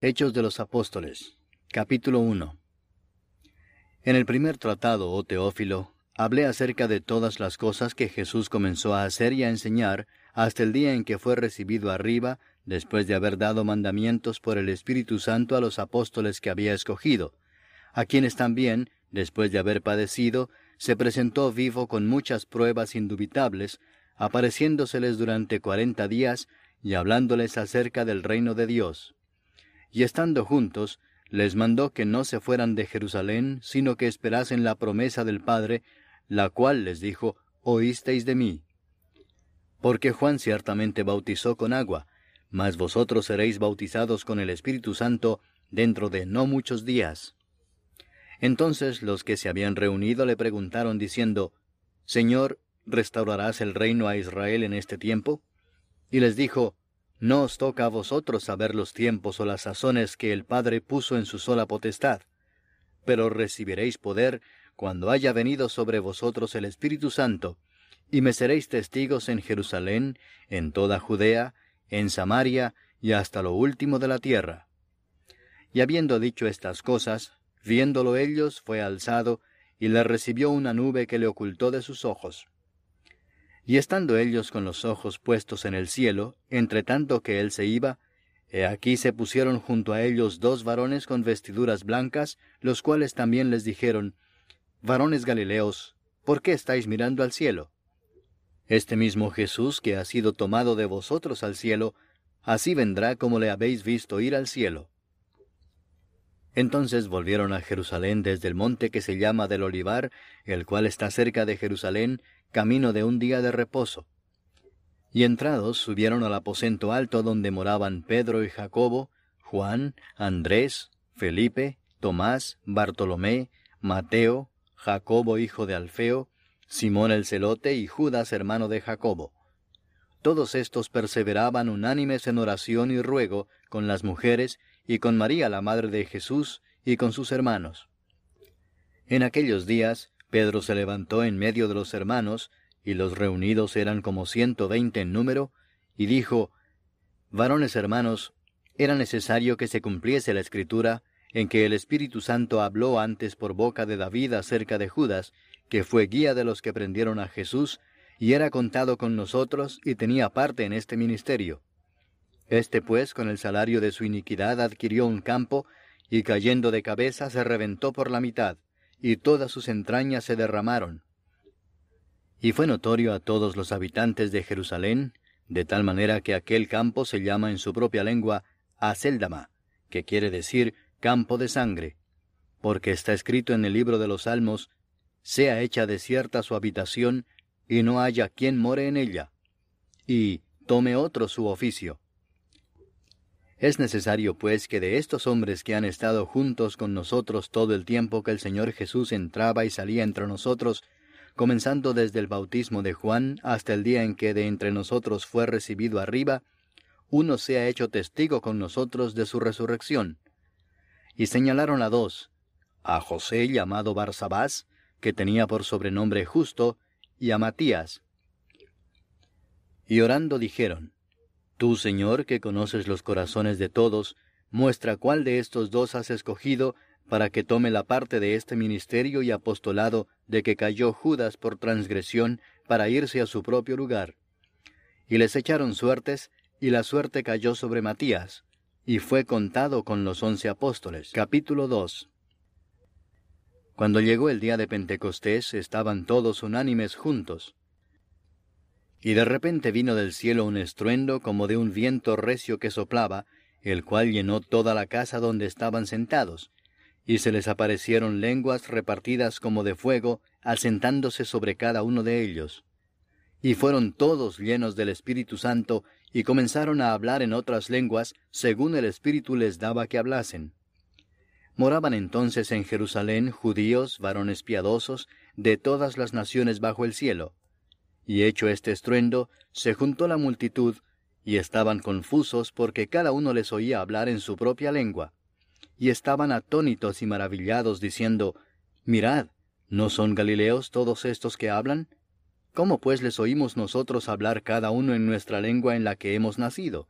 Hechos de los Apóstoles, capítulo 1 En el primer tratado, oh Teófilo, hablé acerca de todas las cosas que Jesús comenzó a hacer y a enseñar hasta el día en que fue recibido arriba, después de haber dado mandamientos por el Espíritu Santo a los apóstoles que había escogido, a quienes también, después de haber padecido, se presentó vivo con muchas pruebas indubitables, apareciéndoseles durante cuarenta días y hablándoles acerca del reino de Dios y estando juntos, les mandó que no se fueran de Jerusalén, sino que esperasen la promesa del Padre, la cual les dijo, Oísteis de mí. Porque Juan ciertamente bautizó con agua, mas vosotros seréis bautizados con el Espíritu Santo dentro de no muchos días. Entonces los que se habían reunido le preguntaron diciendo, Señor, ¿restaurarás el reino a Israel en este tiempo? Y les dijo, no os toca a vosotros saber los tiempos o las sazones que el Padre puso en su sola potestad, pero recibiréis poder cuando haya venido sobre vosotros el Espíritu Santo, y me seréis testigos en Jerusalén, en toda Judea, en Samaria y hasta lo último de la tierra. Y habiendo dicho estas cosas, viéndolo ellos, fue alzado, y le recibió una nube que le ocultó de sus ojos. Y estando ellos con los ojos puestos en el cielo, entre tanto que él se iba, he aquí se pusieron junto a ellos dos varones con vestiduras blancas, los cuales también les dijeron, Varones Galileos, ¿por qué estáis mirando al cielo? Este mismo Jesús que ha sido tomado de vosotros al cielo, así vendrá como le habéis visto ir al cielo. Entonces volvieron a Jerusalén desde el monte que se llama del Olivar, el cual está cerca de Jerusalén, camino de un día de reposo. Y entrados subieron al aposento alto donde moraban Pedro y Jacobo, Juan, Andrés, Felipe, Tomás, Bartolomé, Mateo, Jacobo hijo de Alfeo, Simón el celote y Judas hermano de Jacobo. Todos estos perseveraban unánimes en oración y ruego con las mujeres y con María la madre de Jesús y con sus hermanos. En aquellos días Pedro se levantó en medio de los hermanos, y los reunidos eran como ciento veinte en número, y dijo, Varones hermanos, era necesario que se cumpliese la escritura en que el Espíritu Santo habló antes por boca de David acerca de Judas, que fue guía de los que prendieron a Jesús, y era contado con nosotros y tenía parte en este ministerio. Este pues con el salario de su iniquidad adquirió un campo, y cayendo de cabeza se reventó por la mitad y todas sus entrañas se derramaron. Y fue notorio a todos los habitantes de Jerusalén, de tal manera que aquel campo se llama en su propia lengua Aseldama, que quiere decir campo de sangre, porque está escrito en el libro de los Salmos, sea hecha desierta su habitación, y no haya quien more en ella, y tome otro su oficio. Es necesario, pues, que de estos hombres que han estado juntos con nosotros todo el tiempo que el Señor Jesús entraba y salía entre nosotros, comenzando desde el bautismo de Juan hasta el día en que de entre nosotros fue recibido arriba, uno sea hecho testigo con nosotros de su resurrección. Y señalaron a dos, a José llamado Barsabás, que tenía por sobrenombre justo, y a Matías. Y orando dijeron, Tú, Señor, que conoces los corazones de todos, muestra cuál de estos dos has escogido para que tome la parte de este ministerio y apostolado de que cayó Judas por transgresión para irse a su propio lugar. Y les echaron suertes, y la suerte cayó sobre Matías, y fue contado con los once apóstoles. Capítulo 2 Cuando llegó el día de Pentecostés, estaban todos unánimes juntos. Y de repente vino del cielo un estruendo como de un viento recio que soplaba, el cual llenó toda la casa donde estaban sentados, y se les aparecieron lenguas repartidas como de fuego, asentándose sobre cada uno de ellos. Y fueron todos llenos del Espíritu Santo, y comenzaron a hablar en otras lenguas, según el Espíritu les daba que hablasen. Moraban entonces en Jerusalén judíos, varones piadosos, de todas las naciones bajo el cielo. Y hecho este estruendo, se juntó la multitud, y estaban confusos porque cada uno les oía hablar en su propia lengua. Y estaban atónitos y maravillados, diciendo, Mirad, ¿no son Galileos todos estos que hablan? ¿Cómo pues les oímos nosotros hablar cada uno en nuestra lengua en la que hemos nacido?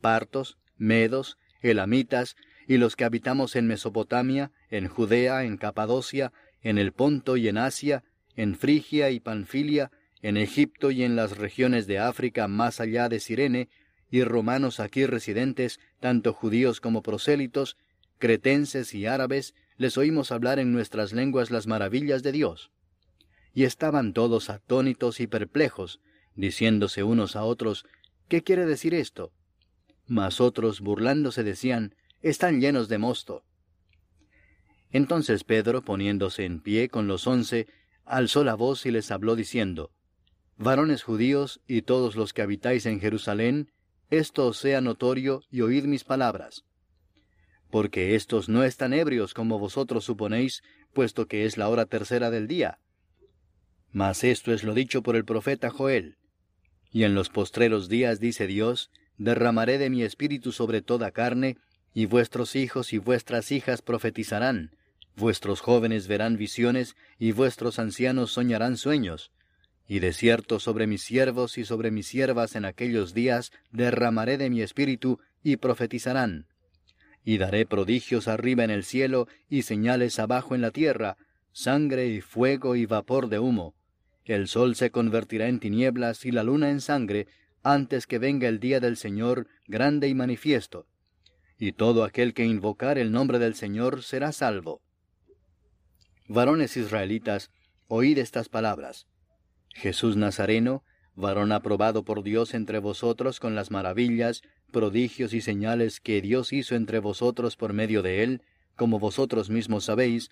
Partos, medos, elamitas, y los que habitamos en Mesopotamia, en Judea, en Capadocia, en el Ponto y en Asia, en Frigia y Panfilia, en Egipto y en las regiones de África más allá de Sirene, y romanos aquí residentes, tanto judíos como prosélitos, cretenses y árabes, les oímos hablar en nuestras lenguas las maravillas de Dios. Y estaban todos atónitos y perplejos, diciéndose unos a otros, ¿qué quiere decir esto? Mas otros, burlándose, decían, están llenos de mosto. Entonces Pedro, poniéndose en pie con los once, alzó la voz y les habló diciendo, Varones judíos y todos los que habitáis en Jerusalén, esto os sea notorio y oíd mis palabras. Porque estos no están ebrios como vosotros suponéis, puesto que es la hora tercera del día. Mas esto es lo dicho por el profeta Joel. Y en los postreros días, dice Dios, derramaré de mi espíritu sobre toda carne, y vuestros hijos y vuestras hijas profetizarán, vuestros jóvenes verán visiones, y vuestros ancianos soñarán sueños. Y de cierto sobre mis siervos y sobre mis siervas en aquellos días derramaré de mi espíritu, y profetizarán. Y daré prodigios arriba en el cielo, y señales abajo en la tierra, sangre y fuego y vapor de humo. El sol se convertirá en tinieblas y la luna en sangre, antes que venga el día del Señor grande y manifiesto y todo aquel que invocar el nombre del Señor será salvo. Varones israelitas, oíd estas palabras. Jesús Nazareno, varón aprobado por Dios entre vosotros con las maravillas, prodigios y señales que Dios hizo entre vosotros por medio de él, como vosotros mismos sabéis,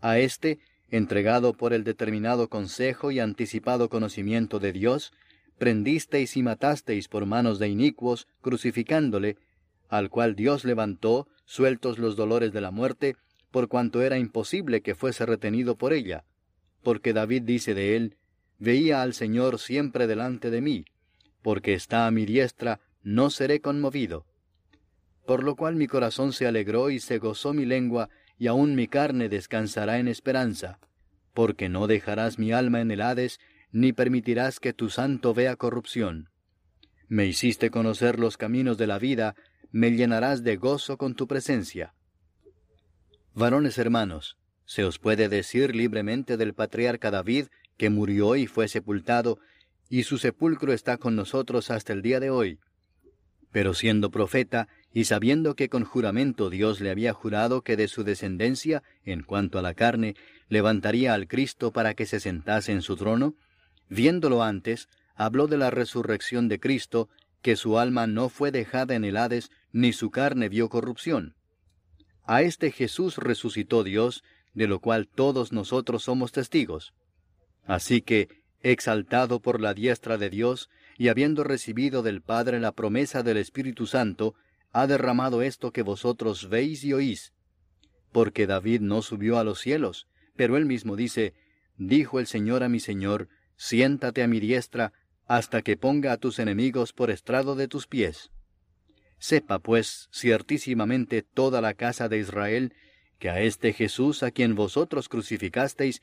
a éste, entregado por el determinado consejo y anticipado conocimiento de Dios, prendisteis y matasteis por manos de inicuos, crucificándole, al cual Dios levantó, sueltos los dolores de la muerte, por cuanto era imposible que fuese retenido por ella. Porque David dice de él, Veía al Señor siempre delante de mí, porque está a mi diestra, no seré conmovido. Por lo cual mi corazón se alegró y se gozó mi lengua, y aun mi carne descansará en esperanza, porque no dejarás mi alma en el Hades, ni permitirás que tu santo vea corrupción. Me hiciste conocer los caminos de la vida, me llenarás de gozo con tu presencia. Varones hermanos, se os puede decir libremente del patriarca David, que murió y fue sepultado, y su sepulcro está con nosotros hasta el día de hoy. Pero siendo profeta, y sabiendo que con juramento Dios le había jurado que de su descendencia, en cuanto a la carne, levantaría al Cristo para que se sentase en su trono, viéndolo antes, habló de la resurrección de Cristo, que su alma no fue dejada en el Hades, ni su carne vio corrupción. A este Jesús resucitó Dios, de lo cual todos nosotros somos testigos. Así que, exaltado por la diestra de Dios, y habiendo recibido del Padre la promesa del Espíritu Santo, ha derramado esto que vosotros veis y oís. Porque David no subió a los cielos, pero él mismo dice, Dijo el Señor a mi Señor, siéntate a mi diestra, hasta que ponga a tus enemigos por estrado de tus pies. Sepa, pues, ciertísimamente toda la casa de Israel, que a este Jesús a quien vosotros crucificasteis,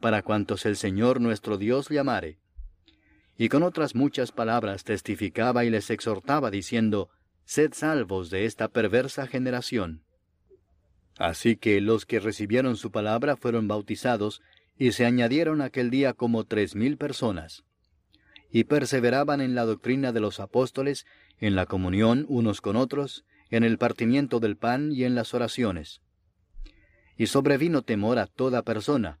para cuantos el Señor nuestro Dios llamare. Y con otras muchas palabras testificaba y les exhortaba diciendo, Sed salvos de esta perversa generación. Así que los que recibieron su palabra fueron bautizados, y se añadieron aquel día como tres mil personas y perseveraban en la doctrina de los apóstoles, en la comunión unos con otros, en el partimiento del pan y en las oraciones. Y sobrevino temor a toda persona,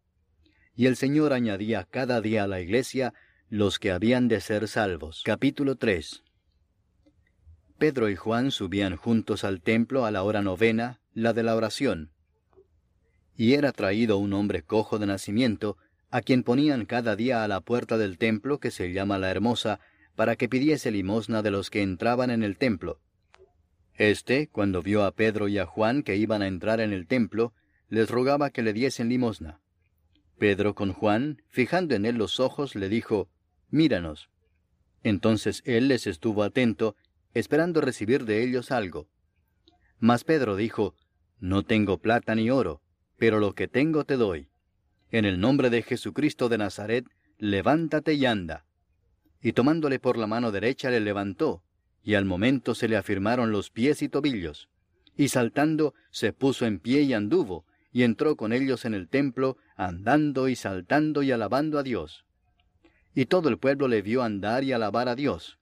Y el Señor añadía cada día a la iglesia los que habían de ser salvos. Capítulo 3 Pedro y Juan subían juntos al templo a la hora novena, la de la oración. Y era traído un hombre cojo de nacimiento, a quien ponían cada día a la puerta del templo que se llama la Hermosa, para que pidiese limosna de los que entraban en el templo. Este, cuando vio a Pedro y a Juan que iban a entrar en el templo, les rogaba que le diesen limosna. Pedro con Juan, fijando en él los ojos, le dijo, Míranos. Entonces él les estuvo atento, esperando recibir de ellos algo. Mas Pedro dijo, No tengo plata ni oro, pero lo que tengo te doy. En el nombre de Jesucristo de Nazaret, levántate y anda. Y tomándole por la mano derecha le levantó, y al momento se le afirmaron los pies y tobillos. Y saltando, se puso en pie y anduvo, y entró con ellos en el templo, andando y saltando y alabando a Dios. Y todo el pueblo le vio andar y alabar a Dios.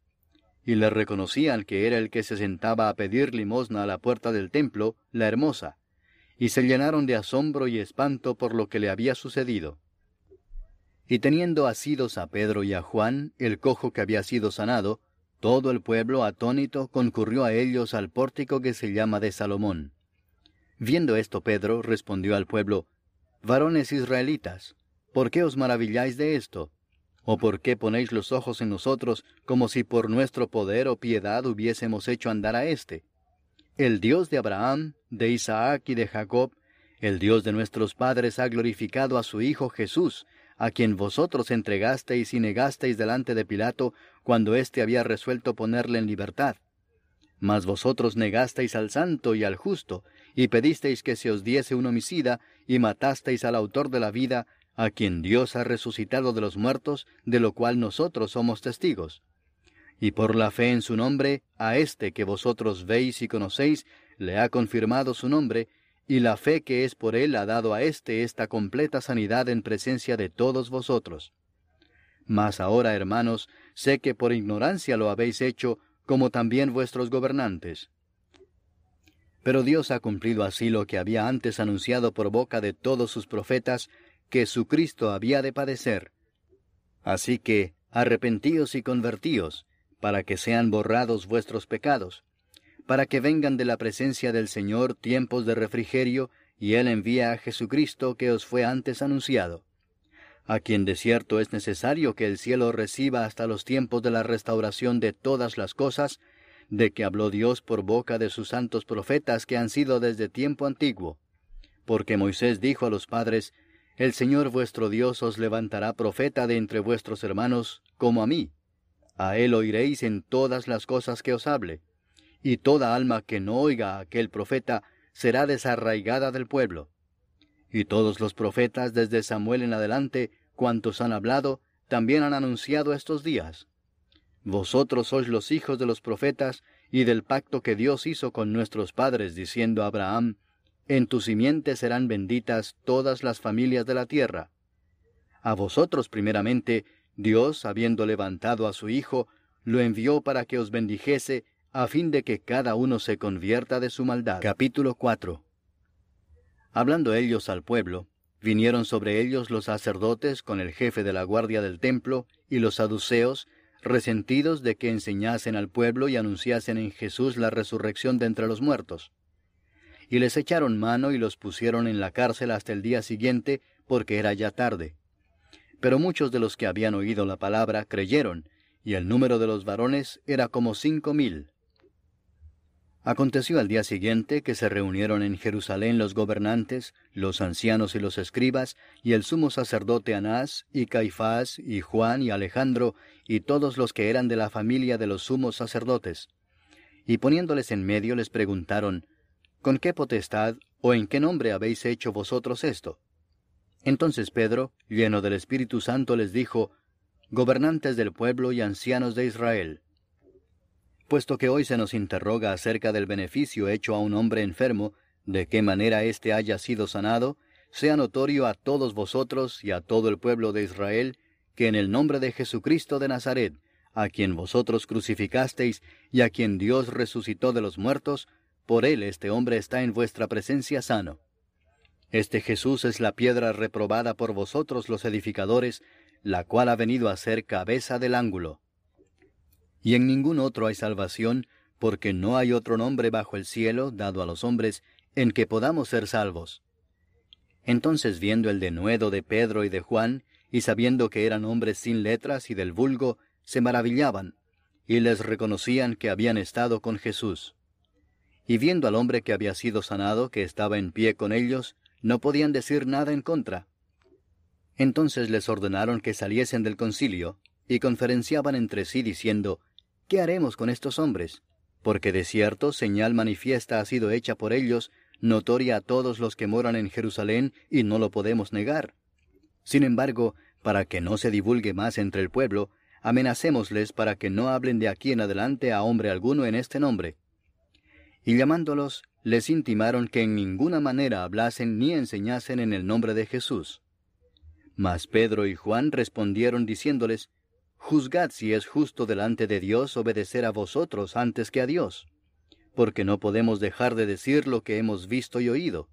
Y le reconocían que era el que se sentaba a pedir limosna a la puerta del templo, la hermosa, y se llenaron de asombro y espanto por lo que le había sucedido. Y teniendo asidos a Pedro y a Juan, el cojo que había sido sanado, todo el pueblo atónito concurrió a ellos al pórtico que se llama de Salomón. Viendo esto Pedro respondió al pueblo, Varones israelitas, ¿por qué os maravilláis de esto? ¿O por qué ponéis los ojos en nosotros como si por nuestro poder o piedad hubiésemos hecho andar a éste? El Dios de Abraham, de Isaac y de Jacob, el Dios de nuestros padres ha glorificado a su Hijo Jesús, a quien vosotros entregasteis y negasteis delante de Pilato cuando éste había resuelto ponerle en libertad. Mas vosotros negasteis al santo y al justo, y pedisteis que se os diese un homicida, y matasteis al autor de la vida, a quien Dios ha resucitado de los muertos, de lo cual nosotros somos testigos. Y por la fe en su nombre, a éste que vosotros veis y conocéis, le ha confirmado su nombre, y la fe que es por él ha dado a éste esta completa sanidad en presencia de todos vosotros. Mas ahora, hermanos, sé que por ignorancia lo habéis hecho, como también vuestros gobernantes. Pero Dios ha cumplido así lo que había antes anunciado por boca de todos sus profetas, que su Cristo había de padecer. Así que, arrepentíos y convertíos, para que sean borrados vuestros pecados, para que vengan de la presencia del Señor tiempos de refrigerio, y Él envía a Jesucristo que os fue antes anunciado, a quien de cierto es necesario que el cielo reciba hasta los tiempos de la restauración de todas las cosas, de que habló Dios por boca de sus santos profetas que han sido desde tiempo antiguo. Porque Moisés dijo a los padres, El Señor vuestro Dios os levantará profeta de entre vuestros hermanos, como a mí. A él oiréis en todas las cosas que os hable y toda alma que no oiga a aquel profeta será desarraigada del pueblo. Y todos los profetas desde Samuel en adelante, cuantos han hablado, también han anunciado estos días. Vosotros sois los hijos de los profetas y del pacto que Dios hizo con nuestros padres, diciendo a Abraham, En tu simiente serán benditas todas las familias de la tierra. A vosotros primeramente, Dios, habiendo levantado a su Hijo, lo envió para que os bendijese a fin de que cada uno se convierta de su maldad. Capítulo 4 Hablando ellos al pueblo, vinieron sobre ellos los sacerdotes con el jefe de la guardia del templo y los saduceos, resentidos de que enseñasen al pueblo y anunciasen en Jesús la resurrección de entre los muertos. Y les echaron mano y los pusieron en la cárcel hasta el día siguiente, porque era ya tarde. Pero muchos de los que habían oído la palabra creyeron, y el número de los varones era como cinco mil. Aconteció al día siguiente que se reunieron en Jerusalén los gobernantes, los ancianos y los escribas, y el sumo sacerdote Anás, y Caifás, y Juan, y Alejandro, y todos los que eran de la familia de los sumos sacerdotes. Y poniéndoles en medio les preguntaron, ¿Con qué potestad o en qué nombre habéis hecho vosotros esto? Entonces Pedro, lleno del Espíritu Santo, les dijo, Gobernantes del pueblo y ancianos de Israel, puesto que hoy se nos interroga acerca del beneficio hecho a un hombre enfermo, de qué manera éste haya sido sanado, sea notorio a todos vosotros y a todo el pueblo de Israel, que en el nombre de Jesucristo de Nazaret, a quien vosotros crucificasteis y a quien Dios resucitó de los muertos, por él este hombre está en vuestra presencia sano. Este Jesús es la piedra reprobada por vosotros los edificadores, la cual ha venido a ser cabeza del ángulo. Y en ningún otro hay salvación, porque no hay otro nombre bajo el cielo dado a los hombres en que podamos ser salvos. Entonces viendo el denuedo de Pedro y de Juan, y sabiendo que eran hombres sin letras y del vulgo, se maravillaban, y les reconocían que habían estado con Jesús. Y viendo al hombre que había sido sanado, que estaba en pie con ellos, no podían decir nada en contra. Entonces les ordenaron que saliesen del concilio, y conferenciaban entre sí diciendo, ¿Qué haremos con estos hombres? Porque de cierto señal manifiesta ha sido hecha por ellos, notoria a todos los que moran en Jerusalén, y no lo podemos negar. Sin embargo, para que no se divulgue más entre el pueblo, amenacémosles para que no hablen de aquí en adelante a hombre alguno en este nombre. Y llamándolos, les intimaron que en ninguna manera hablasen ni enseñasen en el nombre de Jesús. Mas Pedro y Juan respondieron diciéndoles, Juzgad si es justo delante de Dios obedecer a vosotros antes que a Dios, porque no podemos dejar de decir lo que hemos visto y oído.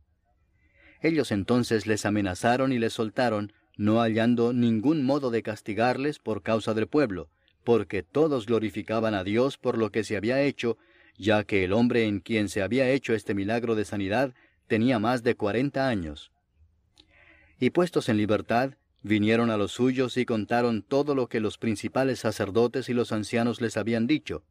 Ellos entonces les amenazaron y les soltaron, no hallando ningún modo de castigarles por causa del pueblo, porque todos glorificaban a Dios por lo que se había hecho, ya que el hombre en quien se había hecho este milagro de sanidad tenía más de cuarenta años. Y puestos en libertad, vinieron a los suyos y contaron todo lo que los principales sacerdotes y los ancianos les habían dicho.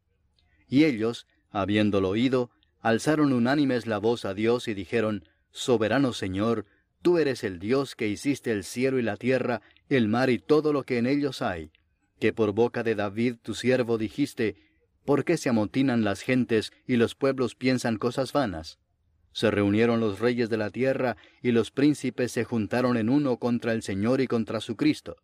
Y ellos, habiéndolo oído, alzaron unánimes la voz a Dios y dijeron, Soberano Señor, Tú eres el Dios que hiciste el cielo y la tierra, el mar y todo lo que en ellos hay, que por boca de David tu siervo dijiste, ¿por qué se amotinan las gentes y los pueblos piensan cosas vanas? Se reunieron los reyes de la tierra y los príncipes se juntaron en uno contra el Señor y contra su Cristo.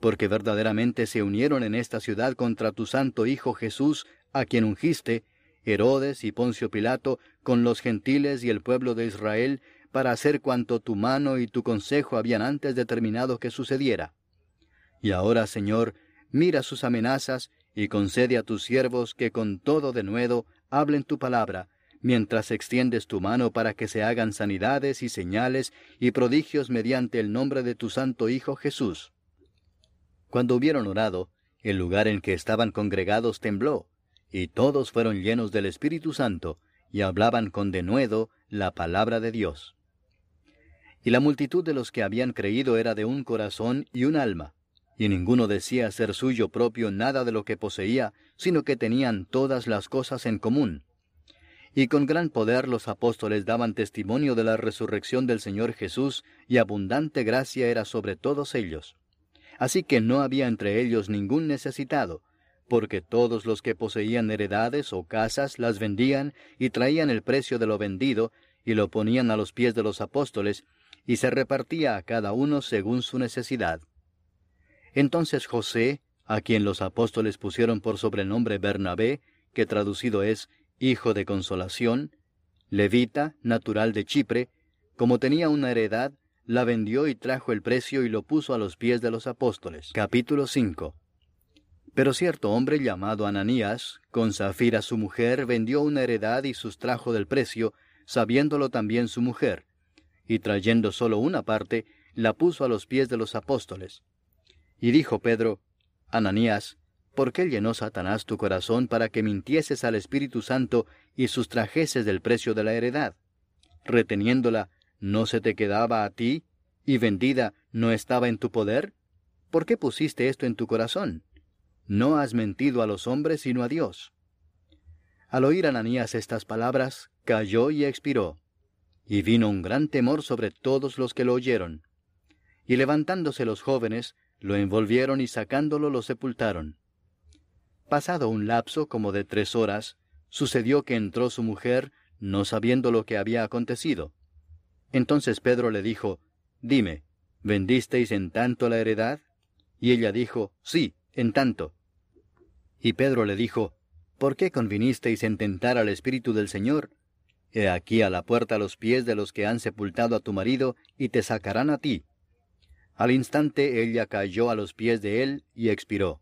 Porque verdaderamente se unieron en esta ciudad contra tu santo Hijo Jesús, a quien ungiste, Herodes y Poncio Pilato, con los gentiles y el pueblo de Israel, para hacer cuanto tu mano y tu consejo habían antes determinado que sucediera. Y ahora, Señor, mira sus amenazas y concede a tus siervos que con todo denuedo hablen tu palabra, mientras extiendes tu mano para que se hagan sanidades y señales y prodigios mediante el nombre de tu Santo Hijo Jesús. Cuando hubieron orado, el lugar en que estaban congregados tembló, y todos fueron llenos del Espíritu Santo, y hablaban con denuedo la palabra de Dios. Y la multitud de los que habían creído era de un corazón y un alma, y ninguno decía ser suyo propio nada de lo que poseía, sino que tenían todas las cosas en común. Y con gran poder los apóstoles daban testimonio de la resurrección del Señor Jesús, y abundante gracia era sobre todos ellos. Así que no había entre ellos ningún necesitado, porque todos los que poseían heredades o casas las vendían y traían el precio de lo vendido, y lo ponían a los pies de los apóstoles, y se repartía a cada uno según su necesidad. Entonces José, a quien los apóstoles pusieron por sobrenombre Bernabé, que traducido es Hijo de Consolación, levita, natural de Chipre, como tenía una heredad, la vendió y trajo el precio y lo puso a los pies de los apóstoles. Capítulo 5 Pero cierto hombre llamado Ananías, con Zafira su mujer, vendió una heredad y sustrajo del precio, sabiéndolo también su mujer y trayendo solo una parte, la puso a los pies de los apóstoles. Y dijo Pedro, Ananías, ¿por qué llenó Satanás tu corazón para que mintieses al Espíritu Santo y sustrajeses del precio de la heredad? Reteniéndola, ¿no se te quedaba a ti? ¿Y vendida no estaba en tu poder? ¿Por qué pusiste esto en tu corazón? No has mentido a los hombres sino a Dios. Al oír Ananías estas palabras, cayó y expiró. Y vino un gran temor sobre todos los que lo oyeron. Y levantándose los jóvenes, lo envolvieron y sacándolo lo sepultaron. Pasado un lapso como de tres horas, sucedió que entró su mujer, no sabiendo lo que había acontecido. Entonces Pedro le dijo, Dime, ¿vendisteis en tanto la heredad? Y ella dijo, Sí, en tanto. Y Pedro le dijo, ¿Por qué convinisteis en tentar al Espíritu del Señor? He aquí a la puerta los pies de los que han sepultado a tu marido, y te sacarán a ti. Al instante ella cayó a los pies de él y expiró.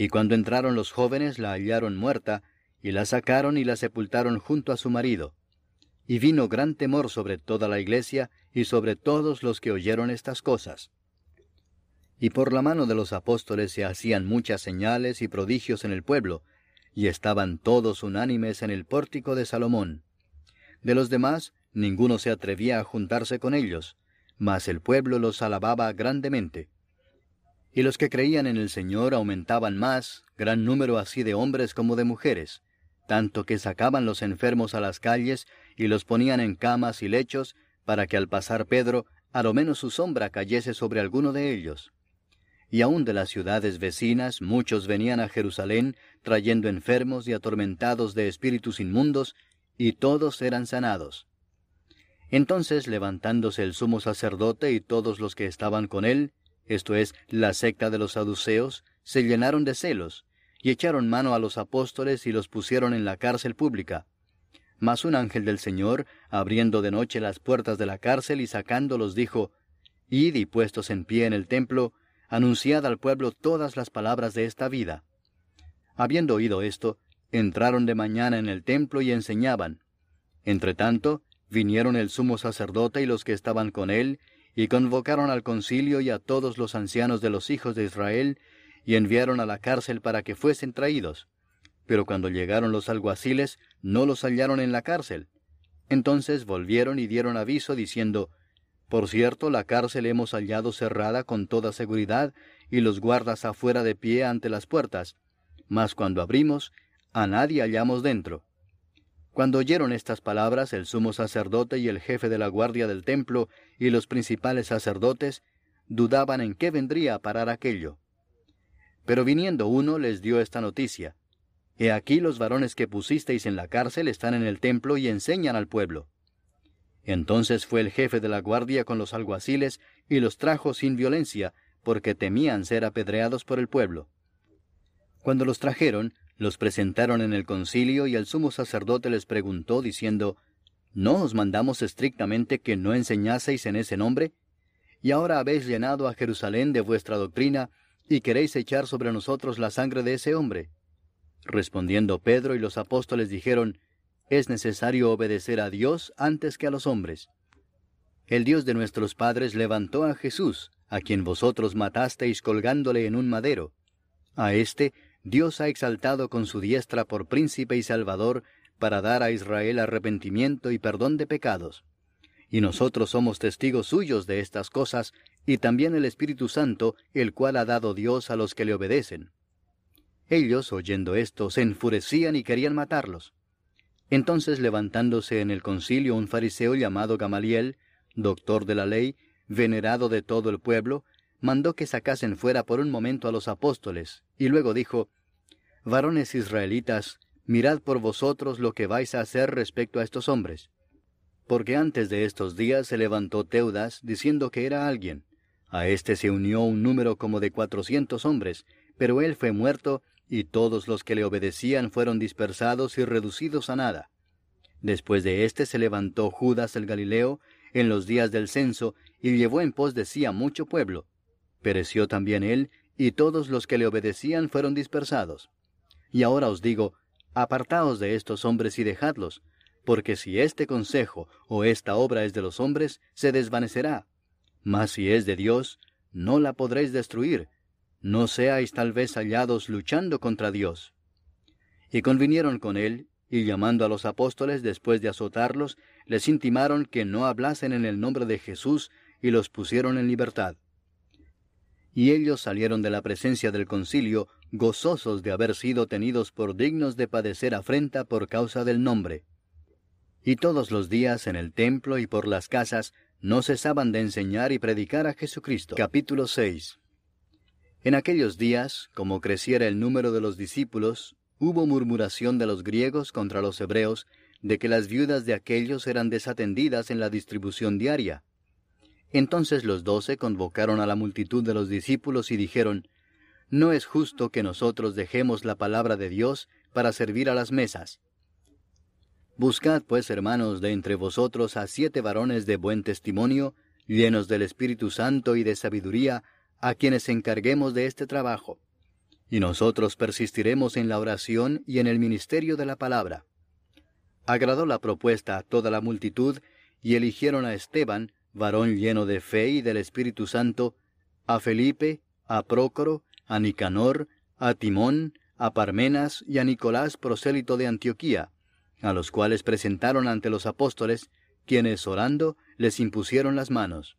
Y cuando entraron los jóvenes la hallaron muerta, y la sacaron y la sepultaron junto a su marido. y vino gran temor sobre toda la iglesia y sobre todos los que oyeron estas cosas. Y por la mano de los apóstoles se hacían muchas señales y prodigios en el pueblo, y estaban todos unánimes en el pórtico de Salomón. De los demás, ninguno se atrevía a juntarse con ellos, mas el pueblo los alababa grandemente. Y los que creían en el Señor aumentaban más, gran número así de hombres como de mujeres, tanto que sacaban los enfermos a las calles y los ponían en camas y lechos, para que al pasar Pedro, a lo menos su sombra cayese sobre alguno de ellos. Y aun de las ciudades vecinas muchos venían a Jerusalén trayendo enfermos y atormentados de espíritus inmundos, y todos eran sanados. Entonces levantándose el sumo sacerdote y todos los que estaban con él, esto es, la secta de los saduceos, se llenaron de celos, y echaron mano a los apóstoles y los pusieron en la cárcel pública. Mas un ángel del Señor, abriendo de noche las puertas de la cárcel y sacándolos, dijo, Id y puestos en pie en el templo, anunciad al pueblo todas las palabras de esta vida. Habiendo oído esto, entraron de mañana en el templo y enseñaban. Entretanto, vinieron el sumo sacerdote y los que estaban con él, y convocaron al concilio y a todos los ancianos de los hijos de Israel, y enviaron a la cárcel para que fuesen traídos. Pero cuando llegaron los alguaciles, no los hallaron en la cárcel. Entonces volvieron y dieron aviso diciendo, Por cierto, la cárcel hemos hallado cerrada con toda seguridad, y los guardas afuera de pie ante las puertas. Mas cuando abrimos, a nadie hallamos dentro. Cuando oyeron estas palabras, el sumo sacerdote y el jefe de la guardia del templo y los principales sacerdotes dudaban en qué vendría a parar aquello. Pero viniendo uno les dio esta noticia. He aquí los varones que pusisteis en la cárcel están en el templo y enseñan al pueblo. Entonces fue el jefe de la guardia con los alguaciles y los trajo sin violencia, porque temían ser apedreados por el pueblo. Cuando los trajeron, los presentaron en el concilio y el sumo sacerdote les preguntó, diciendo, ¿No os mandamos estrictamente que no enseñaseis en ese nombre? Y ahora habéis llenado a Jerusalén de vuestra doctrina y queréis echar sobre nosotros la sangre de ese hombre. Respondiendo Pedro y los apóstoles dijeron, Es necesario obedecer a Dios antes que a los hombres. El Dios de nuestros padres levantó a Jesús, a quien vosotros matasteis colgándole en un madero. A éste Dios ha exaltado con su diestra por príncipe y salvador para dar a Israel arrepentimiento y perdón de pecados. Y nosotros somos testigos suyos de estas cosas, y también el Espíritu Santo, el cual ha dado Dios a los que le obedecen. Ellos, oyendo esto, se enfurecían y querían matarlos. Entonces levantándose en el concilio un fariseo llamado Gamaliel, doctor de la ley, venerado de todo el pueblo, mandó que sacasen fuera por un momento a los apóstoles, y luego dijo, Varones israelitas, mirad por vosotros lo que vais a hacer respecto a estos hombres. Porque antes de estos días se levantó Teudas diciendo que era alguien, a éste se unió un número como de cuatrocientos hombres, pero él fue muerto, y todos los que le obedecían fueron dispersados y reducidos a nada. Después de éste se levantó Judas el Galileo en los días del censo, y llevó en pos de sí a mucho pueblo. Pereció también él, y todos los que le obedecían fueron dispersados. Y ahora os digo, apartaos de estos hombres y dejadlos, porque si este consejo o esta obra es de los hombres, se desvanecerá, mas si es de Dios, no la podréis destruir, no seáis tal vez hallados luchando contra Dios. Y convinieron con él, y llamando a los apóstoles después de azotarlos, les intimaron que no hablasen en el nombre de Jesús, y los pusieron en libertad. Y ellos salieron de la presencia del concilio, gozosos de haber sido tenidos por dignos de padecer afrenta por causa del nombre. Y todos los días en el templo y por las casas no cesaban de enseñar y predicar a Jesucristo. Capítulo 6 En aquellos días, como creciera el número de los discípulos, hubo murmuración de los griegos contra los hebreos de que las viudas de aquellos eran desatendidas en la distribución diaria. Entonces los doce convocaron a la multitud de los discípulos y dijeron, No es justo que nosotros dejemos la palabra de Dios para servir a las mesas. Buscad, pues, hermanos, de entre vosotros a siete varones de buen testimonio, llenos del Espíritu Santo y de sabiduría, a quienes encarguemos de este trabajo. Y nosotros persistiremos en la oración y en el ministerio de la palabra. Agradó la propuesta a toda la multitud, y eligieron a Esteban, varón lleno de fe y del Espíritu Santo, a Felipe, a Prócoro, a Nicanor, a Timón, a Parmenas y a Nicolás prosélito de Antioquía, a los cuales presentaron ante los apóstoles, quienes orando les impusieron las manos.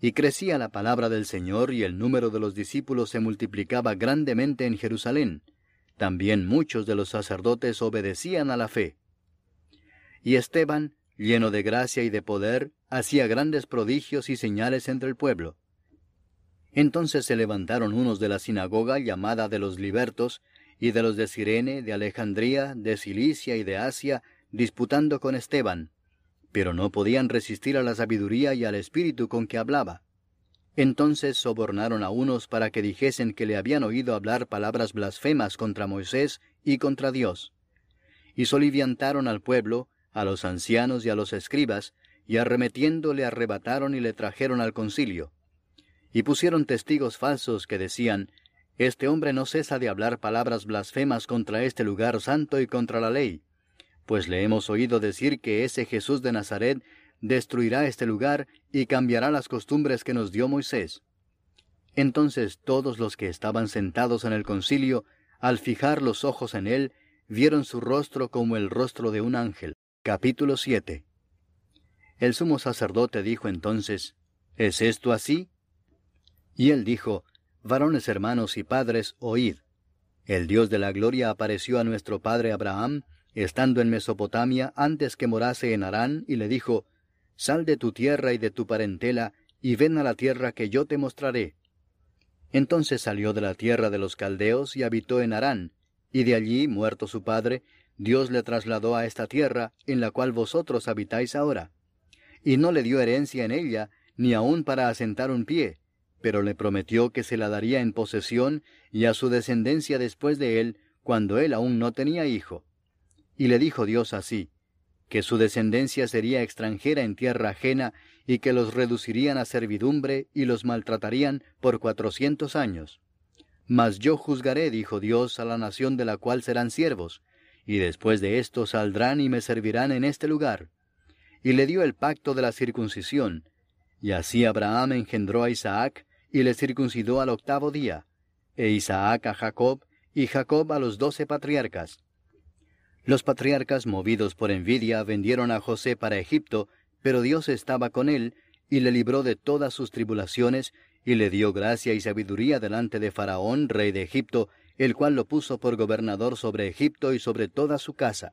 Y crecía la palabra del Señor y el número de los discípulos se multiplicaba grandemente en Jerusalén. También muchos de los sacerdotes obedecían a la fe. Y Esteban, lleno de gracia y de poder, hacía grandes prodigios y señales entre el pueblo. Entonces se levantaron unos de la sinagoga llamada de los libertos, y de los de Sirene, de Alejandría, de Cilicia y de Asia, disputando con Esteban, pero no podían resistir a la sabiduría y al espíritu con que hablaba. Entonces sobornaron a unos para que dijesen que le habían oído hablar palabras blasfemas contra Moisés y contra Dios. Y soliviantaron al pueblo, a los ancianos y a los escribas, y arremetiendo le arrebataron y le trajeron al concilio. Y pusieron testigos falsos que decían, Este hombre no cesa de hablar palabras blasfemas contra este lugar santo y contra la ley, pues le hemos oído decir que ese Jesús de Nazaret destruirá este lugar y cambiará las costumbres que nos dio Moisés. Entonces todos los que estaban sentados en el concilio, al fijar los ojos en él, vieron su rostro como el rostro de un ángel. Capítulo 7 El sumo sacerdote dijo entonces, ¿Es esto así? Y él dijo, Varones hermanos y padres, oíd. El Dios de la gloria apareció a nuestro padre Abraham, estando en Mesopotamia antes que morase en Harán, y le dijo, Sal de tu tierra y de tu parentela, y ven a la tierra que yo te mostraré. Entonces salió de la tierra de los caldeos y habitó en Harán, y de allí, muerto su padre, Dios le trasladó a esta tierra, en la cual vosotros habitáis ahora. Y no le dio herencia en ella, ni aun para asentar un pie, pero le prometió que se la daría en posesión y a su descendencia después de él, cuando él aún no tenía hijo. Y le dijo Dios así, que su descendencia sería extranjera en tierra ajena, y que los reducirían a servidumbre y los maltratarían por cuatrocientos años. Mas yo juzgaré, dijo Dios, a la nación de la cual serán siervos, y después de esto saldrán y me servirán en este lugar. Y le dio el pacto de la circuncisión. Y así Abraham engendró a Isaac, y le circuncidó al octavo día, e Isaac a Jacob, y Jacob a los doce patriarcas. Los patriarcas, movidos por envidia, vendieron a José para Egipto, pero Dios estaba con él, y le libró de todas sus tribulaciones, y le dio gracia y sabiduría delante de Faraón, rey de Egipto, el cual lo puso por gobernador sobre Egipto y sobre toda su casa.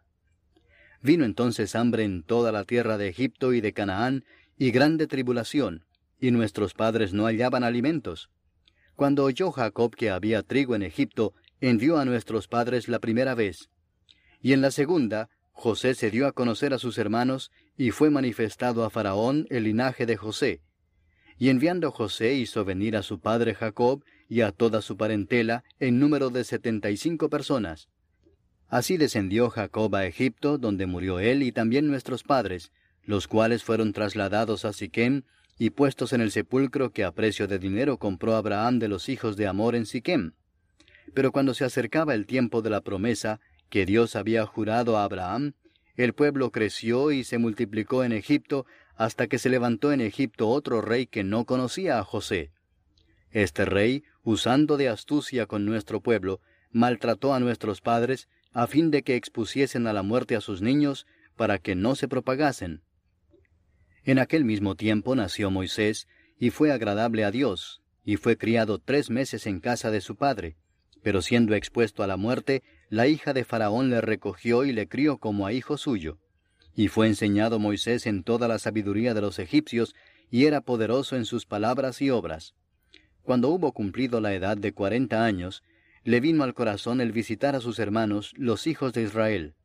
Vino entonces hambre en toda la tierra de Egipto y de Canaán, y grande tribulación, y nuestros padres no hallaban alimentos. Cuando oyó Jacob que había trigo en Egipto, envió a nuestros padres la primera vez. Y en la segunda, José se dio a conocer a sus hermanos, y fue manifestado a Faraón el linaje de José. Y enviando José hizo venir a su padre Jacob, y a toda su parentela, en número de setenta y cinco personas. Así descendió Jacob a Egipto, donde murió él y también nuestros padres, los cuales fueron trasladados a Siquem, y puestos en el sepulcro que a precio de dinero compró Abraham de los hijos de Amor en Siquem. Pero cuando se acercaba el tiempo de la promesa que Dios había jurado a Abraham, el pueblo creció y se multiplicó en Egipto hasta que se levantó en Egipto otro rey que no conocía a José. Este rey, usando de astucia con nuestro pueblo, maltrató a nuestros padres, a fin de que expusiesen a la muerte a sus niños, para que no se propagasen. En aquel mismo tiempo nació Moisés, y fue agradable a Dios, y fue criado tres meses en casa de su padre, pero siendo expuesto a la muerte, la hija de Faraón le recogió y le crió como a hijo suyo. Y fue enseñado Moisés en toda la sabiduría de los egipcios, y era poderoso en sus palabras y obras. Cuando hubo cumplido la edad de cuarenta años, le vino al corazón el visitar a sus hermanos, los hijos de Israel.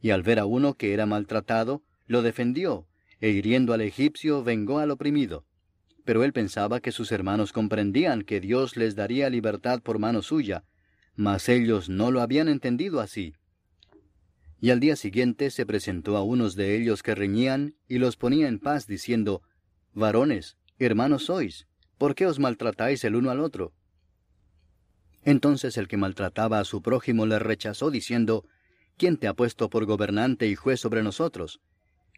Y al ver a uno que era maltratado, lo defendió, e hiriendo al egipcio vengó al oprimido. Pero él pensaba que sus hermanos comprendían que Dios les daría libertad por mano suya, mas ellos no lo habían entendido así. Y al día siguiente se presentó a unos de ellos que reñían y los ponía en paz, diciendo, Varones, hermanos sois, ¿por qué os maltratáis el uno al otro? Entonces el que maltrataba a su prójimo le rechazó, diciendo, ¿quién te ha puesto por gobernante y juez sobre nosotros?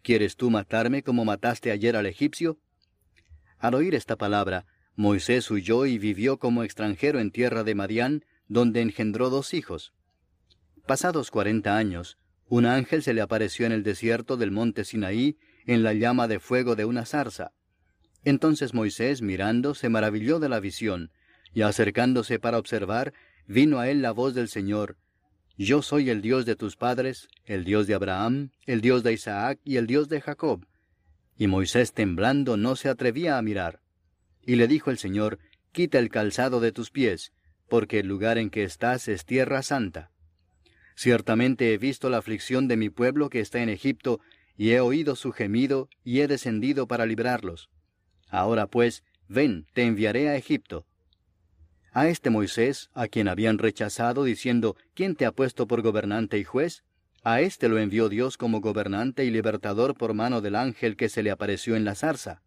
¿Quieres tú matarme como mataste ayer al egipcio? Al oír esta palabra, Moisés huyó y vivió como extranjero en tierra de Madián, donde engendró dos hijos. Pasados cuarenta años, un ángel se le apareció en el desierto del monte Sinaí, en la llama de fuego de una zarza. Entonces Moisés, mirando, se maravilló de la visión, y acercándose para observar, vino a él la voz del Señor, Yo soy el Dios de tus padres, el Dios de Abraham, el Dios de Isaac y el Dios de Jacob. Y Moisés temblando no se atrevía a mirar. Y le dijo el Señor, Quita el calzado de tus pies, porque el lugar en que estás es tierra santa. Ciertamente he visto la aflicción de mi pueblo que está en Egipto, y he oído su gemido, y he descendido para librarlos. Ahora pues, ven, te enviaré a Egipto. A este Moisés, a quien habían rechazado, diciendo, ¿quién te ha puesto por gobernante y juez? A éste lo envió Dios como gobernante y libertador por mano del ángel que se le apareció en la zarza.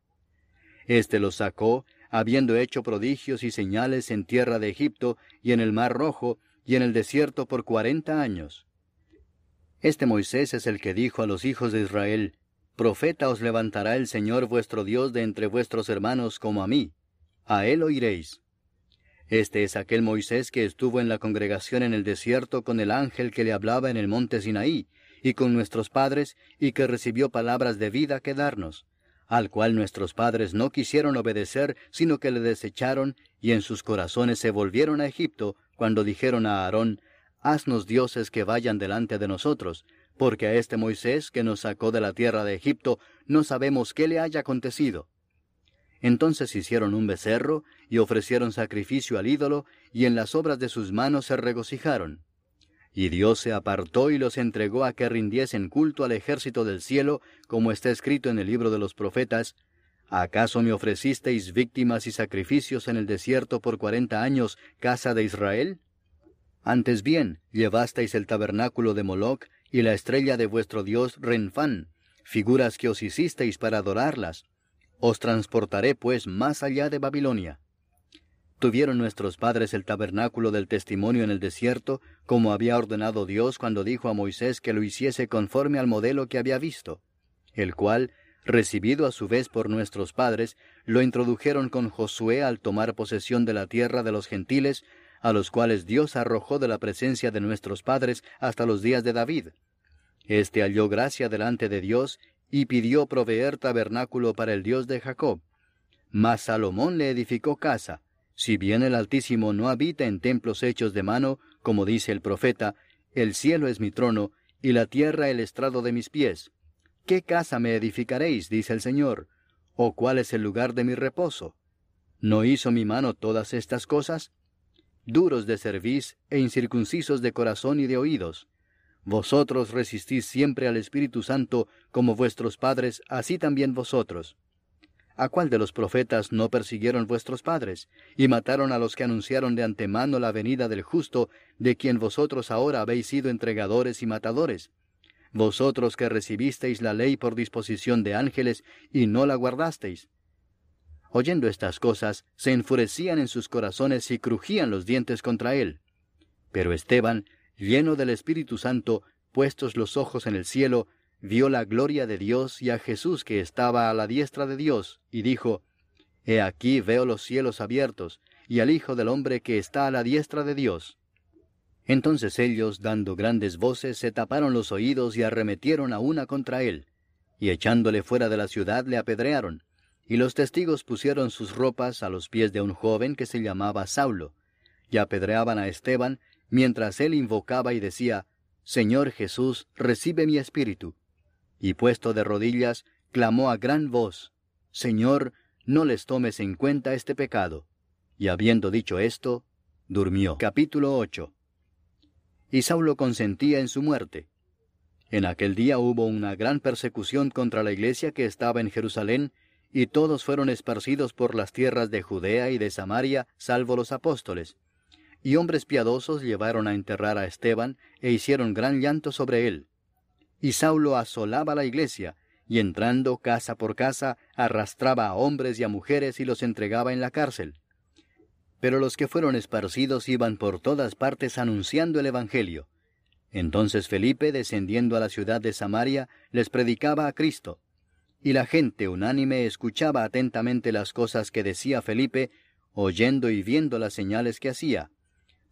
Este lo sacó, habiendo hecho prodigios y señales en tierra de Egipto y en el mar rojo y en el desierto por cuarenta años. Este Moisés es el que dijo a los hijos de Israel, Profeta os levantará el Señor vuestro Dios de entre vuestros hermanos como a mí. A él oiréis. Este es aquel Moisés que estuvo en la congregación en el desierto con el ángel que le hablaba en el monte Sinaí, y con nuestros padres, y que recibió palabras de vida que darnos, al cual nuestros padres no quisieron obedecer, sino que le desecharon, y en sus corazones se volvieron a Egipto, cuando dijeron a Aarón, Haznos dioses que vayan delante de nosotros, porque a este Moisés que nos sacó de la tierra de Egipto no sabemos qué le haya acontecido. Entonces hicieron un becerro, y ofrecieron sacrificio al ídolo, y en las obras de sus manos se regocijaron. Y Dios se apartó y los entregó a que rindiesen culto al ejército del cielo, como está escrito en el libro de los profetas, ¿Acaso me ofrecisteis víctimas y sacrificios en el desierto por cuarenta años, casa de Israel? Antes bien, llevasteis el tabernáculo de Moloc y la estrella de vuestro dios Renfán, figuras que os hicisteis para adorarlas. Os transportaré pues más allá de Babilonia. Tuvieron nuestros padres el tabernáculo del testimonio en el desierto, como había ordenado Dios cuando dijo a Moisés que lo hiciese conforme al modelo que había visto, el cual, recibido a su vez por nuestros padres, lo introdujeron con Josué al tomar posesión de la tierra de los gentiles, a los cuales Dios arrojó de la presencia de nuestros padres hasta los días de David. Este halló gracia delante de Dios y pidió proveer tabernáculo para el Dios de Jacob. Mas Salomón le edificó casa. Si bien el Altísimo no habita en templos hechos de mano, como dice el profeta, el cielo es mi trono, y la tierra el estrado de mis pies. ¿Qué casa me edificaréis? dice el Señor. ¿O cuál es el lugar de mi reposo? ¿No hizo mi mano todas estas cosas? duros de cerviz e incircuncisos de corazón y de oídos. Vosotros resistís siempre al Espíritu Santo como vuestros padres, así también vosotros. ¿A cuál de los profetas no persiguieron vuestros padres, y mataron a los que anunciaron de antemano la venida del justo, de quien vosotros ahora habéis sido entregadores y matadores? Vosotros que recibisteis la ley por disposición de ángeles y no la guardasteis. Oyendo estas cosas, se enfurecían en sus corazones y crujían los dientes contra él. Pero Esteban, lleno del Espíritu Santo, puestos los ojos en el cielo, vio la gloria de Dios y a Jesús que estaba a la diestra de Dios, y dijo, He aquí veo los cielos abiertos, y al Hijo del Hombre que está a la diestra de Dios. Entonces ellos, dando grandes voces, se taparon los oídos y arremetieron a una contra él, y echándole fuera de la ciudad le apedrearon, y los testigos pusieron sus ropas a los pies de un joven que se llamaba Saulo, y apedreaban a Esteban, mientras él invocaba y decía, Señor Jesús, recibe mi espíritu. Y puesto de rodillas, clamó a gran voz, Señor, no les tomes en cuenta este pecado. Y habiendo dicho esto, durmió. Capítulo 8 Y Saulo consentía en su muerte. En aquel día hubo una gran persecución contra la iglesia que estaba en Jerusalén, y todos fueron esparcidos por las tierras de Judea y de Samaria, salvo los apóstoles. Y hombres piadosos llevaron a enterrar a Esteban, e hicieron gran llanto sobre él. Y Saulo asolaba la iglesia, y entrando casa por casa, arrastraba a hombres y a mujeres y los entregaba en la cárcel. Pero los que fueron esparcidos iban por todas partes anunciando el Evangelio. Entonces Felipe, descendiendo a la ciudad de Samaria, les predicaba a Cristo. Y la gente unánime escuchaba atentamente las cosas que decía Felipe, oyendo y viendo las señales que hacía.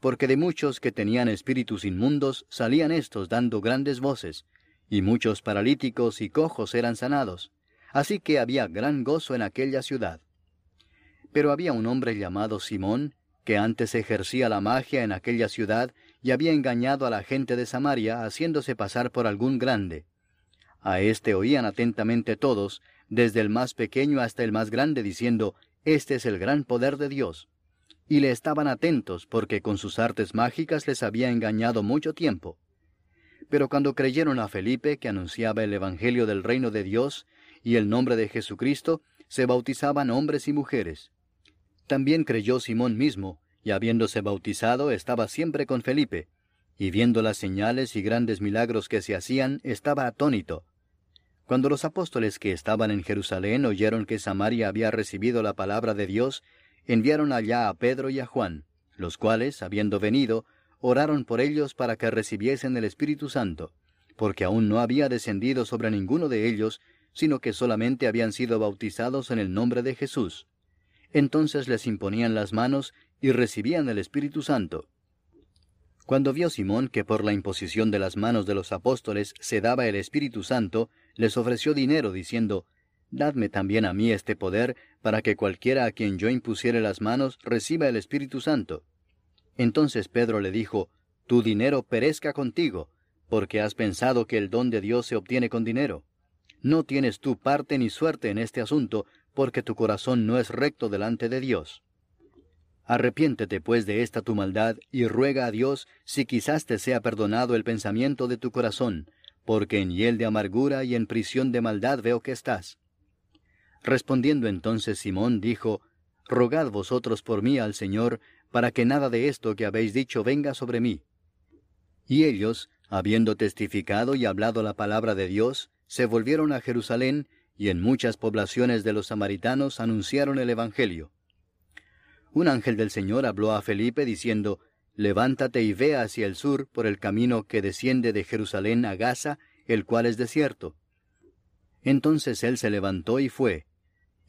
Porque de muchos que tenían espíritus inmundos salían éstos dando grandes voces, y muchos paralíticos y cojos eran sanados. Así que había gran gozo en aquella ciudad. Pero había un hombre llamado Simón, que antes ejercía la magia en aquella ciudad y había engañado a la gente de Samaria haciéndose pasar por algún grande. A éste oían atentamente todos, desde el más pequeño hasta el más grande, diciendo, Este es el gran poder de Dios. Y le estaban atentos, porque con sus artes mágicas les había engañado mucho tiempo. Pero cuando creyeron a Felipe, que anunciaba el Evangelio del reino de Dios y el nombre de Jesucristo, se bautizaban hombres y mujeres. También creyó Simón mismo, y habiéndose bautizado estaba siempre con Felipe, y viendo las señales y grandes milagros que se hacían, estaba atónito. Cuando los apóstoles que estaban en Jerusalén oyeron que Samaria había recibido la palabra de Dios, enviaron allá a Pedro y a Juan, los cuales, habiendo venido, oraron por ellos para que recibiesen el Espíritu Santo, porque aún no había descendido sobre ninguno de ellos, sino que solamente habían sido bautizados en el nombre de Jesús. Entonces les imponían las manos y recibían el Espíritu Santo. Cuando vio Simón que por la imposición de las manos de los apóstoles se daba el Espíritu Santo, les ofreció dinero, diciendo, Dadme también a mí este poder, para que cualquiera a quien yo impusiere las manos reciba el Espíritu Santo. Entonces Pedro le dijo, Tu dinero perezca contigo, porque has pensado que el don de Dios se obtiene con dinero. No tienes tú parte ni suerte en este asunto, porque tu corazón no es recto delante de Dios. Arrepiéntete pues de esta tu maldad y ruega a Dios si quizás te sea perdonado el pensamiento de tu corazón, porque en hiel de amargura y en prisión de maldad veo que estás. Respondiendo entonces Simón dijo, Rogad vosotros por mí al Señor, para que nada de esto que habéis dicho venga sobre mí. Y ellos, habiendo testificado y hablado la palabra de Dios, se volvieron a Jerusalén, y en muchas poblaciones de los samaritanos anunciaron el Evangelio. Un ángel del Señor habló a Felipe diciendo, Levántate y ve hacia el sur por el camino que desciende de Jerusalén a Gaza, el cual es desierto. Entonces él se levantó y fue.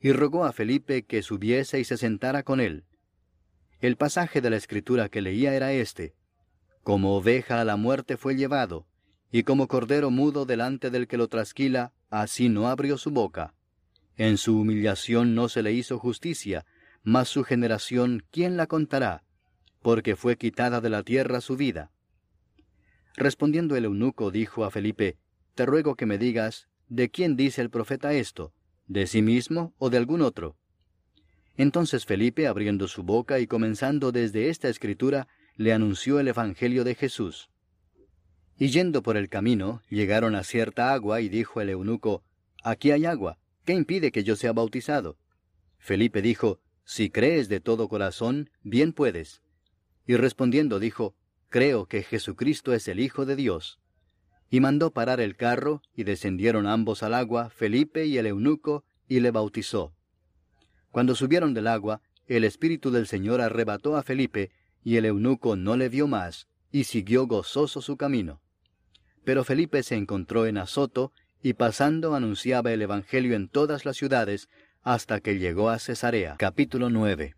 Y rogó a Felipe que subiese y se sentara con él. El pasaje de la escritura que leía era este, Como oveja a la muerte fue llevado, y como cordero mudo delante del que lo trasquila, así no abrió su boca. En su humillación no se le hizo justicia, mas su generación, ¿quién la contará? Porque fue quitada de la tierra su vida. Respondiendo el eunuco dijo a Felipe, Te ruego que me digas, ¿de quién dice el profeta esto? ¿De sí mismo o de algún otro? Entonces Felipe, abriendo su boca y comenzando desde esta escritura, le anunció el Evangelio de Jesús. Y yendo por el camino, llegaron a cierta agua y dijo el eunuco, Aquí hay agua, ¿qué impide que yo sea bautizado? Felipe dijo, si crees de todo corazón, bien puedes. Y respondiendo dijo, Creo que Jesucristo es el Hijo de Dios. Y mandó parar el carro, y descendieron ambos al agua, Felipe y el eunuco, y le bautizó. Cuando subieron del agua, el Espíritu del Señor arrebató a Felipe, y el eunuco no le vio más, y siguió gozoso su camino. Pero Felipe se encontró en Azoto, y pasando anunciaba el Evangelio en todas las ciudades, hasta que llegó a Cesarea. Capítulo 9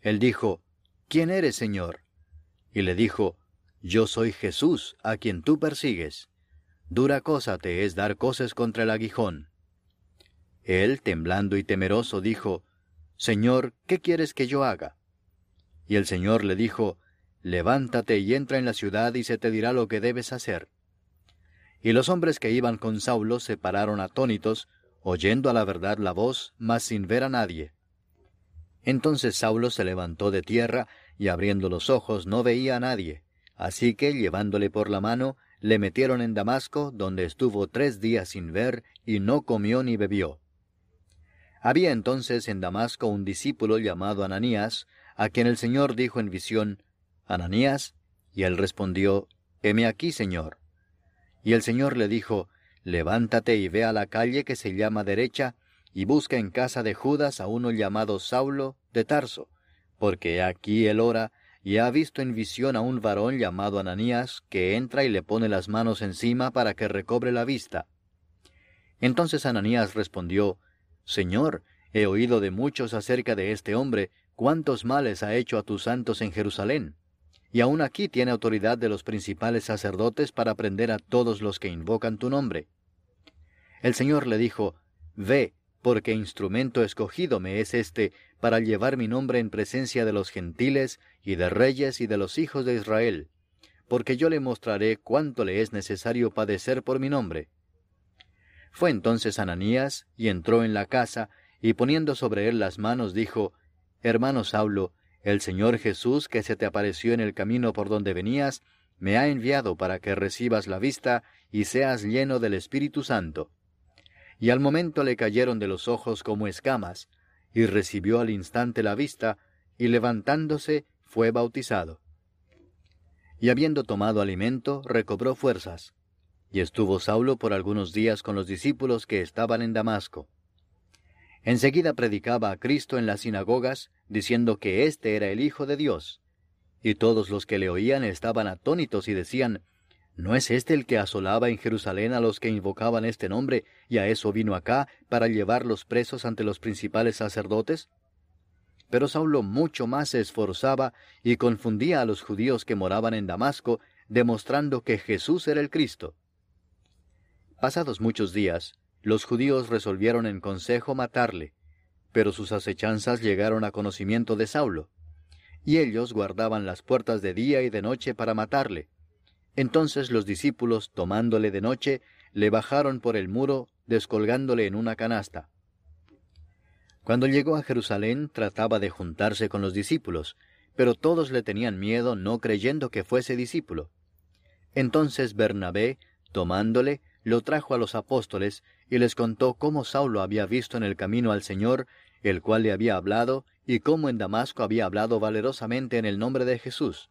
Él dijo, ¿Quién eres, Señor? Y le dijo, Yo soy Jesús, a quien tú persigues. Dura cosa te es dar cosas contra el aguijón. Él, temblando y temeroso, dijo, Señor, ¿qué quieres que yo haga? Y el Señor le dijo, Levántate y entra en la ciudad y se te dirá lo que debes hacer. Y los hombres que iban con Saulo se pararon atónitos, oyendo a la verdad la voz, mas sin ver a nadie. Entonces Saulo se levantó de tierra, y abriendo los ojos no veía a nadie. Así que, llevándole por la mano, le metieron en Damasco, donde estuvo tres días sin ver, y no comió ni bebió. Había entonces en Damasco un discípulo llamado Ananías, a quien el Señor dijo en visión, Ananías, y él respondió, Heme aquí, Señor. Y el Señor le dijo, Levántate y ve a la calle que se llama derecha, y busca en casa de Judas a uno llamado Saulo de Tarso, porque aquí él ora, y ha visto en visión a un varón llamado Ananías, que entra y le pone las manos encima para que recobre la vista. Entonces Ananías respondió, Señor, he oído de muchos acerca de este hombre, cuántos males ha hecho a tus santos en Jerusalén. Y aún aquí tiene autoridad de los principales sacerdotes para prender a todos los que invocan tu nombre. El Señor le dijo, Ve, porque instrumento escogido me es este para llevar mi nombre en presencia de los gentiles y de reyes y de los hijos de Israel, porque yo le mostraré cuánto le es necesario padecer por mi nombre. Fue entonces Ananías y entró en la casa, y poniendo sobre él las manos dijo, Hermano Saulo, el Señor Jesús que se te apareció en el camino por donde venías, me ha enviado para que recibas la vista y seas lleno del Espíritu Santo y al momento le cayeron de los ojos como escamas, y recibió al instante la vista, y levantándose fue bautizado. Y habiendo tomado alimento, recobró fuerzas. Y estuvo Saulo por algunos días con los discípulos que estaban en Damasco. Enseguida predicaba a Cristo en las sinagogas, diciendo que éste era el Hijo de Dios. Y todos los que le oían estaban atónitos y decían, ¿No es este el que asolaba en Jerusalén a los que invocaban este nombre, y a eso vino acá, para llevarlos presos ante los principales sacerdotes? Pero Saulo mucho más se esforzaba y confundía a los judíos que moraban en Damasco, demostrando que Jesús era el Cristo. Pasados muchos días, los judíos resolvieron en consejo matarle, pero sus acechanzas llegaron a conocimiento de Saulo, y ellos guardaban las puertas de día y de noche para matarle. Entonces los discípulos, tomándole de noche, le bajaron por el muro, descolgándole en una canasta. Cuando llegó a Jerusalén trataba de juntarse con los discípulos, pero todos le tenían miedo no creyendo que fuese discípulo. Entonces Bernabé, tomándole, lo trajo a los apóstoles y les contó cómo Saulo había visto en el camino al Señor, el cual le había hablado, y cómo en Damasco había hablado valerosamente en el nombre de Jesús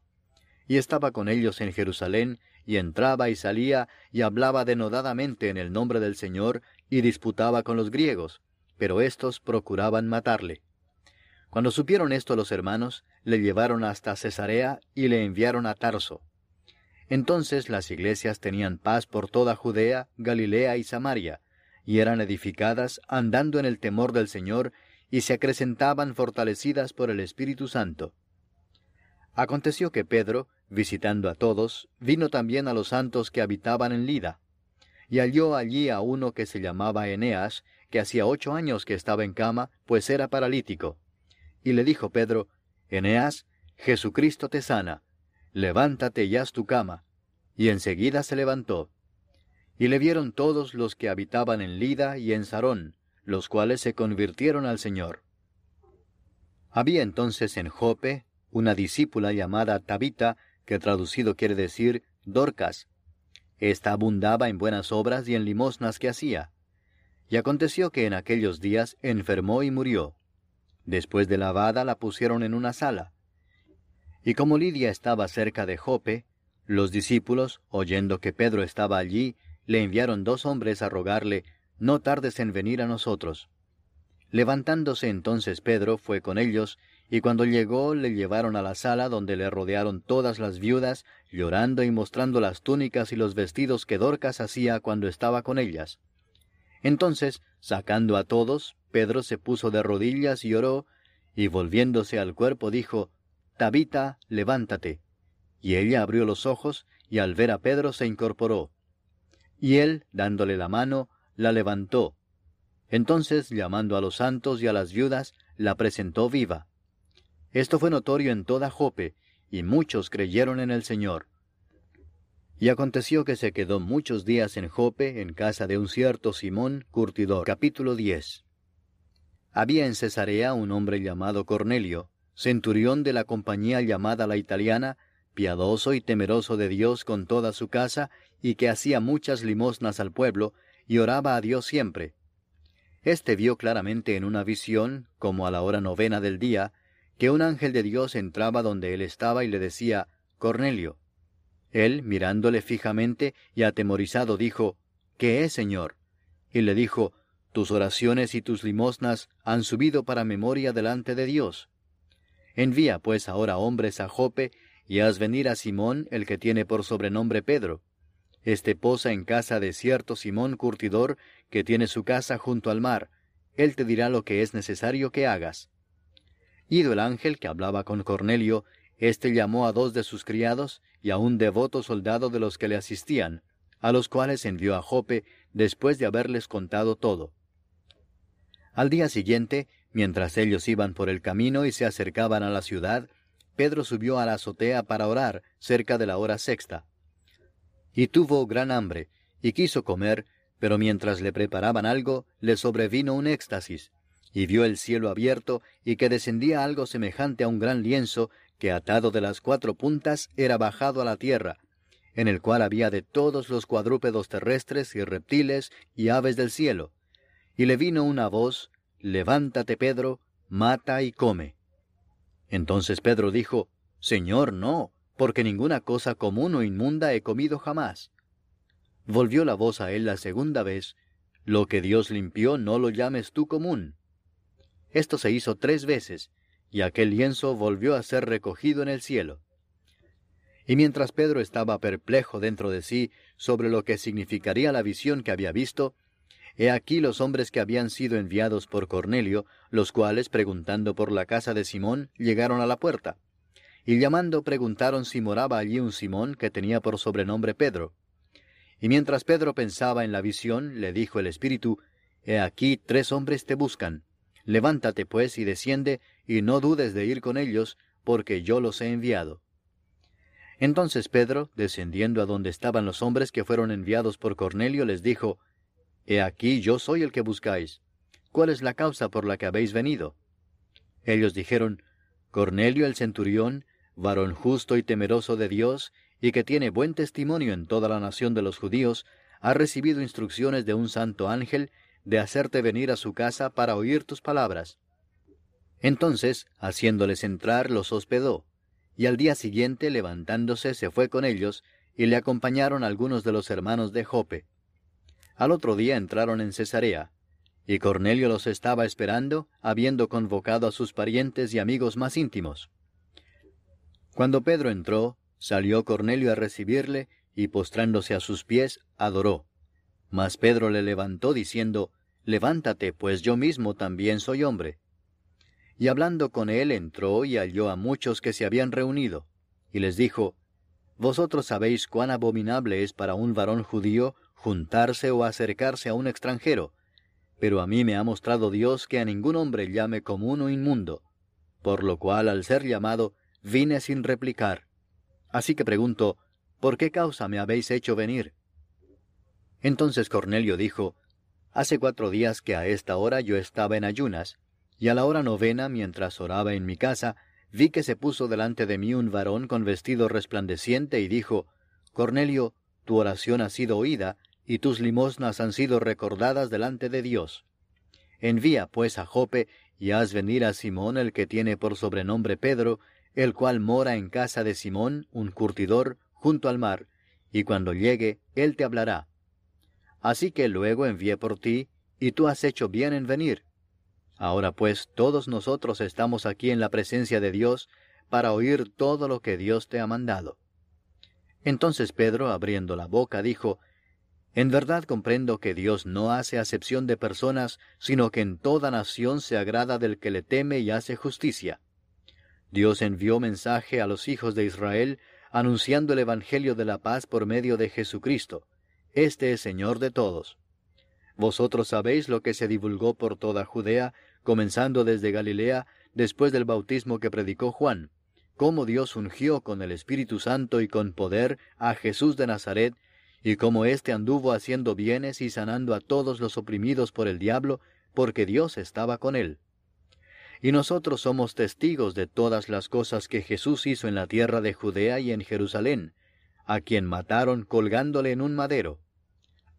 y estaba con ellos en Jerusalén, y entraba y salía, y hablaba denodadamente en el nombre del Señor, y disputaba con los griegos, pero éstos procuraban matarle. Cuando supieron esto los hermanos, le llevaron hasta Cesarea y le enviaron a Tarso. Entonces las iglesias tenían paz por toda Judea, Galilea y Samaria, y eran edificadas andando en el temor del Señor, y se acrecentaban fortalecidas por el Espíritu Santo. Aconteció que Pedro, visitando a todos, vino también a los santos que habitaban en Lida, y halló allí a uno que se llamaba Eneas, que hacía ocho años que estaba en cama, pues era paralítico. Y le dijo Pedro, Eneas, Jesucristo te sana, levántate y haz tu cama. Y enseguida se levantó. Y le vieron todos los que habitaban en Lida y en Sarón, los cuales se convirtieron al Señor. Había entonces en Jope una discípula llamada Tabita, que traducido quiere decir Dorcas. Esta abundaba en buenas obras y en limosnas que hacía. Y aconteció que en aquellos días enfermó y murió. Después de lavada la pusieron en una sala. Y como Lidia estaba cerca de Jope, los discípulos, oyendo que Pedro estaba allí, le enviaron dos hombres a rogarle, No tardes en venir a nosotros. Levantándose entonces Pedro fue con ellos, y cuando llegó le llevaron a la sala donde le rodearon todas las viudas, llorando y mostrando las túnicas y los vestidos que Dorcas hacía cuando estaba con ellas. Entonces, sacando a todos, Pedro se puso de rodillas y oró, y volviéndose al cuerpo dijo, Tabita, levántate. Y ella abrió los ojos, y al ver a Pedro se incorporó. Y él, dándole la mano, la levantó. Entonces, llamando a los santos y a las viudas, la presentó viva. Esto fue notorio en toda Jope, y muchos creyeron en el Señor. Y aconteció que se quedó muchos días en Jope, en casa de un cierto Simón, curtidor. Capítulo 10. Había en Cesarea un hombre llamado Cornelio, centurión de la compañía llamada la italiana, piadoso y temeroso de Dios con toda su casa, y que hacía muchas limosnas al pueblo, y oraba a Dios siempre. Este vio claramente en una visión, como a la hora novena del día, que un ángel de Dios entraba donde él estaba y le decía, Cornelio. Él, mirándole fijamente y atemorizado, dijo, ¿Qué es, Señor? Y le dijo, Tus oraciones y tus limosnas han subido para memoria delante de Dios. Envía pues ahora hombres a Jope, y haz venir a Simón, el que tiene por sobrenombre Pedro. Este posa en casa de cierto Simón curtidor, que tiene su casa junto al mar. Él te dirá lo que es necesario que hagas. Ido el ángel que hablaba con Cornelio, éste llamó a dos de sus criados y a un devoto soldado de los que le asistían, a los cuales envió a Jope después de haberles contado todo. Al día siguiente, mientras ellos iban por el camino y se acercaban a la ciudad, Pedro subió a la azotea para orar cerca de la hora sexta. Y tuvo gran hambre, y quiso comer, pero mientras le preparaban algo, le sobrevino un éxtasis, y vio el cielo abierto, y que descendía algo semejante a un gran lienzo, que atado de las cuatro puntas era bajado a la tierra, en el cual había de todos los cuadrúpedos terrestres y reptiles y aves del cielo. Y le vino una voz, Levántate, Pedro, mata y come. Entonces Pedro dijo, Señor, no, porque ninguna cosa común o inmunda he comido jamás. Volvió la voz a él la segunda vez, Lo que Dios limpió no lo llames tú común. Esto se hizo tres veces, y aquel lienzo volvió a ser recogido en el cielo. Y mientras Pedro estaba perplejo dentro de sí sobre lo que significaría la visión que había visto, he aquí los hombres que habían sido enviados por Cornelio, los cuales, preguntando por la casa de Simón, llegaron a la puerta. Y llamando preguntaron si moraba allí un Simón que tenía por sobrenombre Pedro. Y mientras Pedro pensaba en la visión, le dijo el Espíritu, He aquí tres hombres te buscan. Levántate pues y desciende, y no dudes de ir con ellos, porque yo los he enviado. Entonces Pedro, descendiendo a donde estaban los hombres que fueron enviados por Cornelio, les dijo, He aquí yo soy el que buscáis. ¿Cuál es la causa por la que habéis venido? Ellos dijeron, Cornelio el centurión, varón justo y temeroso de Dios, y que tiene buen testimonio en toda la nación de los judíos, ha recibido instrucciones de un santo ángel de hacerte venir a su casa para oír tus palabras. Entonces, haciéndoles entrar, los hospedó, y al día siguiente, levantándose, se fue con ellos, y le acompañaron algunos de los hermanos de Jope. Al otro día entraron en Cesarea, y Cornelio los estaba esperando, habiendo convocado a sus parientes y amigos más íntimos. Cuando Pedro entró, salió Cornelio a recibirle, y postrándose a sus pies, adoró. Mas Pedro le levantó diciendo, Levántate, pues yo mismo también soy hombre. Y hablando con él entró y halló a muchos que se habían reunido, y les dijo, Vosotros sabéis cuán abominable es para un varón judío juntarse o acercarse a un extranjero, pero a mí me ha mostrado Dios que a ningún hombre llame común o inmundo, por lo cual al ser llamado vine sin replicar. Así que pregunto, ¿por qué causa me habéis hecho venir? Entonces Cornelio dijo, Hace cuatro días que a esta hora yo estaba en ayunas, y a la hora novena, mientras oraba en mi casa, vi que se puso delante de mí un varón con vestido resplandeciente y dijo, Cornelio, tu oración ha sido oída, y tus limosnas han sido recordadas delante de Dios. Envía pues a Jope, y haz venir a Simón el que tiene por sobrenombre Pedro, el cual mora en casa de Simón, un curtidor, junto al mar, y cuando llegue, él te hablará. Así que luego envié por ti, y tú has hecho bien en venir. Ahora pues todos nosotros estamos aquí en la presencia de Dios para oír todo lo que Dios te ha mandado. Entonces Pedro, abriendo la boca, dijo, En verdad comprendo que Dios no hace acepción de personas, sino que en toda nación se agrada del que le teme y hace justicia. Dios envió mensaje a los hijos de Israel, anunciando el Evangelio de la paz por medio de Jesucristo. Este es Señor de todos. Vosotros sabéis lo que se divulgó por toda Judea, comenzando desde Galilea, después del bautismo que predicó Juan, cómo Dios ungió con el Espíritu Santo y con poder a Jesús de Nazaret, y cómo éste anduvo haciendo bienes y sanando a todos los oprimidos por el diablo, porque Dios estaba con él. Y nosotros somos testigos de todas las cosas que Jesús hizo en la tierra de Judea y en Jerusalén, a quien mataron colgándole en un madero.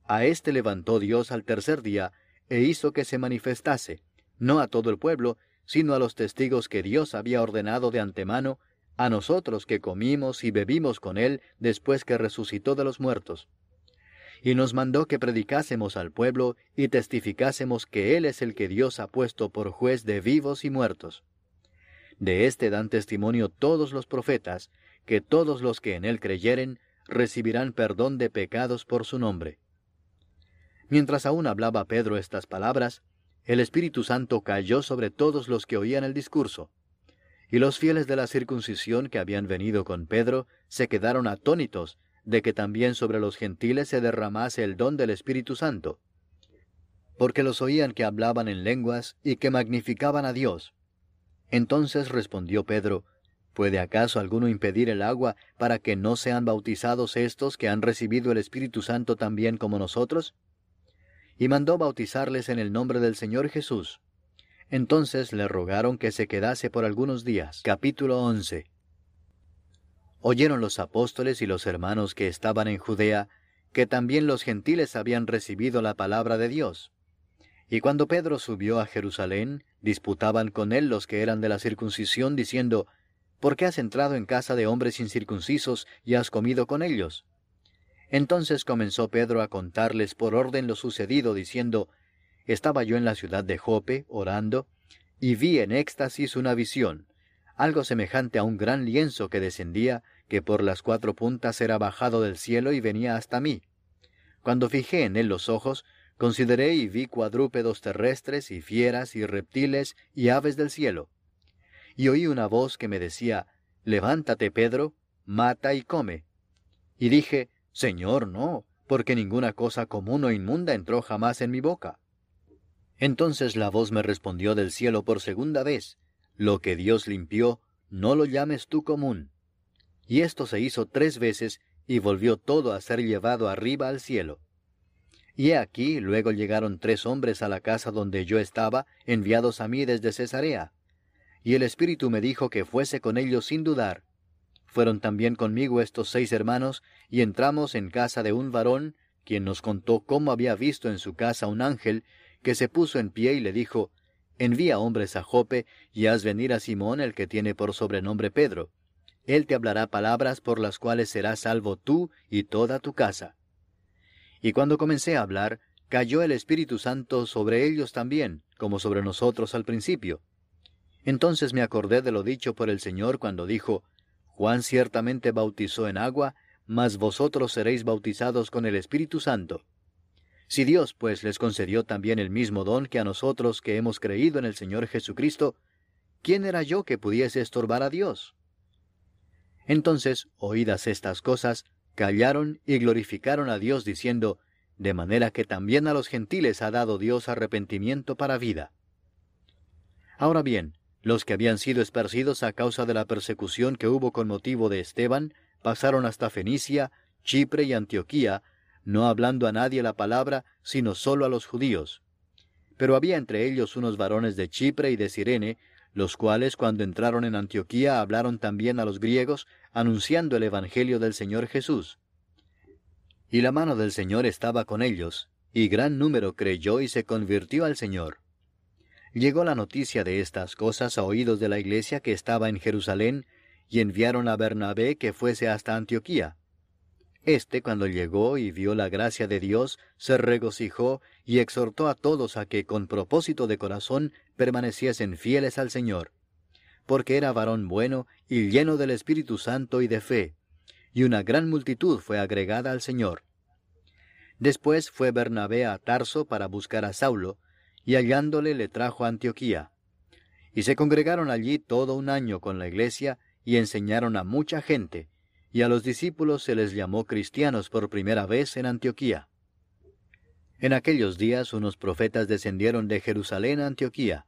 A éste levantó Dios al tercer día, e hizo que se manifestase, no a todo el pueblo, sino a los testigos que Dios había ordenado de antemano, a nosotros que comimos y bebimos con él después que resucitó de los muertos. Y nos mandó que predicásemos al pueblo y testificásemos que Él es el que Dios ha puesto por juez de vivos y muertos. De éste dan testimonio todos los profetas, que todos los que en Él creyeren recibirán perdón de pecados por su nombre. Mientras aún hablaba Pedro estas palabras, el Espíritu Santo cayó sobre todos los que oían el discurso. Y los fieles de la circuncisión que habían venido con Pedro se quedaron atónitos de que también sobre los gentiles se derramase el don del Espíritu Santo, porque los oían que hablaban en lenguas y que magnificaban a Dios. Entonces respondió Pedro, ¿Puede acaso alguno impedir el agua para que no sean bautizados estos que han recibido el Espíritu Santo también como nosotros? Y mandó bautizarles en el nombre del Señor Jesús. Entonces le rogaron que se quedase por algunos días. Capítulo 11. Oyeron los apóstoles y los hermanos que estaban en Judea, que también los gentiles habían recibido la palabra de Dios. Y cuando Pedro subió a Jerusalén, disputaban con él los que eran de la circuncisión, diciendo, ¿Por qué has entrado en casa de hombres incircuncisos y has comido con ellos? Entonces comenzó Pedro a contarles por orden lo sucedido, diciendo, estaba yo en la ciudad de Jope, orando, y vi en éxtasis una visión, algo semejante a un gran lienzo que descendía, que por las cuatro puntas era bajado del cielo y venía hasta mí. Cuando fijé en él los ojos, consideré y vi cuadrúpedos terrestres y fieras y reptiles y aves del cielo. Y oí una voz que me decía, Levántate, Pedro, mata y come. Y dije, Señor, no, porque ninguna cosa común o inmunda entró jamás en mi boca. Entonces la voz me respondió del cielo por segunda vez, Lo que Dios limpió, no lo llames tú común. Y esto se hizo tres veces, y volvió todo a ser llevado arriba al cielo. Y he aquí, luego llegaron tres hombres a la casa donde yo estaba, enviados a mí desde Cesarea. Y el Espíritu me dijo que fuese con ellos sin dudar. Fueron también conmigo estos seis hermanos, y entramos en casa de un varón, quien nos contó cómo había visto en su casa un ángel, que se puso en pie y le dijo, Envía hombres a Jope y haz venir a Simón el que tiene por sobrenombre Pedro. Él te hablará palabras por las cuales serás salvo tú y toda tu casa. Y cuando comencé a hablar, cayó el Espíritu Santo sobre ellos también, como sobre nosotros al principio. Entonces me acordé de lo dicho por el Señor cuando dijo, Juan ciertamente bautizó en agua, mas vosotros seréis bautizados con el Espíritu Santo. Si Dios pues les concedió también el mismo don que a nosotros que hemos creído en el Señor Jesucristo, ¿quién era yo que pudiese estorbar a Dios? Entonces, oídas estas cosas, callaron y glorificaron a Dios diciendo, de manera que también a los gentiles ha dado Dios arrepentimiento para vida. Ahora bien, los que habían sido esparcidos a causa de la persecución que hubo con motivo de Esteban, pasaron hasta Fenicia, Chipre y Antioquía, no hablando a nadie la palabra, sino solo a los judíos. Pero había entre ellos unos varones de Chipre y de Sirene, los cuales cuando entraron en Antioquía hablaron también a los griegos, anunciando el Evangelio del Señor Jesús. Y la mano del Señor estaba con ellos, y gran número creyó y se convirtió al Señor. Llegó la noticia de estas cosas a oídos de la iglesia que estaba en Jerusalén, y enviaron a Bernabé que fuese hasta Antioquía. Este, cuando llegó y vio la gracia de Dios, se regocijó y exhortó a todos a que con propósito de corazón permaneciesen fieles al Señor, porque era varón bueno y lleno del Espíritu Santo y de fe, y una gran multitud fue agregada al Señor. Después fue Bernabé a Tarso para buscar a Saulo, y hallándole le trajo a Antioquía. Y se congregaron allí todo un año con la iglesia y enseñaron a mucha gente, y a los discípulos se les llamó cristianos por primera vez en Antioquía. En aquellos días unos profetas descendieron de Jerusalén a Antioquía,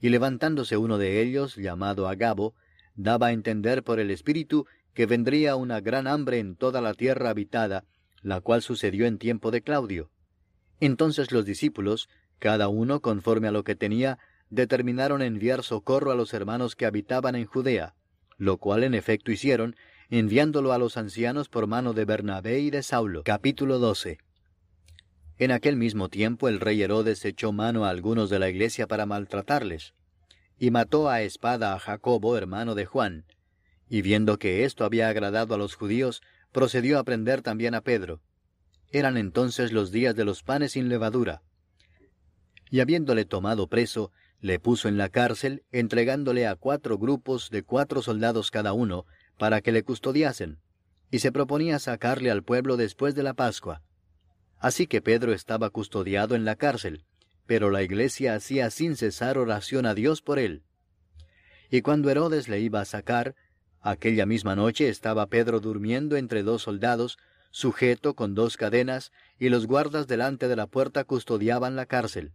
y levantándose uno de ellos, llamado Agabo, daba a entender por el Espíritu que vendría una gran hambre en toda la tierra habitada, la cual sucedió en tiempo de Claudio. Entonces los discípulos, cada uno conforme a lo que tenía, determinaron enviar socorro a los hermanos que habitaban en Judea, lo cual en efecto hicieron, enviándolo a los ancianos por mano de Bernabé y de Saulo. Capítulo 12. En aquel mismo tiempo el rey Herodes echó mano a algunos de la iglesia para maltratarles, y mató a espada a Jacobo, hermano de Juan, y viendo que esto había agradado a los judíos, procedió a prender también a Pedro. Eran entonces los días de los panes sin levadura. Y habiéndole tomado preso, le puso en la cárcel, entregándole a cuatro grupos de cuatro soldados cada uno, para que le custodiasen, y se proponía sacarle al pueblo después de la Pascua. Así que Pedro estaba custodiado en la cárcel, pero la iglesia hacía sin cesar oración a Dios por él. Y cuando Herodes le iba a sacar, aquella misma noche estaba Pedro durmiendo entre dos soldados, sujeto con dos cadenas, y los guardas delante de la puerta custodiaban la cárcel.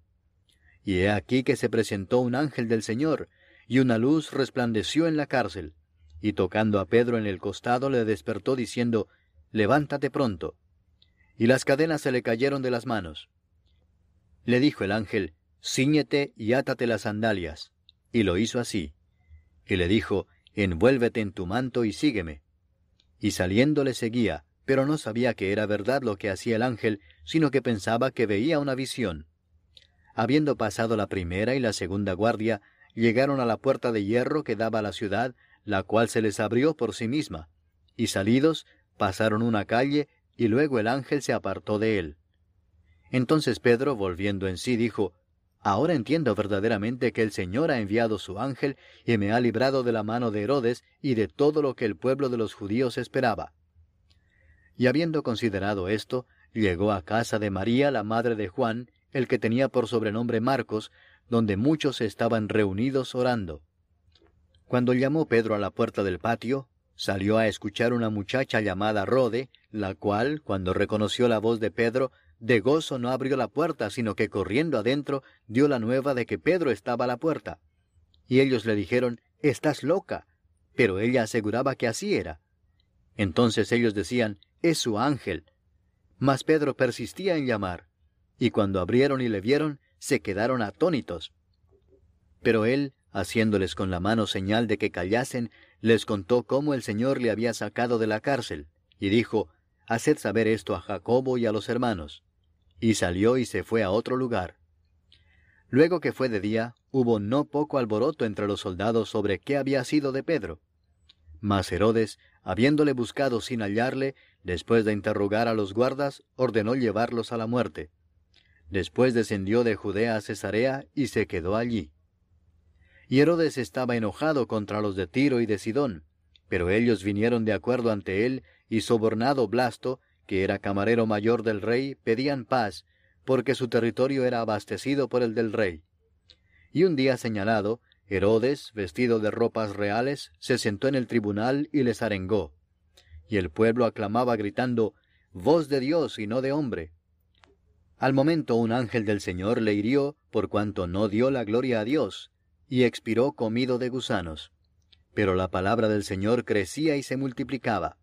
Y he aquí que se presentó un ángel del Señor, y una luz resplandeció en la cárcel, y tocando a Pedro en el costado le despertó diciendo, Levántate pronto. Y las cadenas se le cayeron de las manos. Le dijo el ángel, Cíñete y átate las sandalias. Y lo hizo así. Y le dijo, Envuélvete en tu manto y sígueme. Y saliendo le seguía, pero no sabía que era verdad lo que hacía el ángel, sino que pensaba que veía una visión. Habiendo pasado la primera y la segunda guardia, llegaron a la puerta de hierro que daba a la ciudad, la cual se les abrió por sí misma, y salidos, pasaron una calle, y luego el ángel se apartó de él. Entonces Pedro, volviendo en sí, dijo, Ahora entiendo verdaderamente que el Señor ha enviado su ángel y me ha librado de la mano de Herodes y de todo lo que el pueblo de los judíos esperaba. Y habiendo considerado esto, llegó a casa de María, la madre de Juan, el que tenía por sobrenombre Marcos, donde muchos estaban reunidos orando. Cuando llamó Pedro a la puerta del patio, salió a escuchar una muchacha llamada Rode, la cual, cuando reconoció la voz de Pedro, de gozo no abrió la puerta, sino que corriendo adentro dio la nueva de que Pedro estaba a la puerta. Y ellos le dijeron, Estás loca. Pero ella aseguraba que así era. Entonces ellos decían, Es su ángel. Mas Pedro persistía en llamar y cuando abrieron y le vieron, se quedaron atónitos. Pero él, haciéndoles con la mano señal de que callasen, les contó cómo el Señor le había sacado de la cárcel, y dijo, Haced saber esto a Jacobo y a los hermanos. Y salió y se fue a otro lugar. Luego que fue de día, hubo no poco alboroto entre los soldados sobre qué había sido de Pedro. Mas Herodes, habiéndole buscado sin hallarle, después de interrogar a los guardas, ordenó llevarlos a la muerte. Después descendió de Judea a Cesarea y se quedó allí. Y Herodes estaba enojado contra los de Tiro y de Sidón, pero ellos vinieron de acuerdo ante él, y sobornado Blasto, que era camarero mayor del rey, pedían paz, porque su territorio era abastecido por el del rey. Y un día señalado, Herodes, vestido de ropas reales, se sentó en el tribunal y les arengó. Y el pueblo aclamaba gritando, Voz de Dios y no de hombre. Al momento un ángel del Señor le hirió por cuanto no dio la gloria a Dios, y expiró comido de gusanos. Pero la palabra del Señor crecía y se multiplicaba.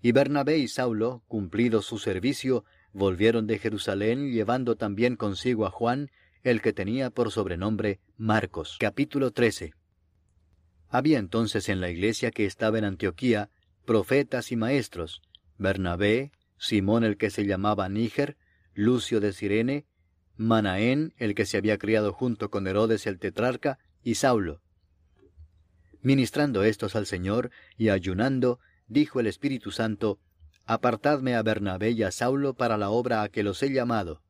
Y Bernabé y Saulo, cumplido su servicio, volvieron de Jerusalén llevando también consigo a Juan, el que tenía por sobrenombre Marcos. Capítulo 13. Había entonces en la iglesia que estaba en Antioquía profetas y maestros, Bernabé, Simón el que se llamaba Níger, Lucio de Sirene, Manaén, el que se había criado junto con Herodes el tetrarca, y Saulo. Ministrando estos al Señor y ayunando, dijo el Espíritu Santo, Apartadme a Bernabé y a Saulo para la obra a que los he llamado.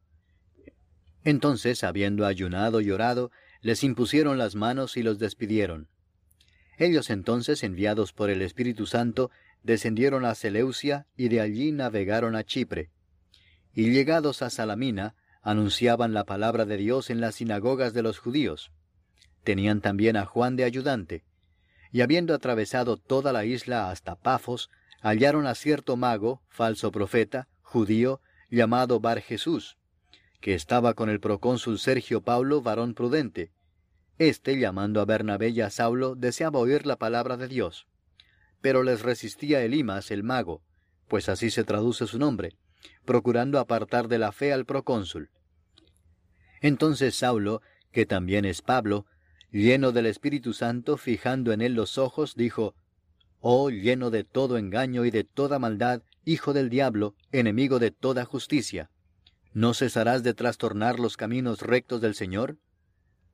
Entonces, habiendo ayunado y orado, les impusieron las manos y los despidieron. Ellos entonces, enviados por el Espíritu Santo, descendieron a Seleucia y de allí navegaron a Chipre y llegados a Salamina, anunciaban la palabra de Dios en las sinagogas de los judíos. Tenían también a Juan de ayudante, y habiendo atravesado toda la isla hasta Pafos, hallaron a cierto mago, falso profeta, judío, llamado Bar Jesús, que estaba con el procónsul Sergio Pablo, varón prudente. Este, llamando a Bernabé y a Saulo, deseaba oír la palabra de Dios. Pero les resistía Elimas, el mago, pues así se traduce su nombre, procurando apartar de la fe al procónsul. Entonces Saulo, que también es Pablo, lleno del Espíritu Santo, fijando en él los ojos, dijo, Oh lleno de todo engaño y de toda maldad, hijo del diablo, enemigo de toda justicia, ¿no cesarás de trastornar los caminos rectos del Señor?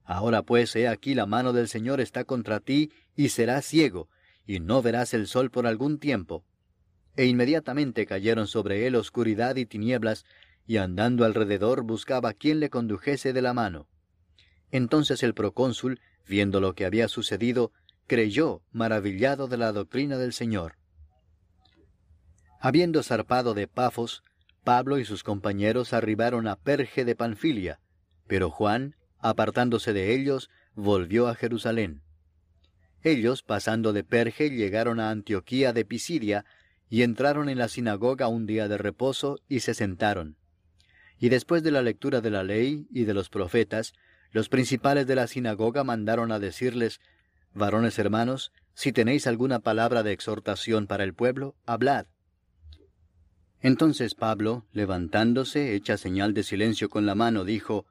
Ahora pues he aquí la mano del Señor está contra ti, y serás ciego, y no verás el sol por algún tiempo. E inmediatamente cayeron sobre él oscuridad y tinieblas, y andando alrededor buscaba quien le condujese de la mano. Entonces el procónsul, viendo lo que había sucedido, creyó, maravillado de la doctrina del Señor. Habiendo zarpado de Pafos, Pablo y sus compañeros arribaron a Perge de Panfilia, pero Juan, apartándose de ellos, volvió a Jerusalén. Ellos, pasando de Perge, llegaron a Antioquía de Pisidia, y entraron en la sinagoga un día de reposo, y se sentaron. Y después de la lectura de la ley y de los profetas, los principales de la sinagoga mandaron a decirles, Varones hermanos, si tenéis alguna palabra de exhortación para el pueblo, hablad. Entonces Pablo, levantándose, hecha señal de silencio con la mano, dijo,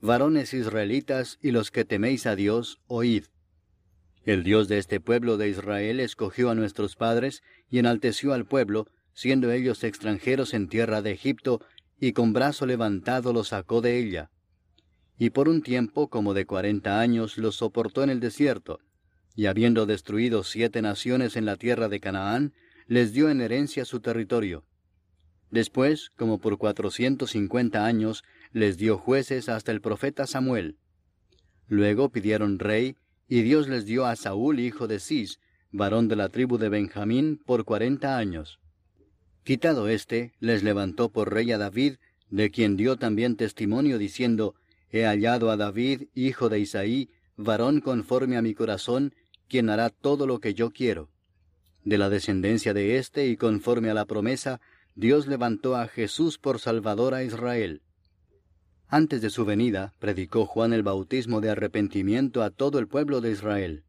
Varones israelitas y los que teméis a Dios, oíd. El Dios de este pueblo de Israel escogió a nuestros padres y enalteció al pueblo, siendo ellos extranjeros en tierra de Egipto, y con brazo levantado los sacó de ella. Y por un tiempo como de cuarenta años los soportó en el desierto, y habiendo destruido siete naciones en la tierra de Canaán, les dio en herencia su territorio. Después, como por cuatrocientos cincuenta años, les dio jueces hasta el profeta Samuel. Luego pidieron rey, y Dios les dio a Saúl hijo de Cis, varón de la tribu de Benjamín, por cuarenta años. Quitado éste, les levantó por rey a David, de quien dio también testimonio diciendo, He hallado a David, hijo de Isaí, varón conforme a mi corazón, quien hará todo lo que yo quiero. De la descendencia de éste y conforme a la promesa, Dios levantó a Jesús por Salvador a Israel. Antes de su venida, predicó Juan el bautismo de arrepentimiento a todo el pueblo de Israel.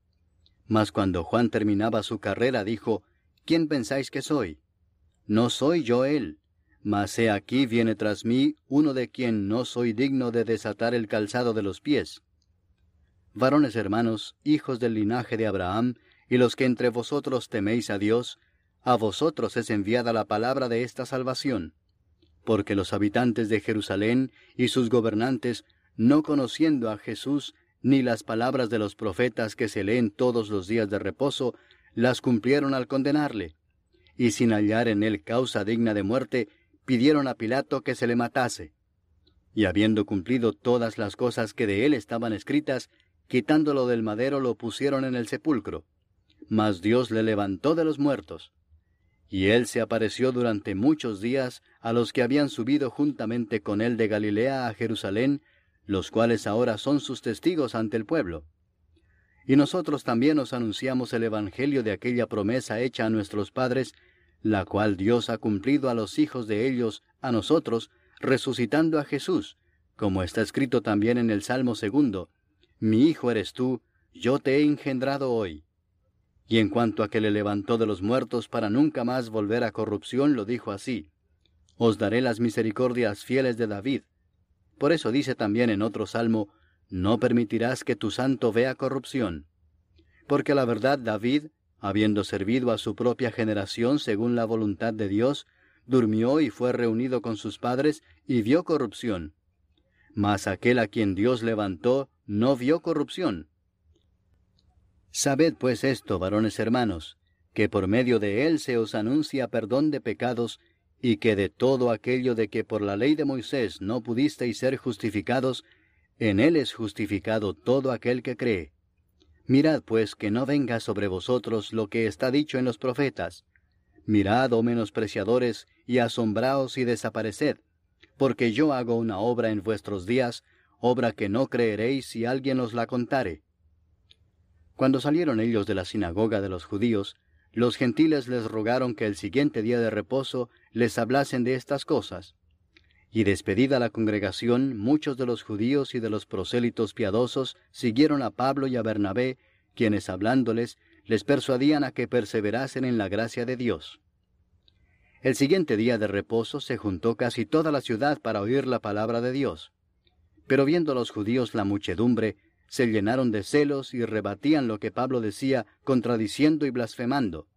Mas cuando Juan terminaba su carrera, dijo, ¿Quién pensáis que soy? No soy yo él, mas he aquí viene tras mí uno de quien no soy digno de desatar el calzado de los pies. Varones hermanos, hijos del linaje de Abraham, y los que entre vosotros teméis a Dios, a vosotros es enviada la palabra de esta salvación, porque los habitantes de Jerusalén y sus gobernantes, no conociendo a Jesús ni las palabras de los profetas que se leen todos los días de reposo, las cumplieron al condenarle y sin hallar en él causa digna de muerte, pidieron a Pilato que se le matase. Y habiendo cumplido todas las cosas que de él estaban escritas, quitándolo del madero lo pusieron en el sepulcro. Mas Dios le levantó de los muertos. Y él se apareció durante muchos días a los que habían subido juntamente con él de Galilea a Jerusalén, los cuales ahora son sus testigos ante el pueblo. Y nosotros también os anunciamos el Evangelio de aquella promesa hecha a nuestros padres, la cual Dios ha cumplido a los hijos de ellos, a nosotros, resucitando a Jesús, como está escrito también en el Salmo segundo, Mi hijo eres tú, yo te he engendrado hoy. Y en cuanto a que le levantó de los muertos para nunca más volver a corrupción, lo dijo así, Os daré las misericordias fieles de David. Por eso dice también en otro salmo, No permitirás que tu santo vea corrupción. Porque la verdad David, habiendo servido a su propia generación según la voluntad de Dios, durmió y fue reunido con sus padres y vio corrupción. Mas aquel a quien Dios levantó no vio corrupción. Sabed pues esto, varones hermanos, que por medio de él se os anuncia perdón de pecados, y que de todo aquello de que por la ley de Moisés no pudisteis ser justificados, en él es justificado todo aquel que cree. Mirad pues que no venga sobre vosotros lo que está dicho en los profetas. Mirad, oh menospreciadores, y asombraos y desapareced, porque yo hago una obra en vuestros días, obra que no creeréis si alguien os la contare. Cuando salieron ellos de la sinagoga de los judíos, los gentiles les rogaron que el siguiente día de reposo les hablasen de estas cosas. Y despedida la congregación, muchos de los judíos y de los prosélitos piadosos siguieron a Pablo y a Bernabé, quienes hablándoles les persuadían a que perseverasen en la gracia de Dios. El siguiente día de reposo se juntó casi toda la ciudad para oír la palabra de Dios. Pero viendo los judíos la muchedumbre, se llenaron de celos y rebatían lo que Pablo decía, contradiciendo y blasfemando.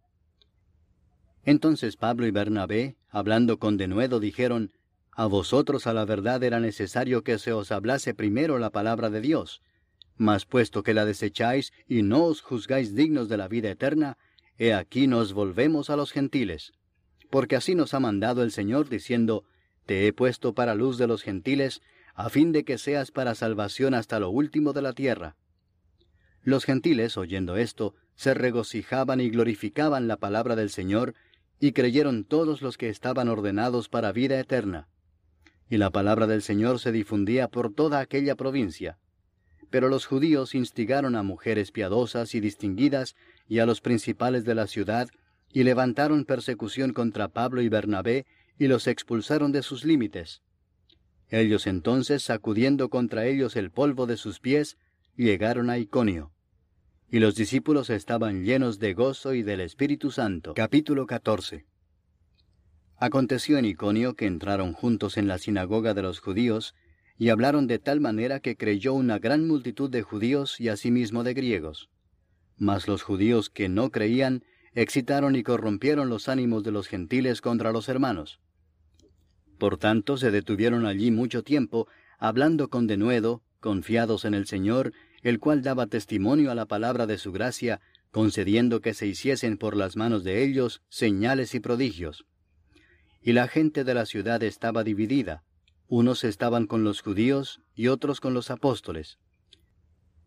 Entonces Pablo y Bernabé, hablando con denuedo, dijeron, A vosotros a la verdad era necesario que se os hablase primero la palabra de Dios, mas puesto que la desecháis y no os juzgáis dignos de la vida eterna, he aquí nos volvemos a los gentiles. Porque así nos ha mandado el Señor, diciendo, Te he puesto para luz de los gentiles, a fin de que seas para salvación hasta lo último de la tierra. Los gentiles, oyendo esto, se regocijaban y glorificaban la palabra del Señor, y creyeron todos los que estaban ordenados para vida eterna. Y la palabra del Señor se difundía por toda aquella provincia. Pero los judíos instigaron a mujeres piadosas y distinguidas y a los principales de la ciudad, y levantaron persecución contra Pablo y Bernabé, y los expulsaron de sus límites. Ellos entonces, sacudiendo contra ellos el polvo de sus pies, llegaron a Iconio. Y los discípulos estaban llenos de gozo y del Espíritu Santo. Capítulo 14 Aconteció en Iconio que entraron juntos en la sinagoga de los judíos, y hablaron de tal manera que creyó una gran multitud de judíos y asimismo de griegos. Mas los judíos que no creían excitaron y corrompieron los ánimos de los gentiles contra los hermanos. Por tanto, se detuvieron allí mucho tiempo, hablando con denuedo, confiados en el Señor, el cual daba testimonio a la palabra de su gracia, concediendo que se hiciesen por las manos de ellos señales y prodigios. Y la gente de la ciudad estaba dividida, unos estaban con los judíos y otros con los apóstoles.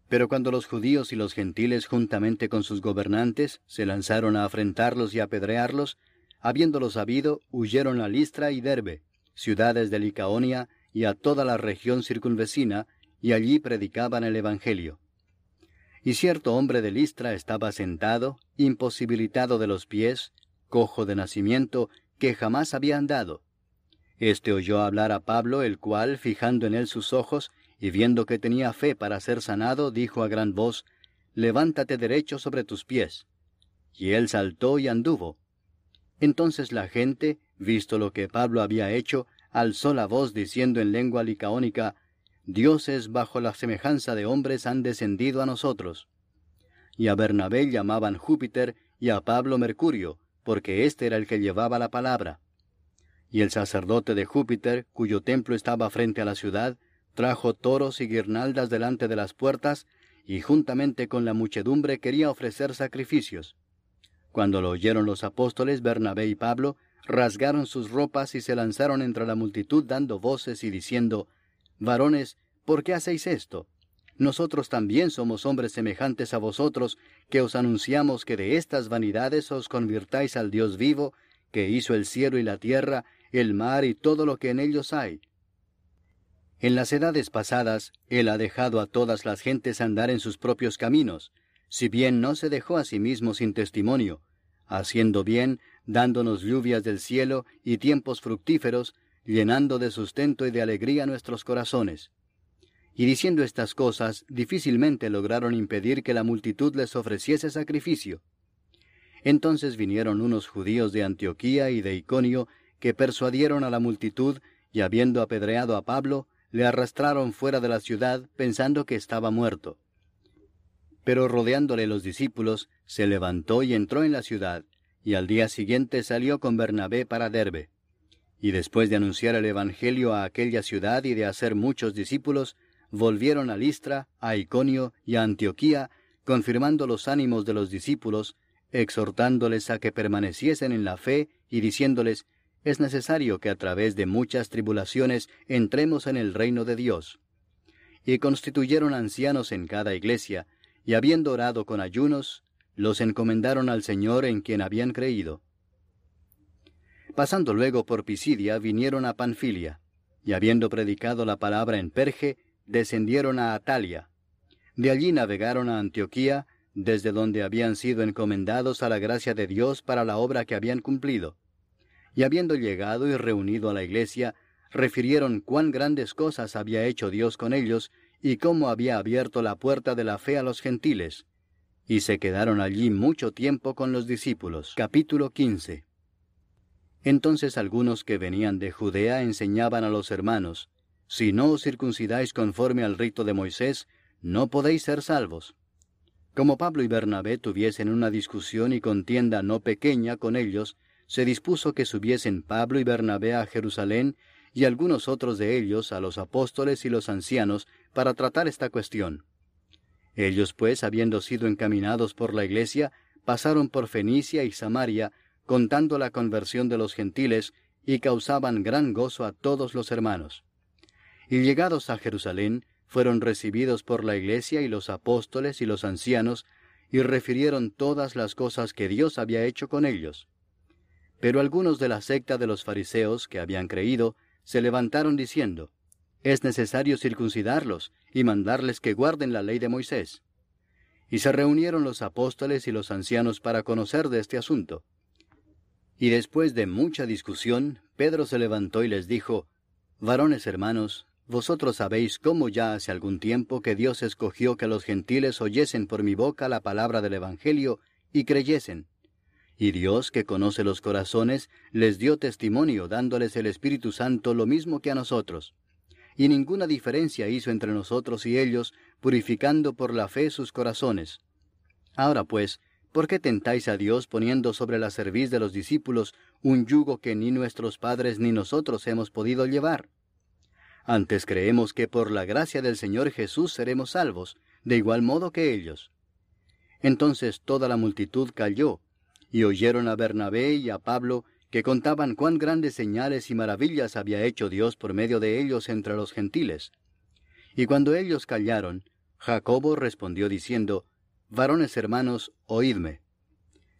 Pero cuando los judíos y los gentiles juntamente con sus gobernantes se lanzaron a afrentarlos y apedrearlos, habiéndolo sabido, huyeron a Listra y Derbe, ciudades de Licaonia y a toda la región circunvecina, y allí predicaban el Evangelio. Y cierto hombre de Listra estaba sentado, imposibilitado de los pies, cojo de nacimiento, que jamás había andado. Este oyó hablar a Pablo, el cual, fijando en él sus ojos, y viendo que tenía fe para ser sanado, dijo a gran voz, Levántate derecho sobre tus pies. Y él saltó y anduvo. Entonces la gente, visto lo que Pablo había hecho, alzó la voz diciendo en lengua licaónica, Dioses bajo la semejanza de hombres han descendido a nosotros. Y a Bernabé llamaban Júpiter y a Pablo Mercurio, porque éste era el que llevaba la palabra. Y el sacerdote de Júpiter, cuyo templo estaba frente a la ciudad, trajo toros y guirnaldas delante de las puertas, y juntamente con la muchedumbre quería ofrecer sacrificios. Cuando lo oyeron los apóstoles Bernabé y Pablo, rasgaron sus ropas y se lanzaron entre la multitud dando voces y diciendo, Varones, ¿por qué hacéis esto? Nosotros también somos hombres semejantes a vosotros, que os anunciamos que de estas vanidades os convirtáis al Dios vivo, que hizo el cielo y la tierra, el mar y todo lo que en ellos hay. En las edades pasadas, Él ha dejado a todas las gentes andar en sus propios caminos, si bien no se dejó a sí mismo sin testimonio, haciendo bien, dándonos lluvias del cielo y tiempos fructíferos, llenando de sustento y de alegría nuestros corazones. Y diciendo estas cosas, difícilmente lograron impedir que la multitud les ofreciese sacrificio. Entonces vinieron unos judíos de Antioquía y de Iconio, que persuadieron a la multitud, y habiendo apedreado a Pablo, le arrastraron fuera de la ciudad, pensando que estaba muerto. Pero rodeándole los discípulos, se levantó y entró en la ciudad, y al día siguiente salió con Bernabé para Derbe. Y después de anunciar el Evangelio a aquella ciudad y de hacer muchos discípulos, volvieron a Listra, a Iconio y a Antioquía, confirmando los ánimos de los discípulos, exhortándoles a que permaneciesen en la fe y diciéndoles, es necesario que a través de muchas tribulaciones entremos en el reino de Dios. Y constituyeron ancianos en cada iglesia, y habiendo orado con ayunos, los encomendaron al Señor en quien habían creído. Pasando luego por Pisidia, vinieron a Panfilia, y habiendo predicado la palabra en Perge, descendieron a Atalia. De allí navegaron a Antioquía, desde donde habían sido encomendados a la gracia de Dios para la obra que habían cumplido. Y habiendo llegado y reunido a la iglesia, refirieron cuán grandes cosas había hecho Dios con ellos y cómo había abierto la puerta de la fe a los gentiles. Y se quedaron allí mucho tiempo con los discípulos. Capítulo 15. Entonces algunos que venían de Judea enseñaban a los hermanos, Si no os circuncidáis conforme al rito de Moisés, no podéis ser salvos. Como Pablo y Bernabé tuviesen una discusión y contienda no pequeña con ellos, se dispuso que subiesen Pablo y Bernabé a Jerusalén y algunos otros de ellos a los apóstoles y los ancianos para tratar esta cuestión. Ellos pues, habiendo sido encaminados por la iglesia, pasaron por Fenicia y Samaria, contando la conversión de los gentiles, y causaban gran gozo a todos los hermanos. Y llegados a Jerusalén, fueron recibidos por la iglesia y los apóstoles y los ancianos, y refirieron todas las cosas que Dios había hecho con ellos. Pero algunos de la secta de los fariseos que habían creído, se levantaron diciendo, Es necesario circuncidarlos y mandarles que guarden la ley de Moisés. Y se reunieron los apóstoles y los ancianos para conocer de este asunto. Y después de mucha discusión, Pedro se levantó y les dijo, Varones hermanos, vosotros sabéis cómo ya hace algún tiempo que Dios escogió que los gentiles oyesen por mi boca la palabra del Evangelio y creyesen. Y Dios, que conoce los corazones, les dio testimonio dándoles el Espíritu Santo lo mismo que a nosotros. Y ninguna diferencia hizo entre nosotros y ellos, purificando por la fe sus corazones. Ahora pues, ¿por qué tentáis a Dios poniendo sobre la cerviz de los discípulos un yugo que ni nuestros padres ni nosotros hemos podido llevar? Antes creemos que por la gracia del Señor Jesús seremos salvos, de igual modo que ellos. Entonces toda la multitud cayó, y oyeron a Bernabé y a Pablo, que contaban cuán grandes señales y maravillas había hecho Dios por medio de ellos entre los gentiles. Y cuando ellos callaron, Jacobo respondió diciendo, Varones hermanos, oídme.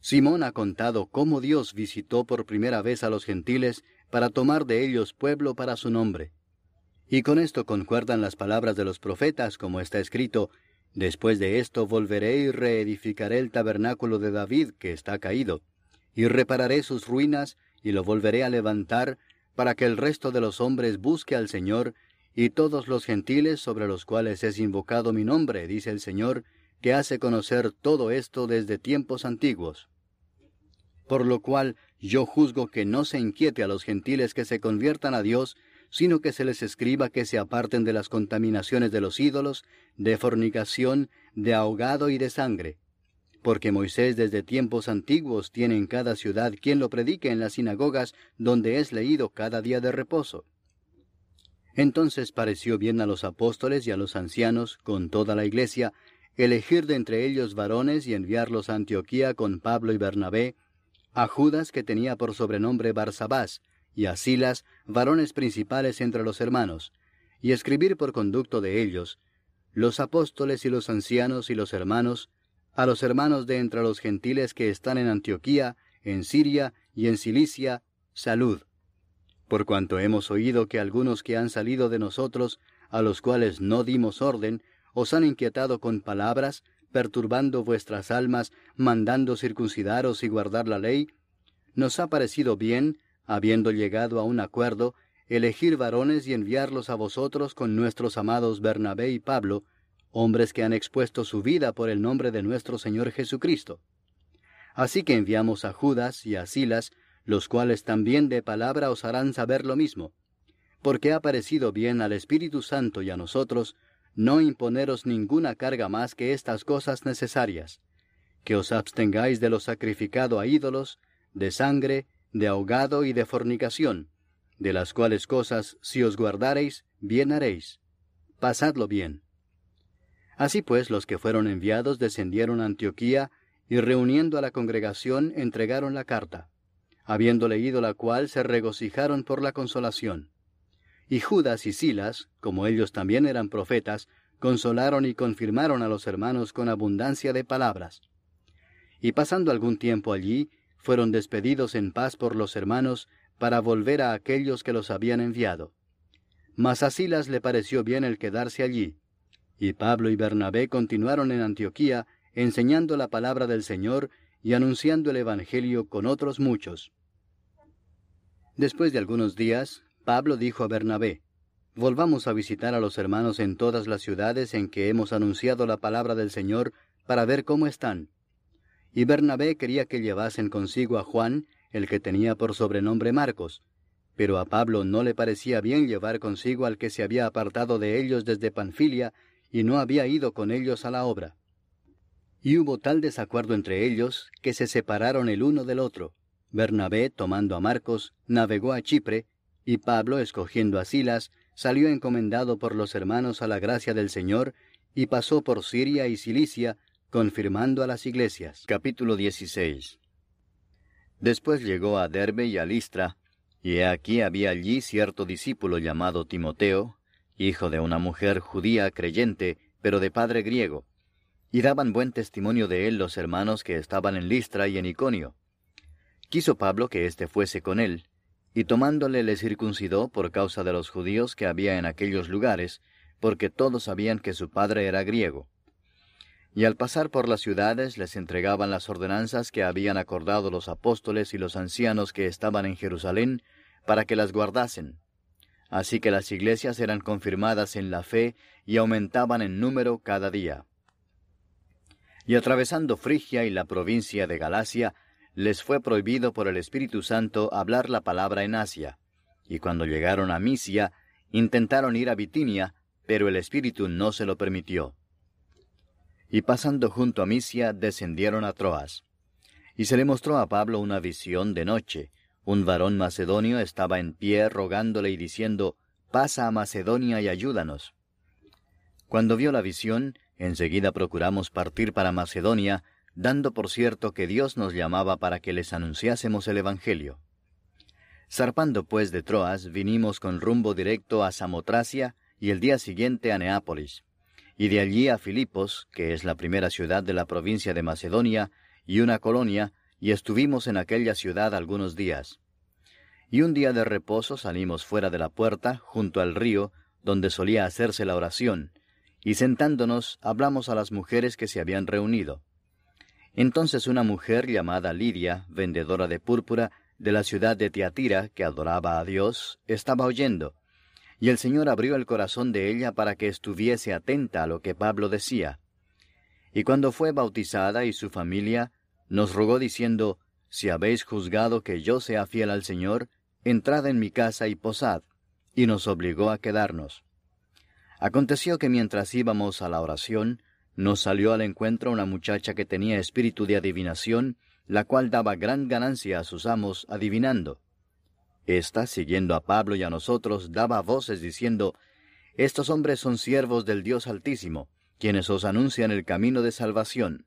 Simón ha contado cómo Dios visitó por primera vez a los gentiles para tomar de ellos pueblo para su nombre. Y con esto concuerdan las palabras de los profetas, como está escrito, Después de esto volveré y reedificaré el tabernáculo de David que está caído, y repararé sus ruinas y lo volveré a levantar, para que el resto de los hombres busque al Señor, y todos los gentiles sobre los cuales es invocado mi nombre, dice el Señor, que hace conocer todo esto desde tiempos antiguos. Por lo cual yo juzgo que no se inquiete a los gentiles que se conviertan a Dios, sino que se les escriba que se aparten de las contaminaciones de los ídolos, de fornicación, de ahogado y de sangre. Porque Moisés desde tiempos antiguos tiene en cada ciudad quien lo predique en las sinagogas donde es leído cada día de reposo. Entonces pareció bien a los apóstoles y a los ancianos, con toda la iglesia, elegir de entre ellos varones y enviarlos a Antioquía con Pablo y Bernabé, a Judas que tenía por sobrenombre Barsabás, y a Silas, varones principales entre los hermanos, y escribir por conducto de ellos, los apóstoles y los ancianos y los hermanos, a los hermanos de entre los gentiles que están en Antioquía, en Siria y en Cilicia, salud. Por cuanto hemos oído que algunos que han salido de nosotros, a los cuales no dimos orden, os han inquietado con palabras, perturbando vuestras almas, mandando circuncidaros y guardar la ley, nos ha parecido bien, habiendo llegado a un acuerdo, elegir varones y enviarlos a vosotros con nuestros amados Bernabé y Pablo, hombres que han expuesto su vida por el nombre de nuestro Señor Jesucristo. Así que enviamos a Judas y a Silas, los cuales también de palabra os harán saber lo mismo, porque ha parecido bien al Espíritu Santo y a nosotros no imponeros ninguna carga más que estas cosas necesarias, que os abstengáis de lo sacrificado a ídolos, de sangre, de ahogado y de fornicación, de las cuales cosas, si os guardareis, bien haréis. Pasadlo bien. Así pues, los que fueron enviados descendieron a Antioquía y reuniendo a la congregación entregaron la carta, habiendo leído la cual se regocijaron por la consolación. Y Judas y Silas, como ellos también eran profetas, consolaron y confirmaron a los hermanos con abundancia de palabras. Y pasando algún tiempo allí, fueron despedidos en paz por los hermanos para volver a aquellos que los habían enviado. Mas a Silas le pareció bien el quedarse allí, y Pablo y Bernabé continuaron en Antioquía, enseñando la palabra del Señor y anunciando el Evangelio con otros muchos. Después de algunos días, Pablo dijo a Bernabé, Volvamos a visitar a los hermanos en todas las ciudades en que hemos anunciado la palabra del Señor para ver cómo están. Y Bernabé quería que llevasen consigo a Juan, el que tenía por sobrenombre Marcos, pero a Pablo no le parecía bien llevar consigo al que se había apartado de ellos desde Panfilia y no había ido con ellos a la obra. Y hubo tal desacuerdo entre ellos que se separaron el uno del otro. Bernabé, tomando a Marcos, navegó a Chipre, y Pablo, escogiendo a Silas, salió encomendado por los hermanos a la gracia del Señor, y pasó por Siria y Cilicia, confirmando a las iglesias. Capítulo 16 Después llegó a Derbe y a Listra, y he aquí había allí cierto discípulo llamado Timoteo, hijo de una mujer judía creyente, pero de padre griego, y daban buen testimonio de él los hermanos que estaban en Listra y en Iconio. Quiso Pablo que éste fuese con él, y tomándole le circuncidó por causa de los judíos que había en aquellos lugares, porque todos sabían que su padre era griego y al pasar por las ciudades les entregaban las ordenanzas que habían acordado los apóstoles y los ancianos que estaban en Jerusalén, para que las guardasen. Así que las iglesias eran confirmadas en la fe y aumentaban en número cada día. Y atravesando Frigia y la provincia de Galacia, les fue prohibido por el Espíritu Santo hablar la palabra en Asia. Y cuando llegaron a Misia, intentaron ir a Bitinia, pero el Espíritu no se lo permitió y pasando junto a Misia descendieron a Troas. Y se le mostró a Pablo una visión de noche. Un varón macedonio estaba en pie rogándole y diciendo, Pasa a Macedonia y ayúdanos. Cuando vio la visión, enseguida procuramos partir para Macedonia, dando por cierto que Dios nos llamaba para que les anunciásemos el Evangelio. Zarpando pues de Troas, vinimos con rumbo directo a Samotracia y el día siguiente a Neápolis y de allí a Filipos, que es la primera ciudad de la provincia de Macedonia, y una colonia, y estuvimos en aquella ciudad algunos días. Y un día de reposo salimos fuera de la puerta, junto al río, donde solía hacerse la oración, y sentándonos hablamos a las mujeres que se habían reunido. Entonces una mujer llamada Lidia, vendedora de púrpura, de la ciudad de Tiatira, que adoraba a Dios, estaba oyendo, y el Señor abrió el corazón de ella para que estuviese atenta a lo que Pablo decía. Y cuando fue bautizada y su familia, nos rogó diciendo, Si habéis juzgado que yo sea fiel al Señor, entrad en mi casa y posad, y nos obligó a quedarnos. Aconteció que mientras íbamos a la oración, nos salió al encuentro una muchacha que tenía espíritu de adivinación, la cual daba gran ganancia a sus amos adivinando. Esta, siguiendo a Pablo y a nosotros, daba voces diciendo, Estos hombres son siervos del Dios Altísimo, quienes os anuncian el camino de salvación.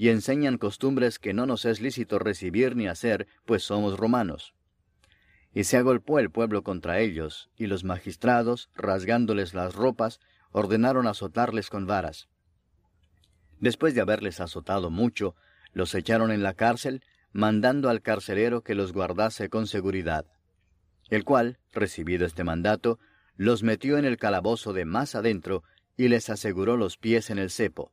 y enseñan costumbres que no nos es lícito recibir ni hacer, pues somos romanos. Y se agolpó el pueblo contra ellos, y los magistrados, rasgándoles las ropas, ordenaron azotarles con varas. Después de haberles azotado mucho, los echaron en la cárcel, mandando al carcelero que los guardase con seguridad. El cual, recibido este mandato, los metió en el calabozo de más adentro y les aseguró los pies en el cepo.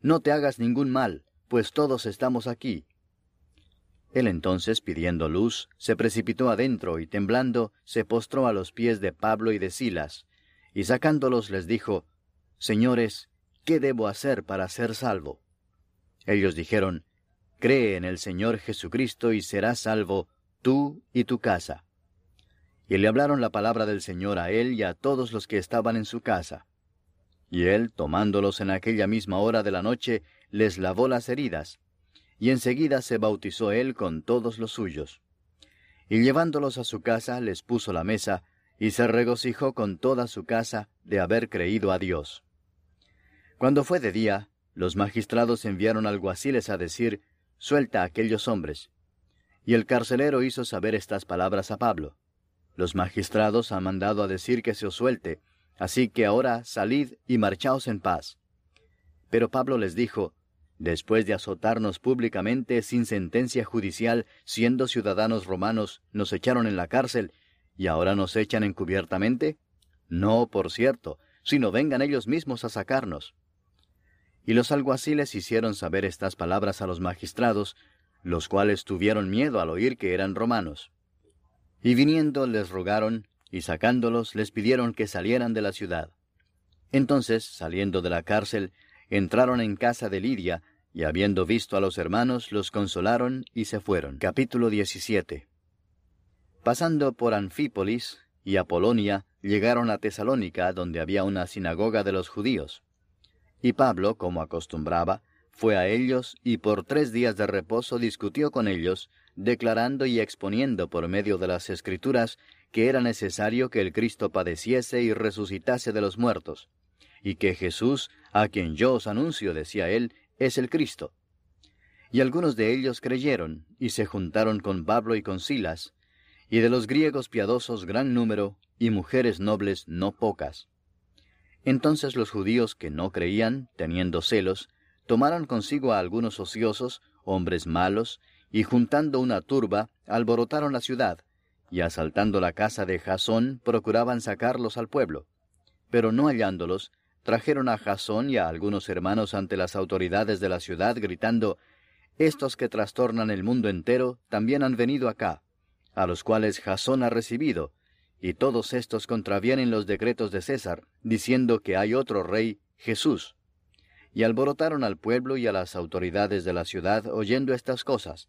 No te hagas ningún mal, pues todos estamos aquí. Él entonces, pidiendo luz, se precipitó adentro y temblando, se postró a los pies de Pablo y de Silas, y sacándolos les dijo, Señores, ¿qué debo hacer para ser salvo? Ellos dijeron, cree en el Señor Jesucristo y serás salvo, tú y tu casa. Y le hablaron la palabra del Señor a él y a todos los que estaban en su casa. Y él, tomándolos en aquella misma hora de la noche, les lavó las heridas, y enseguida se bautizó él con todos los suyos. Y llevándolos a su casa, les puso la mesa, y se regocijó con toda su casa de haber creído a Dios. Cuando fue de día, los magistrados enviaron alguaciles a decir, Suelta a aquellos hombres. Y el carcelero hizo saber estas palabras a Pablo. Los magistrados han mandado a decir que se os suelte, así que ahora salid y marchaos en paz. Pero Pablo les dijo, Después de azotarnos públicamente sin sentencia judicial, siendo ciudadanos romanos, nos echaron en la cárcel, y ahora nos echan encubiertamente? No, por cierto, sino vengan ellos mismos a sacarnos. Y los alguaciles hicieron saber estas palabras a los magistrados, los cuales tuvieron miedo al oír que eran romanos. Y viniendo les rogaron, y sacándolos les pidieron que salieran de la ciudad. Entonces, saliendo de la cárcel, entraron en casa de Lidia, y habiendo visto a los hermanos, los consolaron y se fueron. Capítulo 17 Pasando por Anfípolis y Apolonia, llegaron a Tesalónica, donde había una sinagoga de los judíos. Y Pablo, como acostumbraba, fue a ellos y por tres días de reposo discutió con ellos, declarando y exponiendo por medio de las Escrituras que era necesario que el Cristo padeciese y resucitase de los muertos, y que Jesús, a quien yo os anuncio, decía él, es el Cristo. Y algunos de ellos creyeron, y se juntaron con Pablo y con Silas, y de los griegos piadosos gran número, y mujeres nobles no pocas. Entonces los judíos que no creían, teniendo celos, tomaron consigo a algunos ociosos, hombres malos, y juntando una turba, alborotaron la ciudad, y asaltando la casa de Jasón, procuraban sacarlos al pueblo. Pero no hallándolos, trajeron a Jasón y a algunos hermanos ante las autoridades de la ciudad, gritando, Estos que trastornan el mundo entero también han venido acá, a los cuales Jasón ha recibido, y todos estos contravienen los decretos de César, diciendo que hay otro rey, Jesús. Y alborotaron al pueblo y a las autoridades de la ciudad oyendo estas cosas.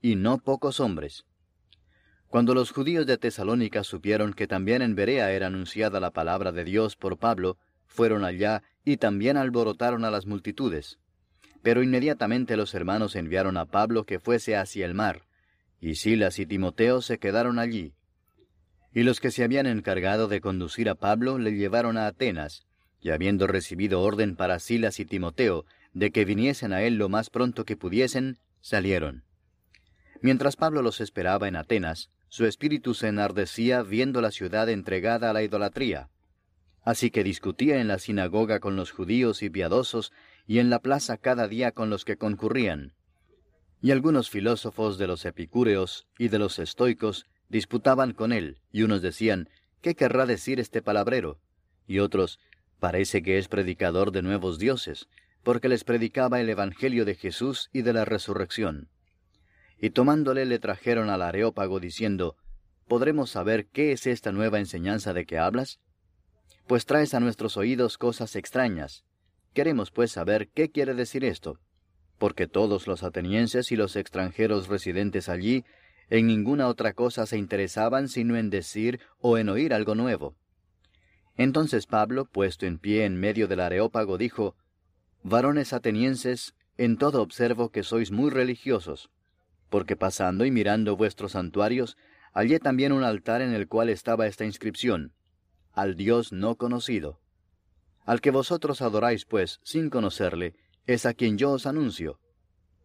y no pocos hombres. Cuando los judíos de Tesalónica supieron que también en Berea era anunciada la palabra de Dios por Pablo, fueron allá y también alborotaron a las multitudes. Pero inmediatamente los hermanos enviaron a Pablo que fuese hacia el mar, y Silas y Timoteo se quedaron allí. Y los que se habían encargado de conducir a Pablo le llevaron a Atenas, y habiendo recibido orden para Silas y Timoteo de que viniesen a él lo más pronto que pudiesen, salieron. Mientras Pablo los esperaba en Atenas, su espíritu se enardecía viendo la ciudad entregada a la idolatría. Así que discutía en la sinagoga con los judíos y piadosos, y en la plaza cada día con los que concurrían. Y algunos filósofos de los epicúreos y de los estoicos disputaban con él, y unos decían, ¿qué querrá decir este palabrero? Y otros, parece que es predicador de nuevos dioses, porque les predicaba el Evangelio de Jesús y de la resurrección. Y tomándole le trajeron al Areópago diciendo, ¿Podremos saber qué es esta nueva enseñanza de que hablas? Pues traes a nuestros oídos cosas extrañas. Queremos pues saber qué quiere decir esto porque todos los atenienses y los extranjeros residentes allí en ninguna otra cosa se interesaban sino en decir o en oír algo nuevo. Entonces Pablo, puesto en pie en medio del areópago, dijo, Varones atenienses, en todo observo que sois muy religiosos, porque pasando y mirando vuestros santuarios, hallé también un altar en el cual estaba esta inscripción, Al Dios no conocido. Al que vosotros adoráis, pues, sin conocerle, es a quien yo os anuncio.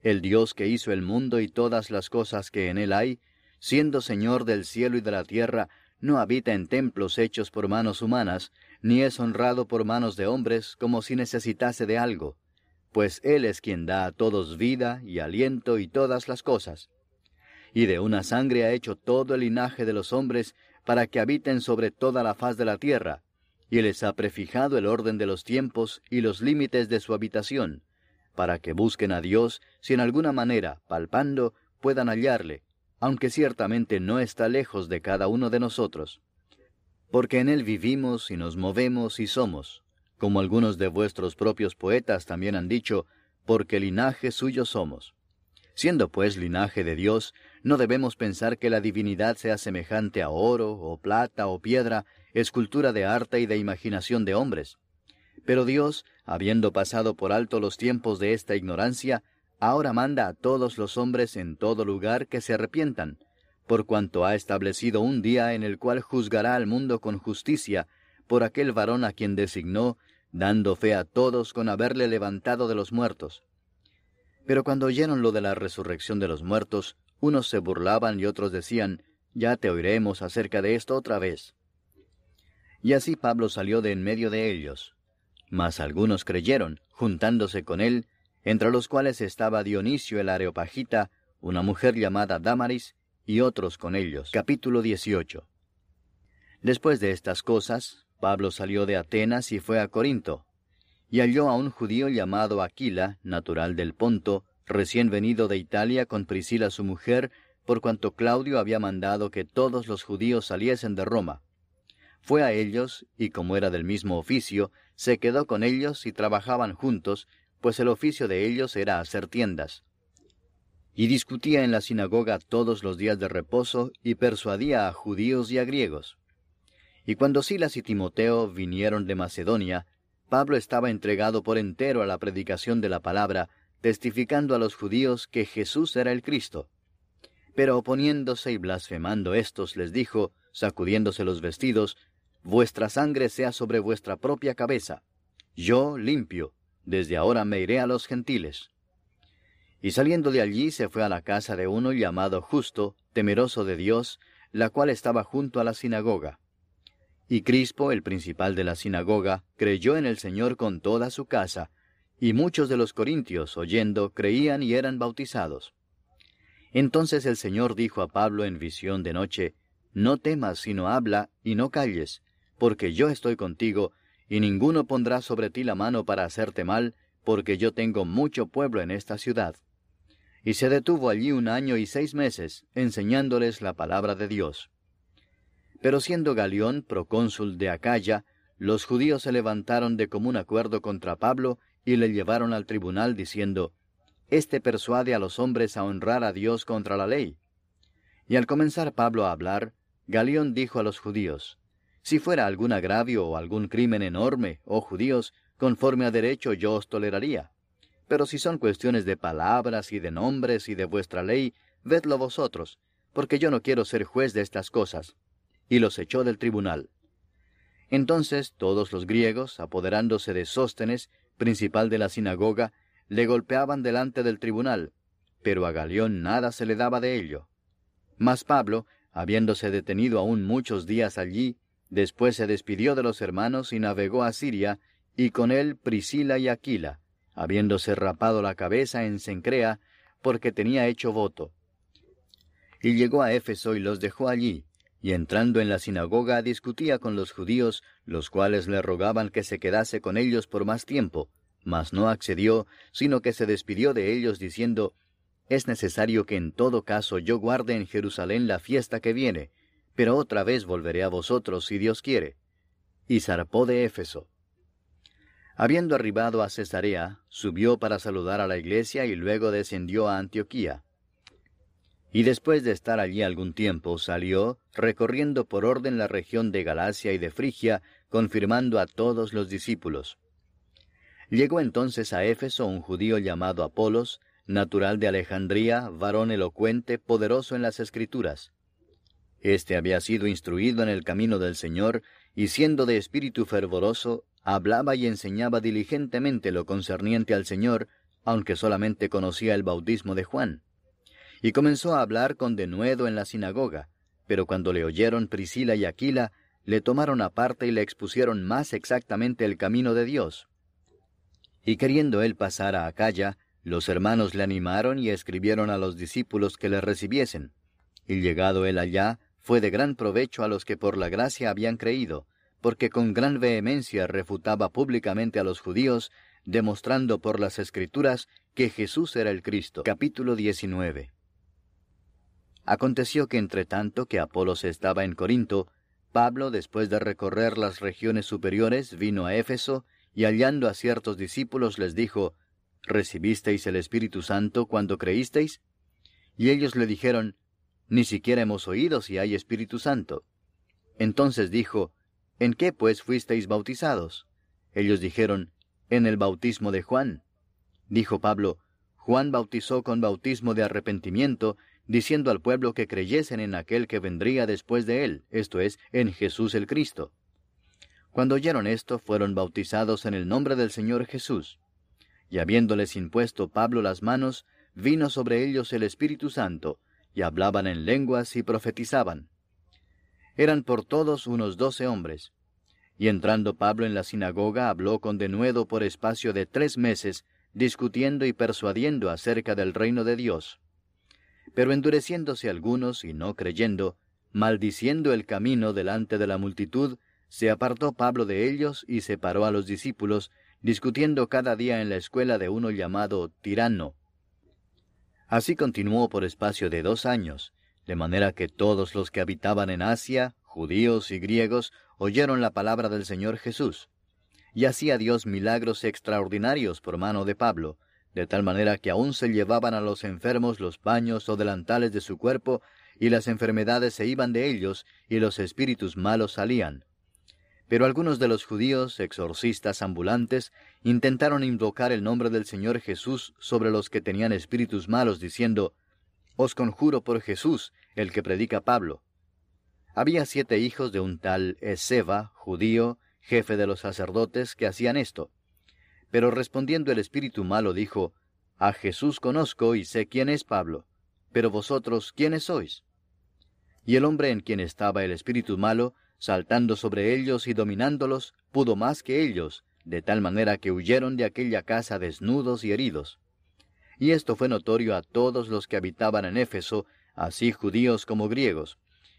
El Dios que hizo el mundo y todas las cosas que en él hay, siendo Señor del cielo y de la tierra, no habita en templos hechos por manos humanas, ni es honrado por manos de hombres como si necesitase de algo, pues Él es quien da a todos vida y aliento y todas las cosas. Y de una sangre ha hecho todo el linaje de los hombres para que habiten sobre toda la faz de la tierra, y les ha prefijado el orden de los tiempos y los límites de su habitación, para que busquen a Dios si en alguna manera, palpando, puedan hallarle, aunque ciertamente no está lejos de cada uno de nosotros. Porque en Él vivimos y nos movemos y somos, como algunos de vuestros propios poetas también han dicho, porque linaje suyo somos. Siendo pues linaje de Dios, no debemos pensar que la divinidad sea semejante a oro, o plata, o piedra, escultura de arte y de imaginación de hombres. Pero Dios, habiendo pasado por alto los tiempos de esta ignorancia, ahora manda a todos los hombres en todo lugar que se arrepientan, por cuanto ha establecido un día en el cual juzgará al mundo con justicia, por aquel varón a quien designó, dando fe a todos con haberle levantado de los muertos. Pero cuando oyeron lo de la resurrección de los muertos, unos se burlaban y otros decían, Ya te oiremos acerca de esto otra vez. Y así Pablo salió de en medio de ellos. Mas algunos creyeron, juntándose con él, entre los cuales estaba Dionisio el Areopagita, una mujer llamada Damaris, y otros con ellos. Capítulo 18. Después de estas cosas, Pablo salió de Atenas y fue a Corinto, y halló a un judío llamado Aquila, natural del Ponto, recién venido de Italia con Priscila su mujer, por cuanto Claudio había mandado que todos los judíos saliesen de Roma. Fue a ellos, y como era del mismo oficio, se quedó con ellos y trabajaban juntos, pues el oficio de ellos era hacer tiendas. Y discutía en la sinagoga todos los días de reposo y persuadía a judíos y a griegos. Y cuando Silas y Timoteo vinieron de Macedonia, Pablo estaba entregado por entero a la predicación de la palabra, testificando a los judíos que Jesús era el Cristo. Pero oponiéndose y blasfemando éstos les dijo, sacudiéndose los vestidos, Vuestra sangre sea sobre vuestra propia cabeza. Yo limpio, desde ahora me iré a los gentiles. Y saliendo de allí se fue a la casa de uno llamado Justo, temeroso de Dios, la cual estaba junto a la sinagoga. Y Crispo, el principal de la sinagoga, creyó en el Señor con toda su casa, y muchos de los corintios, oyendo, creían y eran bautizados. Entonces el Señor dijo a Pablo en visión de noche, No temas, sino habla, y no calles, porque yo estoy contigo, y ninguno pondrá sobre ti la mano para hacerte mal, porque yo tengo mucho pueblo en esta ciudad. Y se detuvo allí un año y seis meses, enseñándoles la palabra de Dios. Pero siendo Galión procónsul de Acaya, los judíos se levantaron de común acuerdo contra Pablo y le llevaron al tribunal diciendo, Este persuade a los hombres a honrar a Dios contra la ley. Y al comenzar Pablo a hablar, Galión dijo a los judíos, Si fuera algún agravio o algún crimen enorme, oh judíos, conforme a derecho yo os toleraría. Pero si son cuestiones de palabras y de nombres y de vuestra ley, vedlo vosotros, porque yo no quiero ser juez de estas cosas y los echó del tribunal. Entonces todos los griegos, apoderándose de Sóstenes, principal de la sinagoga, le golpeaban delante del tribunal, pero a Galión nada se le daba de ello. Mas Pablo, habiéndose detenido aún muchos días allí, después se despidió de los hermanos y navegó a Siria, y con él Priscila y Aquila, habiéndose rapado la cabeza en Cencrea, porque tenía hecho voto. Y llegó a Éfeso y los dejó allí, y entrando en la sinagoga discutía con los judíos, los cuales le rogaban que se quedase con ellos por más tiempo, mas no accedió, sino que se despidió de ellos diciendo, Es necesario que en todo caso yo guarde en Jerusalén la fiesta que viene, pero otra vez volveré a vosotros si Dios quiere. Y zarpó de Éfeso. Habiendo arribado a Cesarea, subió para saludar a la iglesia y luego descendió a Antioquía y después de estar allí algún tiempo salió, recorriendo por orden la región de Galacia y de Frigia, confirmando a todos los discípulos. Llegó entonces a Éfeso un judío llamado Apolos, natural de Alejandría, varón elocuente, poderoso en las escrituras. Este había sido instruido en el camino del Señor, y siendo de espíritu fervoroso, hablaba y enseñaba diligentemente lo concerniente al Señor, aunque solamente conocía el bautismo de Juan y comenzó a hablar con denuedo en la sinagoga, pero cuando le oyeron Priscila y Aquila, le tomaron aparte y le expusieron más exactamente el camino de Dios. Y queriendo él pasar a Acaya, los hermanos le animaron y escribieron a los discípulos que le recibiesen. Y llegado él allá, fue de gran provecho a los que por la gracia habían creído, porque con gran vehemencia refutaba públicamente a los judíos, demostrando por las escrituras que Jesús era el Cristo. Capítulo 19 Aconteció que entre tanto que Apolos estaba en Corinto, Pablo, después de recorrer las regiones superiores, vino a Éfeso, y hallando a ciertos discípulos les dijo, ¿Recibisteis el Espíritu Santo cuando creísteis? Y ellos le dijeron, Ni siquiera hemos oído si hay Espíritu Santo. Entonces dijo, ¿En qué pues fuisteis bautizados? Ellos dijeron, En el bautismo de Juan. Dijo Pablo, Juan bautizó con bautismo de arrepentimiento, diciendo al pueblo que creyesen en aquel que vendría después de él, esto es, en Jesús el Cristo. Cuando oyeron esto, fueron bautizados en el nombre del Señor Jesús. Y habiéndoles impuesto Pablo las manos, vino sobre ellos el Espíritu Santo, y hablaban en lenguas y profetizaban. Eran por todos unos doce hombres. Y entrando Pablo en la sinagoga, habló con denuedo por espacio de tres meses, discutiendo y persuadiendo acerca del reino de Dios. Pero endureciéndose algunos y no creyendo, maldiciendo el camino delante de la multitud, se apartó Pablo de ellos y separó a los discípulos, discutiendo cada día en la escuela de uno llamado Tirano. Así continuó por espacio de dos años, de manera que todos los que habitaban en Asia, judíos y griegos, oyeron la palabra del Señor Jesús. Y hacía Dios milagros extraordinarios por mano de Pablo, de tal manera que aún se llevaban a los enfermos los paños o delantales de su cuerpo, y las enfermedades se iban de ellos, y los espíritus malos salían. Pero algunos de los judíos, exorcistas ambulantes, intentaron invocar el nombre del Señor Jesús sobre los que tenían espíritus malos, diciendo, Os conjuro por Jesús, el que predica Pablo. Había siete hijos de un tal Eseba, judío, jefe de los sacerdotes, que hacían esto. Pero respondiendo el espíritu malo dijo, A Jesús conozco y sé quién es Pablo, pero vosotros, ¿quiénes sois? Y el hombre en quien estaba el espíritu malo, saltando sobre ellos y dominándolos, pudo más que ellos, de tal manera que huyeron de aquella casa desnudos y heridos. Y esto fue notorio a todos los que habitaban en Éfeso, así judíos como griegos,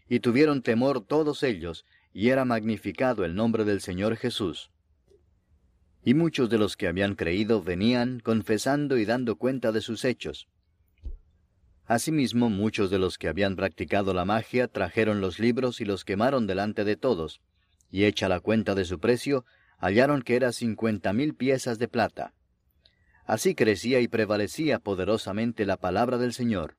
y tuvieron temor todos ellos, y era magnificado el nombre del Señor Jesús. Y muchos de los que habían creído venían confesando y dando cuenta de sus hechos. Asimismo, muchos de los que habían practicado la magia trajeron los libros y los quemaron delante de todos, y hecha la cuenta de su precio, hallaron que era cincuenta mil piezas de plata. Así crecía y prevalecía poderosamente la palabra del Señor.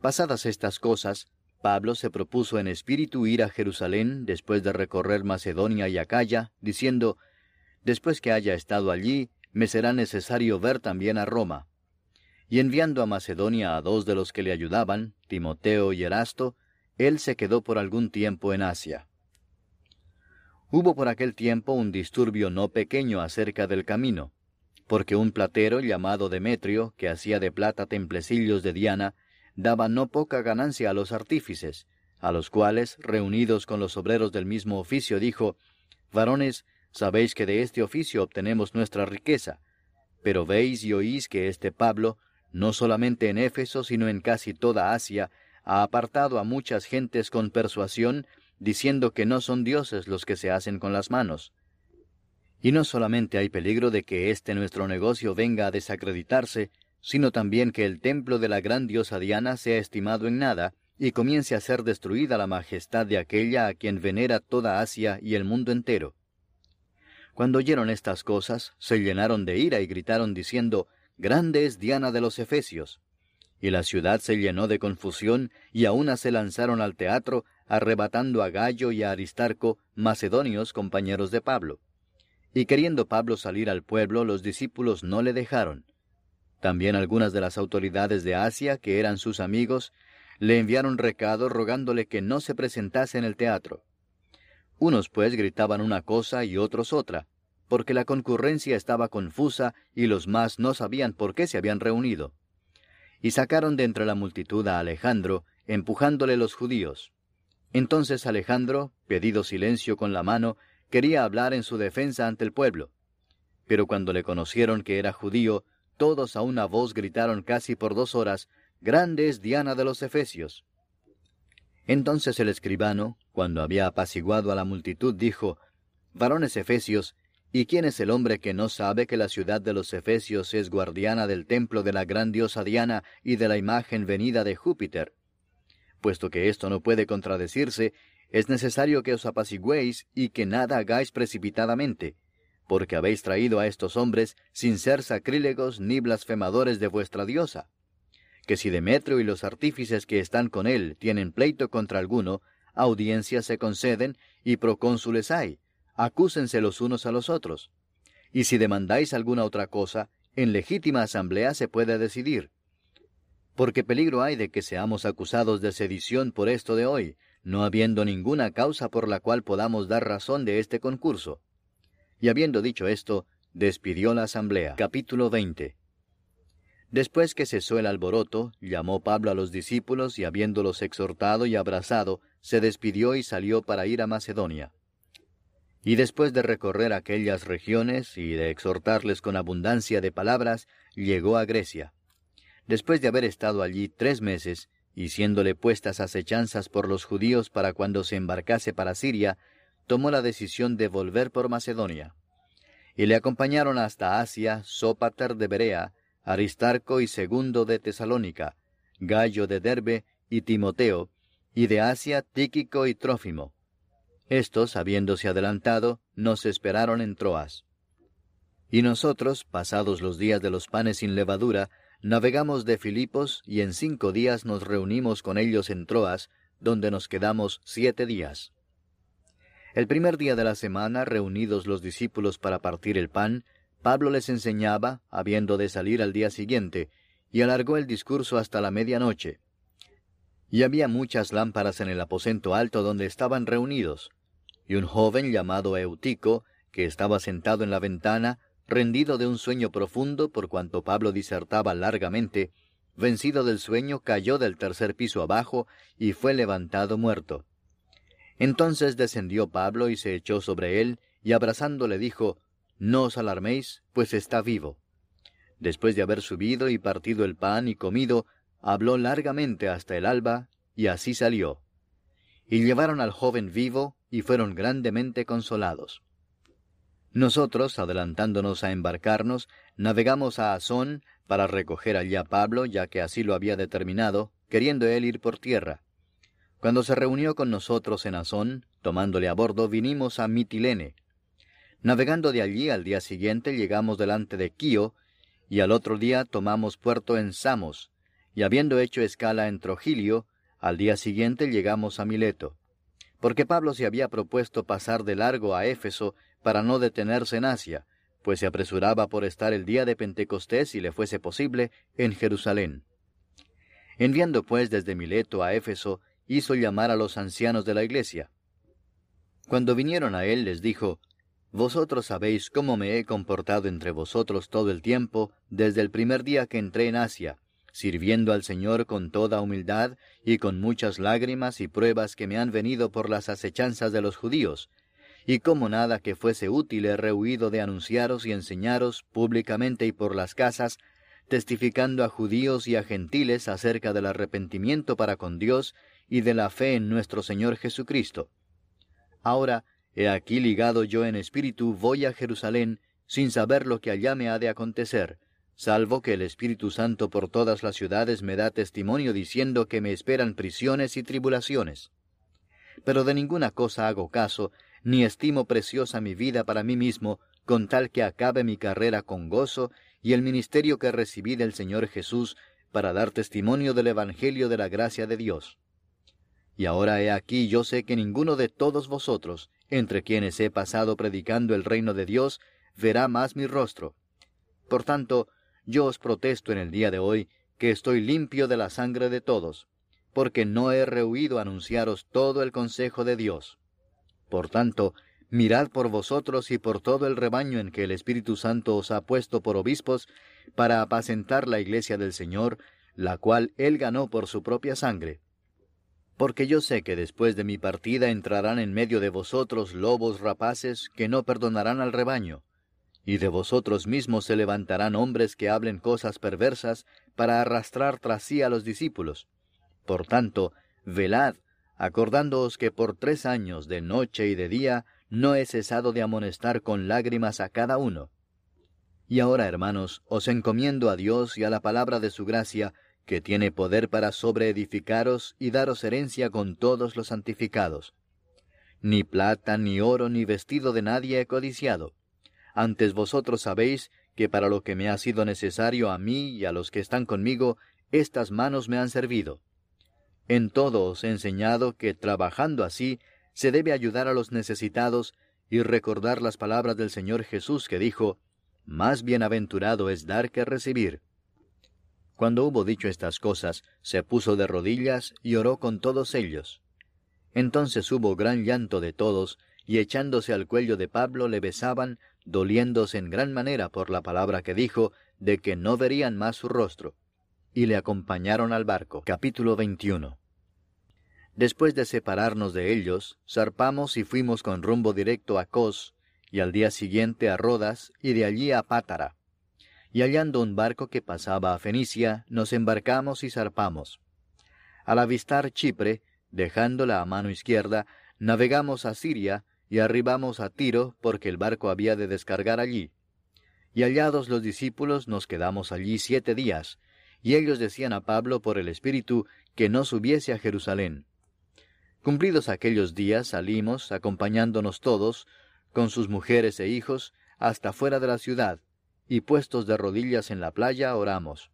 Pasadas estas cosas, Pablo se propuso en espíritu ir a Jerusalén después de recorrer Macedonia y Acaya, diciendo, Después que haya estado allí, me será necesario ver también a Roma. Y enviando a Macedonia a dos de los que le ayudaban, Timoteo y Erasto, él se quedó por algún tiempo en Asia. Hubo por aquel tiempo un disturbio no pequeño acerca del camino, porque un platero llamado Demetrio, que hacía de plata templecillos de Diana, daba no poca ganancia a los artífices, a los cuales, reunidos con los obreros del mismo oficio, dijo, Varones, Sabéis que de este oficio obtenemos nuestra riqueza, pero veis y oís que este Pablo, no solamente en Éfeso, sino en casi toda Asia, ha apartado a muchas gentes con persuasión, diciendo que no son dioses los que se hacen con las manos. Y no solamente hay peligro de que este nuestro negocio venga a desacreditarse, sino también que el templo de la gran diosa Diana sea estimado en nada, y comience a ser destruida la majestad de aquella a quien venera toda Asia y el mundo entero. Cuando oyeron estas cosas, se llenaron de ira y gritaron diciendo, Grande es Diana de los Efesios. Y la ciudad se llenó de confusión, y aún se lanzaron al teatro, arrebatando a Gallo y a Aristarco, macedonios compañeros de Pablo. Y queriendo Pablo salir al pueblo, los discípulos no le dejaron. También algunas de las autoridades de Asia, que eran sus amigos, le enviaron recado rogándole que no se presentase en el teatro. Unos pues gritaban una cosa y otros otra, porque la concurrencia estaba confusa y los más no sabían por qué se habían reunido. Y sacaron de entre la multitud a Alejandro, empujándole los judíos. Entonces Alejandro, pedido silencio con la mano, quería hablar en su defensa ante el pueblo. pero cuando le conocieron que era judío, todos a una voz gritaron casi por dos horas, Grande es Diana de los Efesios. Entonces el escribano, cuando había apaciguado a la multitud, dijo, Varones Efesios, ¿y quién es el hombre que no sabe que la ciudad de los Efesios es guardiana del templo de la gran diosa Diana y de la imagen venida de Júpiter? Puesto que esto no puede contradecirse, es necesario que os apaciguéis y que nada hagáis precipitadamente, porque habéis traído a estos hombres sin ser sacrílegos ni blasfemadores de vuestra diosa. Que si Demetrio y los artífices que están con él tienen pleito contra alguno, audiencias se conceden y procónsules hay, acúsense los unos a los otros. Y si demandáis alguna otra cosa, en legítima asamblea se puede decidir. Porque peligro hay de que seamos acusados de sedición por esto de hoy, no habiendo ninguna causa por la cual podamos dar razón de este concurso. Y habiendo dicho esto, despidió la asamblea. Capítulo 20. Después que cesó el alboroto, llamó Pablo a los discípulos y habiéndolos exhortado y abrazado, se despidió y salió para ir a Macedonia. Y después de recorrer aquellas regiones y de exhortarles con abundancia de palabras, llegó a Grecia. Después de haber estado allí tres meses, y siéndole puestas acechanzas por los judíos para cuando se embarcase para Siria, tomó la decisión de volver por Macedonia. Y le acompañaron hasta Asia Sópater de Berea, Aristarco y Segundo de Tesalónica, Gallo de Derbe y Timoteo, y de Asia Tíquico y Trófimo. Estos, habiéndose adelantado, nos esperaron en Troas. Y nosotros, pasados los días de los panes sin levadura, navegamos de Filipos y en cinco días nos reunimos con ellos en Troas, donde nos quedamos siete días. El primer día de la semana, reunidos los discípulos para partir el pan, Pablo les enseñaba, habiendo de salir al día siguiente, y alargó el discurso hasta la medianoche. Y había muchas lámparas en el aposento alto donde estaban reunidos, y un joven llamado Eutico, que estaba sentado en la ventana, rendido de un sueño profundo por cuanto Pablo disertaba largamente, vencido del sueño cayó del tercer piso abajo y fue levantado muerto. Entonces descendió Pablo y se echó sobre él, y abrazándole dijo, No os alarméis, pues está vivo. Después de haber subido y partido el pan y comido, habló largamente hasta el alba, y así salió. Y llevaron al joven vivo, y fueron grandemente consolados. Nosotros, adelantándonos a embarcarnos, navegamos a Azón para recoger allí a Pablo, ya que así lo había determinado, queriendo él ir por tierra. Cuando se reunió con nosotros en Azón, tomándole a bordo, vinimos a Mitilene. Navegando de allí al día siguiente llegamos delante de Quío, y al otro día tomamos puerto en Samos, y habiendo hecho escala en Trogilio, al día siguiente llegamos a Mileto. Porque Pablo se había propuesto pasar de largo a Éfeso para no detenerse en Asia, pues se apresuraba por estar el día de Pentecostés, si le fuese posible, en Jerusalén. Enviando pues desde Mileto a Éfeso, hizo llamar a los ancianos de la iglesia. Cuando vinieron a él les dijo, Vosotros sabéis cómo me he comportado entre vosotros todo el tiempo, desde el primer día que entré en Asia, sirviendo al Señor con toda humildad y con muchas lágrimas y pruebas que me han venido por las acechanzas de los judíos, y como nada que fuese útil he rehuido de anunciaros y enseñaros públicamente y por las casas, testificando a judíos y a gentiles acerca del arrepentimiento para con Dios y de la fe en nuestro Señor Jesucristo. Ahora, he aquí ligado yo en espíritu, voy a Jerusalén, sin saber lo que allá me ha de acontecer, salvo que el Espíritu Santo por todas las ciudades me da testimonio diciendo que me esperan prisiones y tribulaciones. Pero de ninguna cosa hago caso, ni estimo preciosa mi vida para mí mismo, con tal que acabe mi carrera con gozo y el ministerio que recibí del Señor Jesús para dar testimonio del Evangelio de la gracia de Dios. Y ahora he aquí yo sé que ninguno de todos vosotros, entre quienes he pasado predicando el reino de Dios, verá más mi rostro. Por tanto, yo os protesto en el día de hoy que estoy limpio de la sangre de todos, porque no he rehuido anunciaros todo el consejo de Dios. Por tanto, mirad por vosotros y por todo el rebaño en que el Espíritu Santo os ha puesto por obispos, para apacentar la iglesia del Señor, la cual él ganó por su propia sangre porque yo sé que después de mi partida entrarán en medio de vosotros lobos rapaces que no perdonarán al rebaño, y de vosotros mismos se levantarán hombres que hablen cosas perversas para arrastrar tras sí a los discípulos. Por tanto, velad, acordándoos que por tres años de noche y de día no he cesado de amonestar con lágrimas a cada uno. Y ahora, hermanos, os encomiendo a Dios y a la palabra de su gracia, que tiene poder para sobreedificaros y daros herencia con todos los santificados. Ni plata, ni oro, ni vestido de nadie he codiciado. Antes vosotros sabéis que para lo que me ha sido necesario a mí y a los que están conmigo, estas manos me han servido. En todo os he enseñado que trabajando así se debe ayudar a los necesitados y recordar las palabras del Señor Jesús que dijo, Más bienaventurado es dar que recibir. Cuando hubo dicho estas cosas, se puso de rodillas y oró con todos ellos. Entonces hubo gran llanto de todos, y echándose al cuello de Pablo le besaban, doliéndose en gran manera por la palabra que dijo, de que no verían más su rostro. Y le acompañaron al barco. Capítulo 21. Después de separarnos de ellos, zarpamos y fuimos con rumbo directo a Cos, y al día siguiente a Rodas, y de allí a Pátara y hallando un barco que pasaba a Fenicia, nos embarcamos y zarpamos. Al avistar Chipre, dejándola a mano izquierda, navegamos a Siria y arribamos a Tiro porque el barco había de descargar allí. Y hallados los discípulos nos quedamos allí siete días, y ellos decían a Pablo por el Espíritu que no subiese a Jerusalén. Cumplidos aquellos días salimos, acompañándonos todos, con sus mujeres e hijos, hasta fuera de la ciudad, y puestos de rodillas en la playa oramos.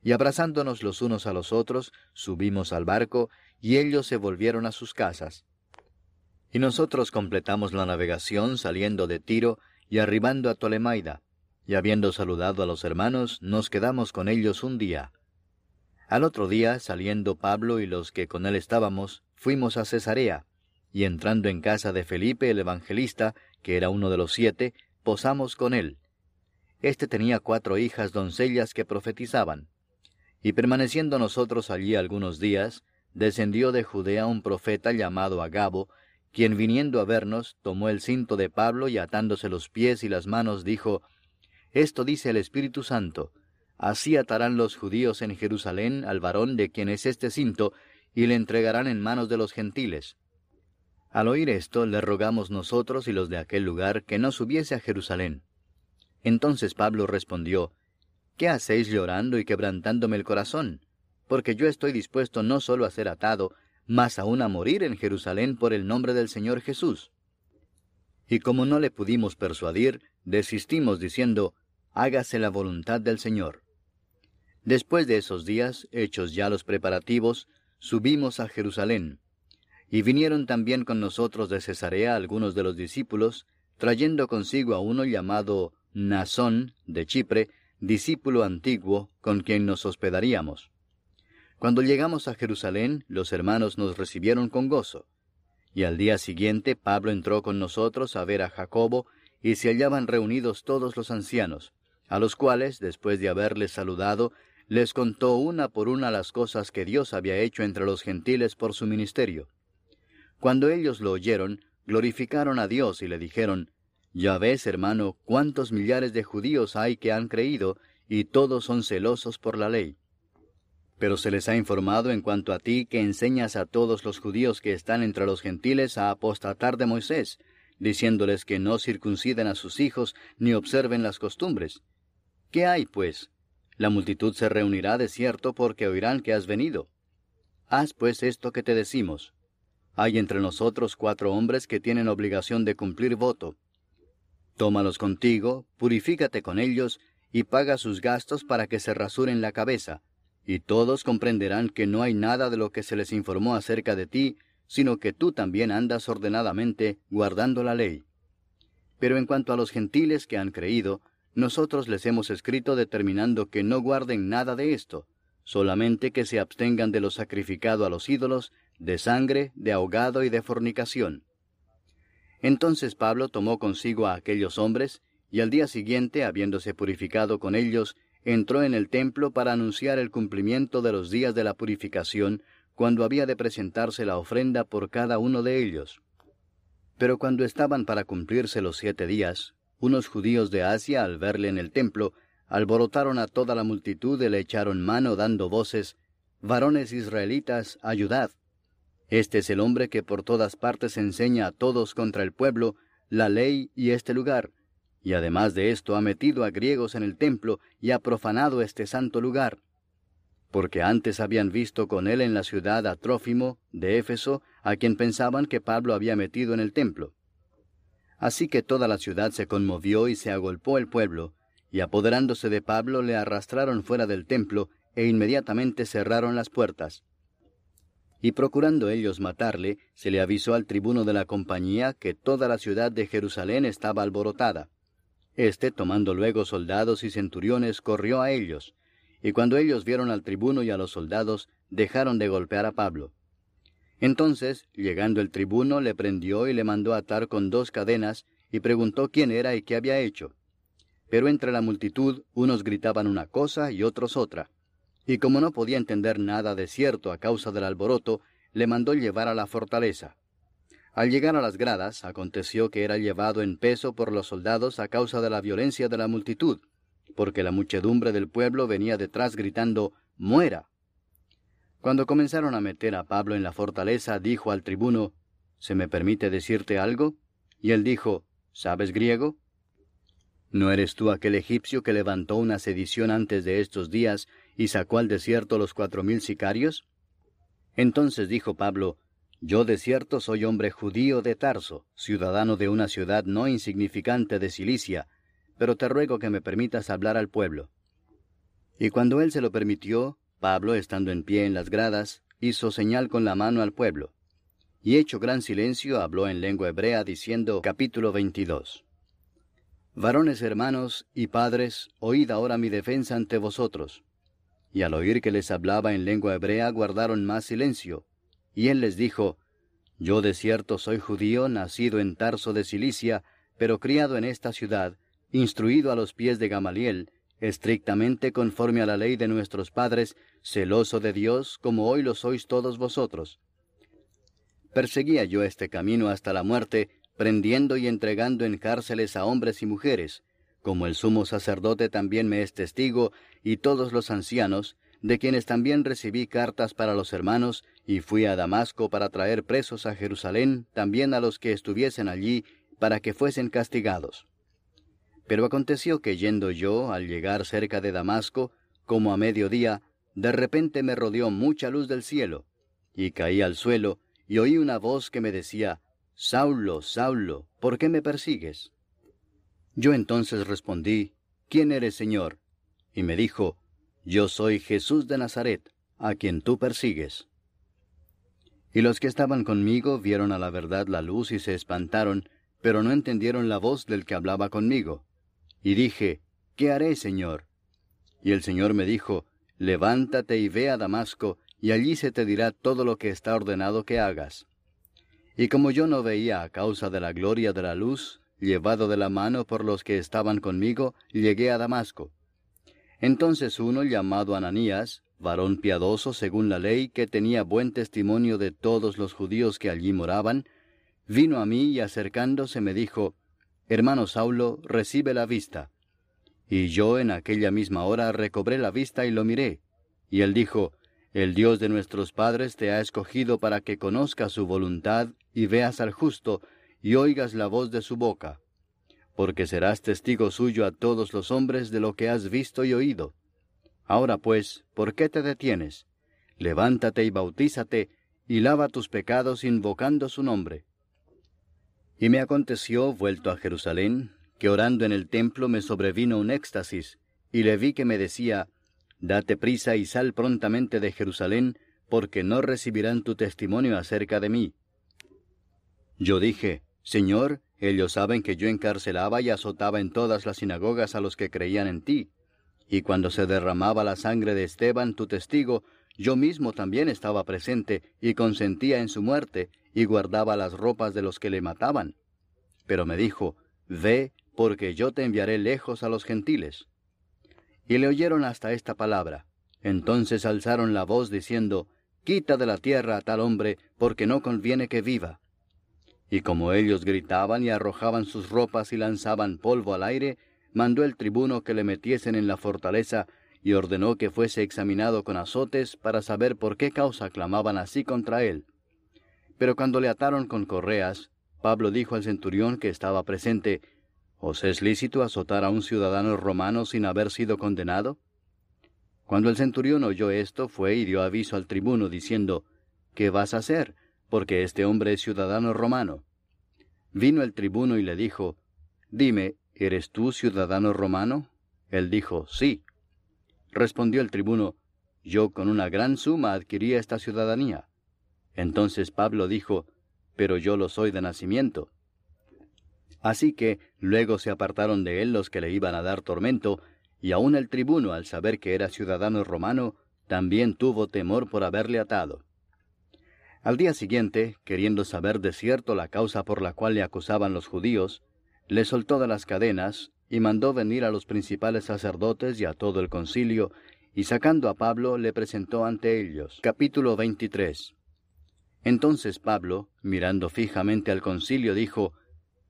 Y abrazándonos los unos a los otros, subimos al barco, y ellos se volvieron a sus casas. Y nosotros completamos la navegación saliendo de Tiro y arribando a Tolemaida, y habiendo saludado a los hermanos, nos quedamos con ellos un día. Al otro día, saliendo Pablo y los que con él estábamos, fuimos a Cesarea, y entrando en casa de Felipe el evangelista, que era uno de los siete, posamos con él, este tenía cuatro hijas doncellas que profetizaban. Y permaneciendo nosotros allí algunos días, descendió de Judea un profeta llamado Agabo, quien viniendo a vernos, tomó el cinto de Pablo y atándose los pies y las manos, dijo, Esto dice el Espíritu Santo, así atarán los judíos en Jerusalén al varón de quien es este cinto, y le entregarán en manos de los gentiles. Al oír esto, le rogamos nosotros y los de aquel lugar que no subiese a Jerusalén. Entonces Pablo respondió, ¿Qué hacéis llorando y quebrantándome el corazón? Porque yo estoy dispuesto no solo a ser atado, mas aún a morir en Jerusalén por el nombre del Señor Jesús. Y como no le pudimos persuadir, desistimos diciendo, hágase la voluntad del Señor. Después de esos días, hechos ya los preparativos, subimos a Jerusalén. Y vinieron también con nosotros de Cesarea algunos de los discípulos, trayendo consigo a uno llamado Nazón, de Chipre, discípulo antiguo, con quien nos hospedaríamos. Cuando llegamos a Jerusalén, los hermanos nos recibieron con gozo. Y al día siguiente Pablo entró con nosotros a ver a Jacobo, y se hallaban reunidos todos los ancianos, a los cuales, después de haberles saludado, les contó una por una las cosas que Dios había hecho entre los gentiles por su ministerio. Cuando ellos lo oyeron, glorificaron a Dios y le dijeron, ya ves, hermano, cuántos millares de judíos hay que han creído, y todos son celosos por la ley. Pero se les ha informado en cuanto a ti que enseñas a todos los judíos que están entre los gentiles a apostatar de Moisés, diciéndoles que no circunciden a sus hijos ni observen las costumbres. ¿Qué hay, pues? La multitud se reunirá de cierto porque oirán que has venido. Haz pues esto que te decimos. Hay entre nosotros cuatro hombres que tienen obligación de cumplir voto. Tómalos contigo, purifícate con ellos, y paga sus gastos para que se rasuren la cabeza, y todos comprenderán que no hay nada de lo que se les informó acerca de ti, sino que tú también andas ordenadamente guardando la ley. Pero en cuanto a los gentiles que han creído, nosotros les hemos escrito determinando que no guarden nada de esto, solamente que se abstengan de lo sacrificado a los ídolos, de sangre, de ahogado y de fornicación. Entonces Pablo tomó consigo a aquellos hombres, y al día siguiente, habiéndose purificado con ellos, entró en el templo para anunciar el cumplimiento de los días de la purificación, cuando había de presentarse la ofrenda por cada uno de ellos. Pero cuando estaban para cumplirse los siete días, unos judíos de Asia, al verle en el templo, alborotaron a toda la multitud y le echaron mano dando voces, Varones israelitas, ayudad. Este es el hombre que por todas partes enseña a todos contra el pueblo, la ley y este lugar, y además de esto ha metido a griegos en el templo y ha profanado este santo lugar. Porque antes habían visto con él en la ciudad a Trófimo, de Éfeso, a quien pensaban que Pablo había metido en el templo. Así que toda la ciudad se conmovió y se agolpó el pueblo, y apoderándose de Pablo le arrastraron fuera del templo e inmediatamente cerraron las puertas. Y procurando ellos matarle, se le avisó al tribuno de la compañía que toda la ciudad de Jerusalén estaba alborotada. Este, tomando luego soldados y centuriones, corrió a ellos, y cuando ellos vieron al tribuno y a los soldados, dejaron de golpear a Pablo. Entonces, llegando el tribuno, le prendió y le mandó atar con dos cadenas, y preguntó quién era y qué había hecho. Pero entre la multitud unos gritaban una cosa y otros otra. Y como no podía entender nada de cierto a causa del alboroto, le mandó llevar a la fortaleza. Al llegar a las gradas, aconteció que era llevado en peso por los soldados a causa de la violencia de la multitud, porque la muchedumbre del pueblo venía detrás gritando ¡Muera! Cuando comenzaron a meter a Pablo en la fortaleza, dijo al tribuno ¿Se me permite decirte algo? Y él dijo ¿Sabes griego? ¿No eres tú aquel egipcio que levantó una sedición antes de estos días y sacó al desierto los cuatro mil sicarios? Entonces dijo Pablo, yo de cierto soy hombre judío de Tarso, ciudadano de una ciudad no insignificante de Cilicia, pero te ruego que me permitas hablar al pueblo. Y cuando él se lo permitió, Pablo, estando en pie en las gradas, hizo señal con la mano al pueblo. Y hecho gran silencio, habló en lengua hebrea, diciendo, capítulo 22. Varones hermanos y padres, oíd ahora mi defensa ante vosotros. Y al oír que les hablaba en lengua hebrea, guardaron más silencio, y él les dijo, Yo de cierto soy judío, nacido en Tarso de Cilicia, pero criado en esta ciudad, instruido a los pies de Gamaliel, estrictamente conforme a la ley de nuestros padres, celoso de Dios, como hoy lo sois todos vosotros. Perseguía yo este camino hasta la muerte, prendiendo y entregando en cárceles a hombres y mujeres, como el sumo sacerdote también me es testigo, y todos los ancianos, de quienes también recibí cartas para los hermanos, y fui a Damasco para traer presos a Jerusalén, también a los que estuviesen allí, para que fuesen castigados. Pero aconteció que yendo yo, al llegar cerca de Damasco, como a mediodía, de repente me rodeó mucha luz del cielo, y caí al suelo, y oí una voz que me decía, Saulo, Saulo, ¿por qué me persigues? Yo entonces respondí, ¿quién eres, Señor? Y me dijo, yo soy Jesús de Nazaret, a quien tú persigues. Y los que estaban conmigo vieron a la verdad la luz y se espantaron, pero no entendieron la voz del que hablaba conmigo. Y dije, ¿qué haré, Señor? Y el Señor me dijo, Levántate y ve a Damasco, y allí se te dirá todo lo que está ordenado que hagas. Y como yo no veía a causa de la gloria de la luz, llevado de la mano por los que estaban conmigo, llegué a Damasco. Entonces uno llamado Ananías, varón piadoso según la ley, que tenía buen testimonio de todos los judíos que allí moraban, vino a mí y acercándose me dijo, Hermano Saulo, recibe la vista. Y yo en aquella misma hora recobré la vista y lo miré. Y él dijo, El Dios de nuestros padres te ha escogido para que conozcas su voluntad y veas al justo y oigas la voz de su boca porque serás testigo suyo a todos los hombres de lo que has visto y oído. Ahora pues, ¿por qué te detienes? Levántate y bautízate, y lava tus pecados invocando su nombre. Y me aconteció, vuelto a Jerusalén, que orando en el templo me sobrevino un éxtasis, y le vi que me decía, Date prisa y sal prontamente de Jerusalén, porque no recibirán tu testimonio acerca de mí. Yo dije, Señor, ellos saben que yo encarcelaba y azotaba en todas las sinagogas a los que creían en ti. Y cuando se derramaba la sangre de Esteban, tu testigo, yo mismo también estaba presente y consentía en su muerte y guardaba las ropas de los que le mataban. Pero me dijo, Ve, porque yo te enviaré lejos a los gentiles. Y le oyeron hasta esta palabra. Entonces alzaron la voz diciendo, Quita de la tierra a tal hombre, porque no conviene que viva. Y como ellos gritaban y arrojaban sus ropas y lanzaban polvo al aire, mandó el tribuno que le metiesen en la fortaleza y ordenó que fuese examinado con azotes para saber por qué causa clamaban así contra él. Pero cuando le ataron con correas, Pablo dijo al centurión que estaba presente, ¿Os es lícito azotar a un ciudadano romano sin haber sido condenado? Cuando el centurión oyó esto, fue y dio aviso al tribuno, diciendo, ¿Qué vas a hacer? Porque este hombre es ciudadano romano. Vino el tribuno y le dijo, Dime, ¿eres tú ciudadano romano? Él dijo, Sí. Respondió el tribuno, Yo con una gran suma adquirí esta ciudadanía. Entonces Pablo dijo, Pero yo lo soy de nacimiento. Así que luego se apartaron de él los que le iban a dar tormento, y aun el tribuno, al saber que era ciudadano romano, también tuvo temor por haberle atado. Al día siguiente, queriendo saber de cierto la causa por la cual le acusaban los judíos, le soltó de las cadenas, y mandó venir a los principales sacerdotes y a todo el concilio, y sacando a Pablo le presentó ante ellos. Capítulo 23 Entonces Pablo, mirando fijamente al concilio, dijo,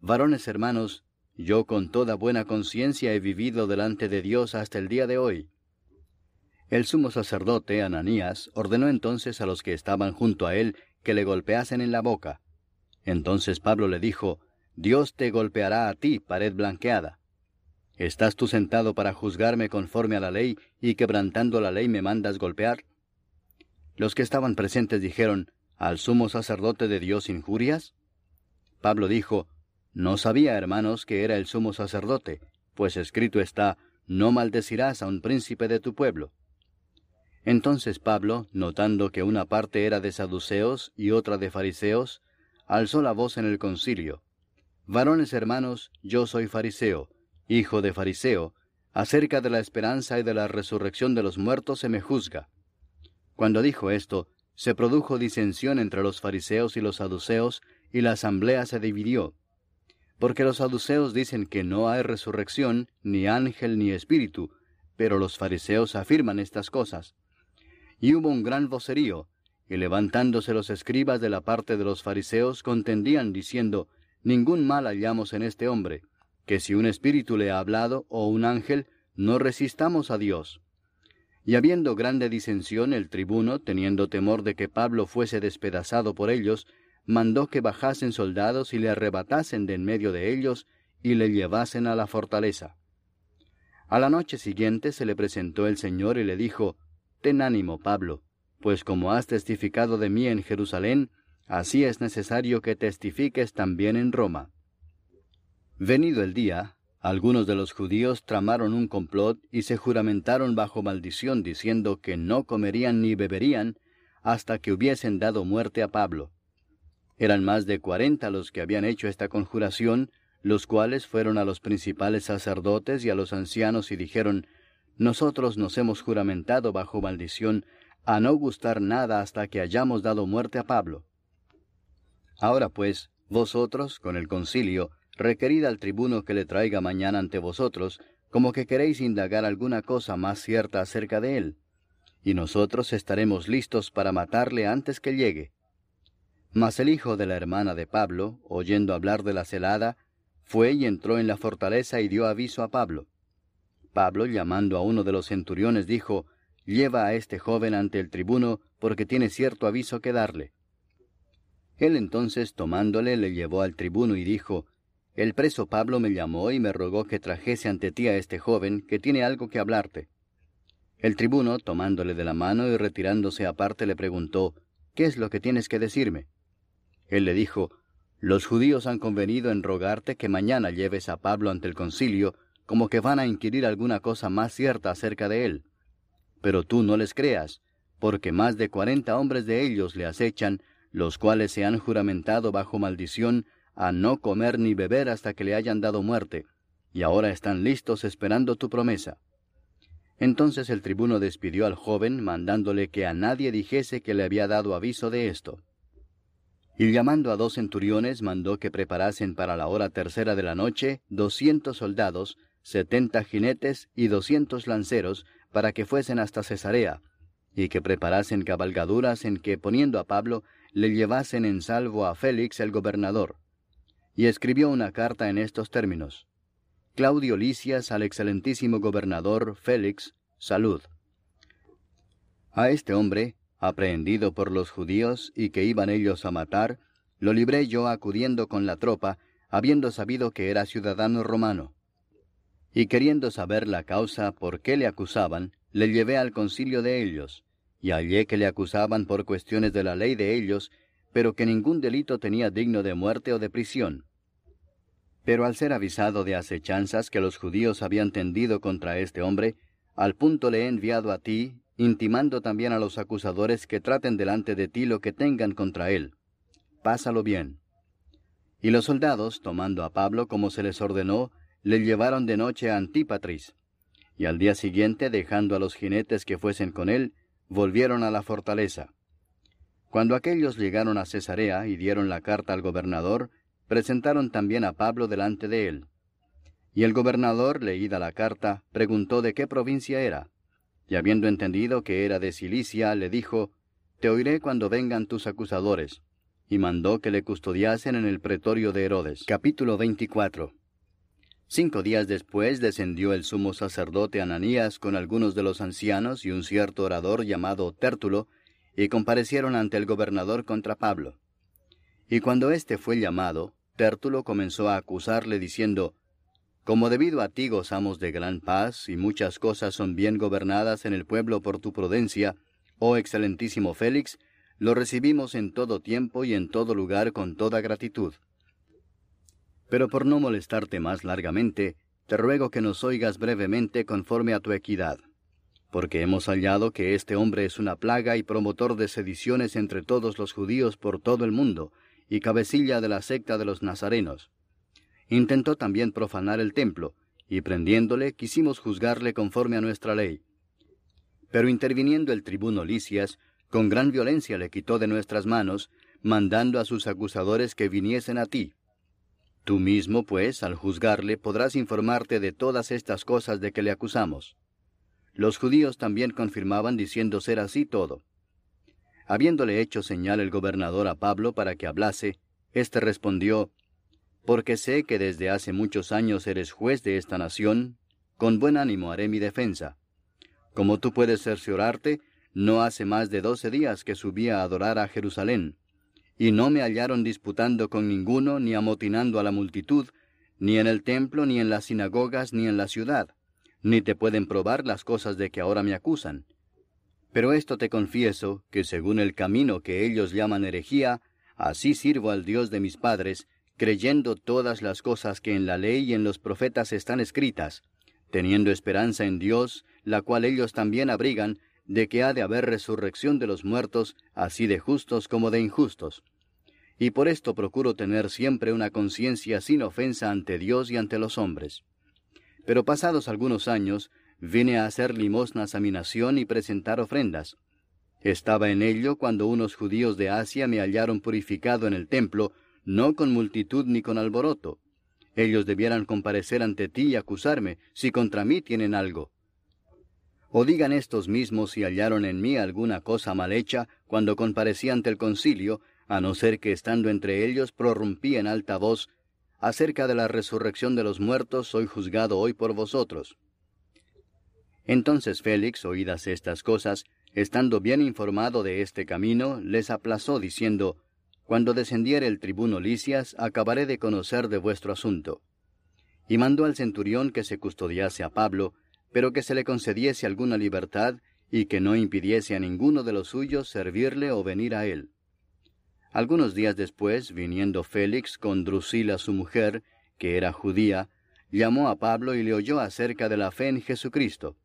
Varones hermanos, yo con toda buena conciencia he vivido delante de Dios hasta el día de hoy. El sumo sacerdote, Ananías, ordenó entonces a los que estaban junto a él que le golpeasen en la boca. Entonces Pablo le dijo, Dios te golpeará a ti, pared blanqueada. ¿Estás tú sentado para juzgarme conforme a la ley y quebrantando la ley me mandas golpear? Los que estaban presentes dijeron, ¿Al sumo sacerdote de Dios injurias? Pablo dijo, no sabía, hermanos, que era el sumo sacerdote, pues escrito está, no maldecirás a un príncipe de tu pueblo. Entonces Pablo, notando que una parte era de saduceos y otra de fariseos, alzó la voz en el concilio. Varones hermanos, yo soy fariseo, hijo de fariseo, acerca de la esperanza y de la resurrección de los muertos se me juzga. Cuando dijo esto, se produjo disensión entre los fariseos y los saduceos, y la asamblea se dividió porque los saduceos dicen que no hay resurrección, ni ángel ni espíritu, pero los fariseos afirman estas cosas. Y hubo un gran vocerío, y levantándose los escribas de la parte de los fariseos contendían diciendo, Ningún mal hallamos en este hombre, que si un espíritu le ha hablado o un ángel, no resistamos a Dios. Y habiendo grande disensión, el tribuno, teniendo temor de que Pablo fuese despedazado por ellos, mandó que bajasen soldados y le arrebatasen de en medio de ellos y le llevasen a la fortaleza. A la noche siguiente se le presentó el Señor y le dijo, Ten ánimo, Pablo, pues como has testificado de mí en Jerusalén, así es necesario que testifiques también en Roma. Venido el día, algunos de los judíos tramaron un complot y se juramentaron bajo maldición diciendo que no comerían ni beberían hasta que hubiesen dado muerte a Pablo. Eran más de cuarenta los que habían hecho esta conjuración, los cuales fueron a los principales sacerdotes y a los ancianos y dijeron, Nosotros nos hemos juramentado bajo maldición a no gustar nada hasta que hayamos dado muerte a Pablo. Ahora pues, vosotros, con el concilio, requerid al tribuno que le traiga mañana ante vosotros, como que queréis indagar alguna cosa más cierta acerca de él, y nosotros estaremos listos para matarle antes que llegue. Mas el hijo de la hermana de Pablo, oyendo hablar de la celada, fue y entró en la fortaleza y dio aviso a Pablo. Pablo, llamando a uno de los centuriones, dijo, Lleva a este joven ante el tribuno, porque tiene cierto aviso que darle. Él entonces, tomándole, le llevó al tribuno y dijo, El preso Pablo me llamó y me rogó que trajese ante ti a este joven, que tiene algo que hablarte. El tribuno, tomándole de la mano y retirándose aparte, le preguntó, ¿Qué es lo que tienes que decirme? Él le dijo, Los judíos han convenido en rogarte que mañana lleves a Pablo ante el concilio, como que van a inquirir alguna cosa más cierta acerca de él. Pero tú no les creas, porque más de cuarenta hombres de ellos le acechan, los cuales se han juramentado bajo maldición a no comer ni beber hasta que le hayan dado muerte, y ahora están listos esperando tu promesa. Entonces el tribuno despidió al joven, mandándole que a nadie dijese que le había dado aviso de esto. Y llamando a dos centuriones mandó que preparasen para la hora tercera de la noche doscientos soldados, setenta jinetes y doscientos lanceros, para que fuesen hasta Cesarea, y que preparasen cabalgaduras en que, poniendo a Pablo, le llevasen en salvo a Félix el gobernador, y escribió una carta en estos términos. Claudio Licias al excelentísimo gobernador Félix, salud. A este hombre, aprehendido por los judíos y que iban ellos a matar, lo libré yo acudiendo con la tropa, habiendo sabido que era ciudadano romano. Y queriendo saber la causa por qué le acusaban, le llevé al concilio de ellos, y hallé que le acusaban por cuestiones de la ley de ellos, pero que ningún delito tenía digno de muerte o de prisión. Pero al ser avisado de acechanzas que los judíos habían tendido contra este hombre, al punto le he enviado a ti, intimando también a los acusadores que traten delante de ti lo que tengan contra él. Pásalo bien. Y los soldados, tomando a Pablo como se les ordenó, le llevaron de noche a Antípatris. Y al día siguiente, dejando a los jinetes que fuesen con él, volvieron a la fortaleza. Cuando aquellos llegaron a Cesarea y dieron la carta al gobernador, presentaron también a Pablo delante de él. Y el gobernador, leída la carta, preguntó de qué provincia era. Y habiendo entendido que era de Cilicia, le dijo, Te oiré cuando vengan tus acusadores. Y mandó que le custodiasen en el pretorio de Herodes. Capítulo 24. Cinco días después descendió el sumo sacerdote Ananías con algunos de los ancianos y un cierto orador llamado Tértulo, y comparecieron ante el gobernador contra Pablo. Y cuando éste fue llamado, Tértulo comenzó a acusarle diciendo, Como debido a ti gozamos de gran paz y muchas cosas son bien gobernadas en el pueblo por tu prudencia, oh excelentísimo Félix, lo recibimos en todo tiempo y en todo lugar con toda gratitud. Pero por no molestarte más largamente, te ruego que nos oigas brevemente conforme a tu equidad, porque hemos hallado que este hombre es una plaga y promotor de sediciones entre todos los judíos por todo el mundo, y cabecilla de la secta de los nazarenos. Intentó también profanar el templo, y prendiéndole quisimos juzgarle conforme a nuestra ley. Pero interviniendo el tribuno Licias, con gran violencia le quitó de nuestras manos, mandando a sus acusadores que viniesen a ti, Tú mismo, pues, al juzgarle, podrás informarte de todas estas cosas de que le acusamos. Los judíos también confirmaban diciendo ser así todo. Habiéndole hecho señal el gobernador a Pablo para que hablase, éste respondió, Porque sé que desde hace muchos años eres juez de esta nación, con buen ánimo haré mi defensa. Como tú puedes cerciorarte, no hace más de doce días que subí a adorar a Jerusalén, y no me hallaron disputando con ninguno, ni amotinando a la multitud, ni en el templo, ni en las sinagogas, ni en la ciudad, ni te pueden probar las cosas de que ahora me acusan. Pero esto te confieso, que según el camino que ellos llaman herejía, así sirvo al Dios de mis padres, creyendo todas las cosas que en la ley y en los profetas están escritas, teniendo esperanza en Dios, la cual ellos también abrigan, de que ha de haber resurrección de los muertos, así de justos como de injustos. Y por esto procuro tener siempre una conciencia sin ofensa ante Dios y ante los hombres. Pero pasados algunos años, vine a hacer limosnas a mi nación y presentar ofrendas. Estaba en ello cuando unos judíos de Asia me hallaron purificado en el templo, no con multitud ni con alboroto. Ellos debieran comparecer ante ti y acusarme, si contra mí tienen algo. O digan estos mismos si hallaron en mí alguna cosa mal hecha cuando comparecí ante el concilio, a no ser que estando entre ellos prorrumpí en alta voz, acerca de la resurrección de los muertos soy juzgado hoy por vosotros. Entonces Félix, oídas estas cosas, estando bien informado de este camino, les aplazó diciendo, Cuando descendiere el tribuno Licias, acabaré de conocer de vuestro asunto. Y mandó al centurión que se custodiase a Pablo, pero que se le concediese alguna libertad y que no impidiese a ninguno de los suyos servirle o venir a él. Algunos días después, viniendo Félix con Drusila su mujer, que era judía, llamó a Pablo y le oyó acerca de la fe en Jesucristo.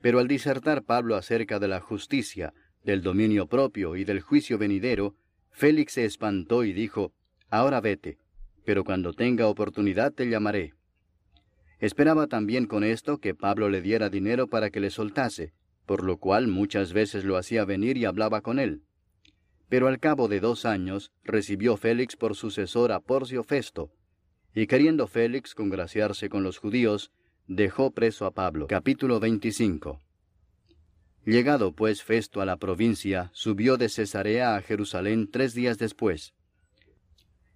Pero al disertar Pablo acerca de la justicia, del dominio propio y del juicio venidero, Félix se espantó y dijo, Ahora vete, pero cuando tenga oportunidad te llamaré. Esperaba también con esto que Pablo le diera dinero para que le soltase, por lo cual muchas veces lo hacía venir y hablaba con él. Pero al cabo de dos años recibió Félix por sucesor a Porcio Festo, y queriendo Félix congraciarse con los judíos, dejó preso a Pablo. Capítulo 25 Llegado pues Festo a la provincia, subió de Cesarea a Jerusalén tres días después.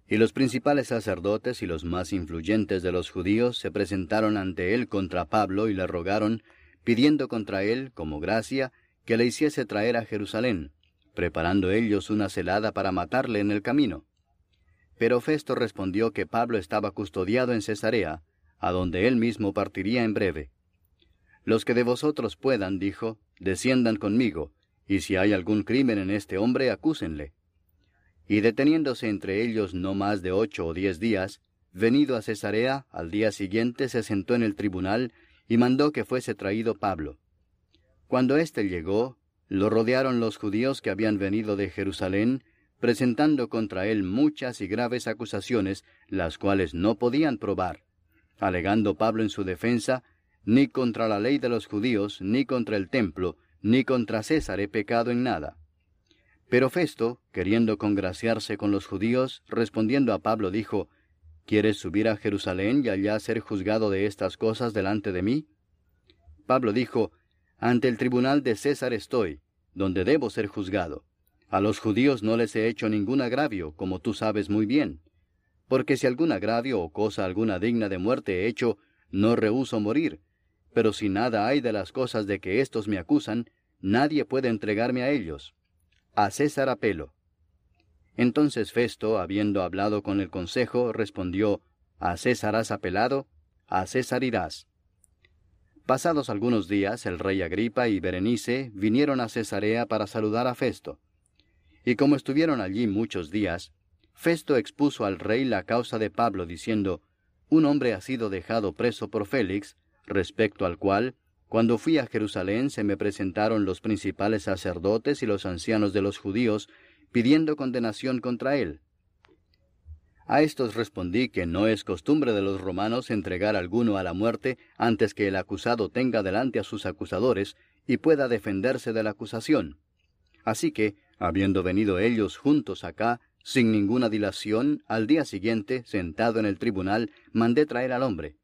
Y los principales sacerdotes y los más influyentes de los judíos se presentaron ante él contra Pablo y le rogaron, pidiendo contra él, como gracia, que le hiciese traer a Jerusalén, preparando ellos una celada para matarle en el camino. Pero Festo respondió que Pablo estaba custodiado en Cesarea, a donde él mismo partiría en breve. Los que de vosotros puedan, dijo, desciendan conmigo, y si hay algún crimen en este hombre, acúsenle. Y deteniéndose entre ellos no más de ocho o diez días, venido a Cesarea, al día siguiente se sentó en el tribunal y mandó que fuese traído Pablo. Cuando éste llegó, lo rodearon los judíos que habían venido de Jerusalén, presentando contra él muchas y graves acusaciones, las cuales no podían probar, alegando Pablo en su defensa, ni contra la ley de los judíos, ni contra el templo, ni contra César he pecado en nada. Pero Festo, queriendo congraciarse con los judíos, respondiendo a Pablo, dijo, ¿Quieres subir a Jerusalén y allá ser juzgado de estas cosas delante de mí? Pablo dijo, Ante el tribunal de César estoy, donde debo ser juzgado. A los judíos no les he hecho ningún agravio, como tú sabes muy bien. Porque si algún agravio o cosa alguna digna de muerte he hecho, no rehuso morir. Pero si nada hay de las cosas de que éstos me acusan, nadie puede entregarme a ellos. A César apelo. Entonces Festo, habiendo hablado con el consejo, respondió, ¿A César has apelado? A César irás. Pasados algunos días, el rey Agripa y Berenice vinieron a Cesarea para saludar a Festo. Y como estuvieron allí muchos días, Festo expuso al rey la causa de Pablo, diciendo, Un hombre ha sido dejado preso por Félix, respecto al cual, cuando fui a Jerusalén se me presentaron los principales sacerdotes y los ancianos de los judíos, pidiendo condenación contra él. A estos respondí que no es costumbre de los romanos entregar alguno a la muerte antes que el acusado tenga delante a sus acusadores y pueda defenderse de la acusación. Así que, habiendo venido ellos juntos acá, sin ninguna dilación, al día siguiente, sentado en el tribunal, mandé traer al hombre.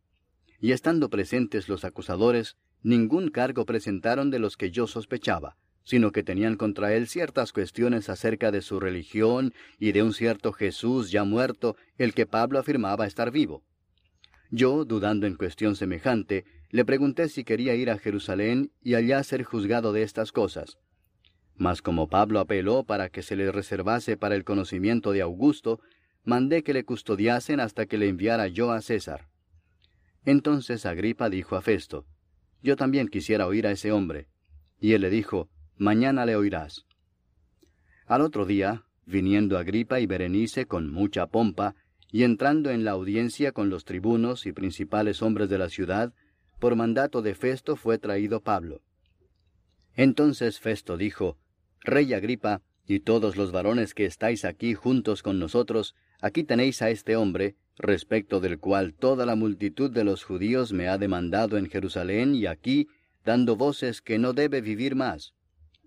Y estando presentes los acusadores, ningún cargo presentaron de los que yo sospechaba, sino que tenían contra él ciertas cuestiones acerca de su religión y de un cierto Jesús ya muerto, el que Pablo afirmaba estar vivo. Yo, dudando en cuestión semejante, le pregunté si quería ir a Jerusalén y allá ser juzgado de estas cosas. Mas como Pablo apeló para que se le reservase para el conocimiento de Augusto, mandé que le custodiasen hasta que le enviara yo a César. Entonces Agripa dijo a Festo, Yo también quisiera oír a ese hombre. Y él le dijo, mañana le oirás. Al otro día, viniendo Agripa y Berenice con mucha pompa, y entrando en la audiencia con los tribunos y principales hombres de la ciudad, por mandato de Festo fue traído Pablo. Entonces Festo dijo, Rey Agripa, y todos los varones que estáis aquí juntos con nosotros, aquí tenéis a este hombre, respecto del cual toda la multitud de los judíos me ha demandado en Jerusalén y aquí, dando voces que no debe vivir más.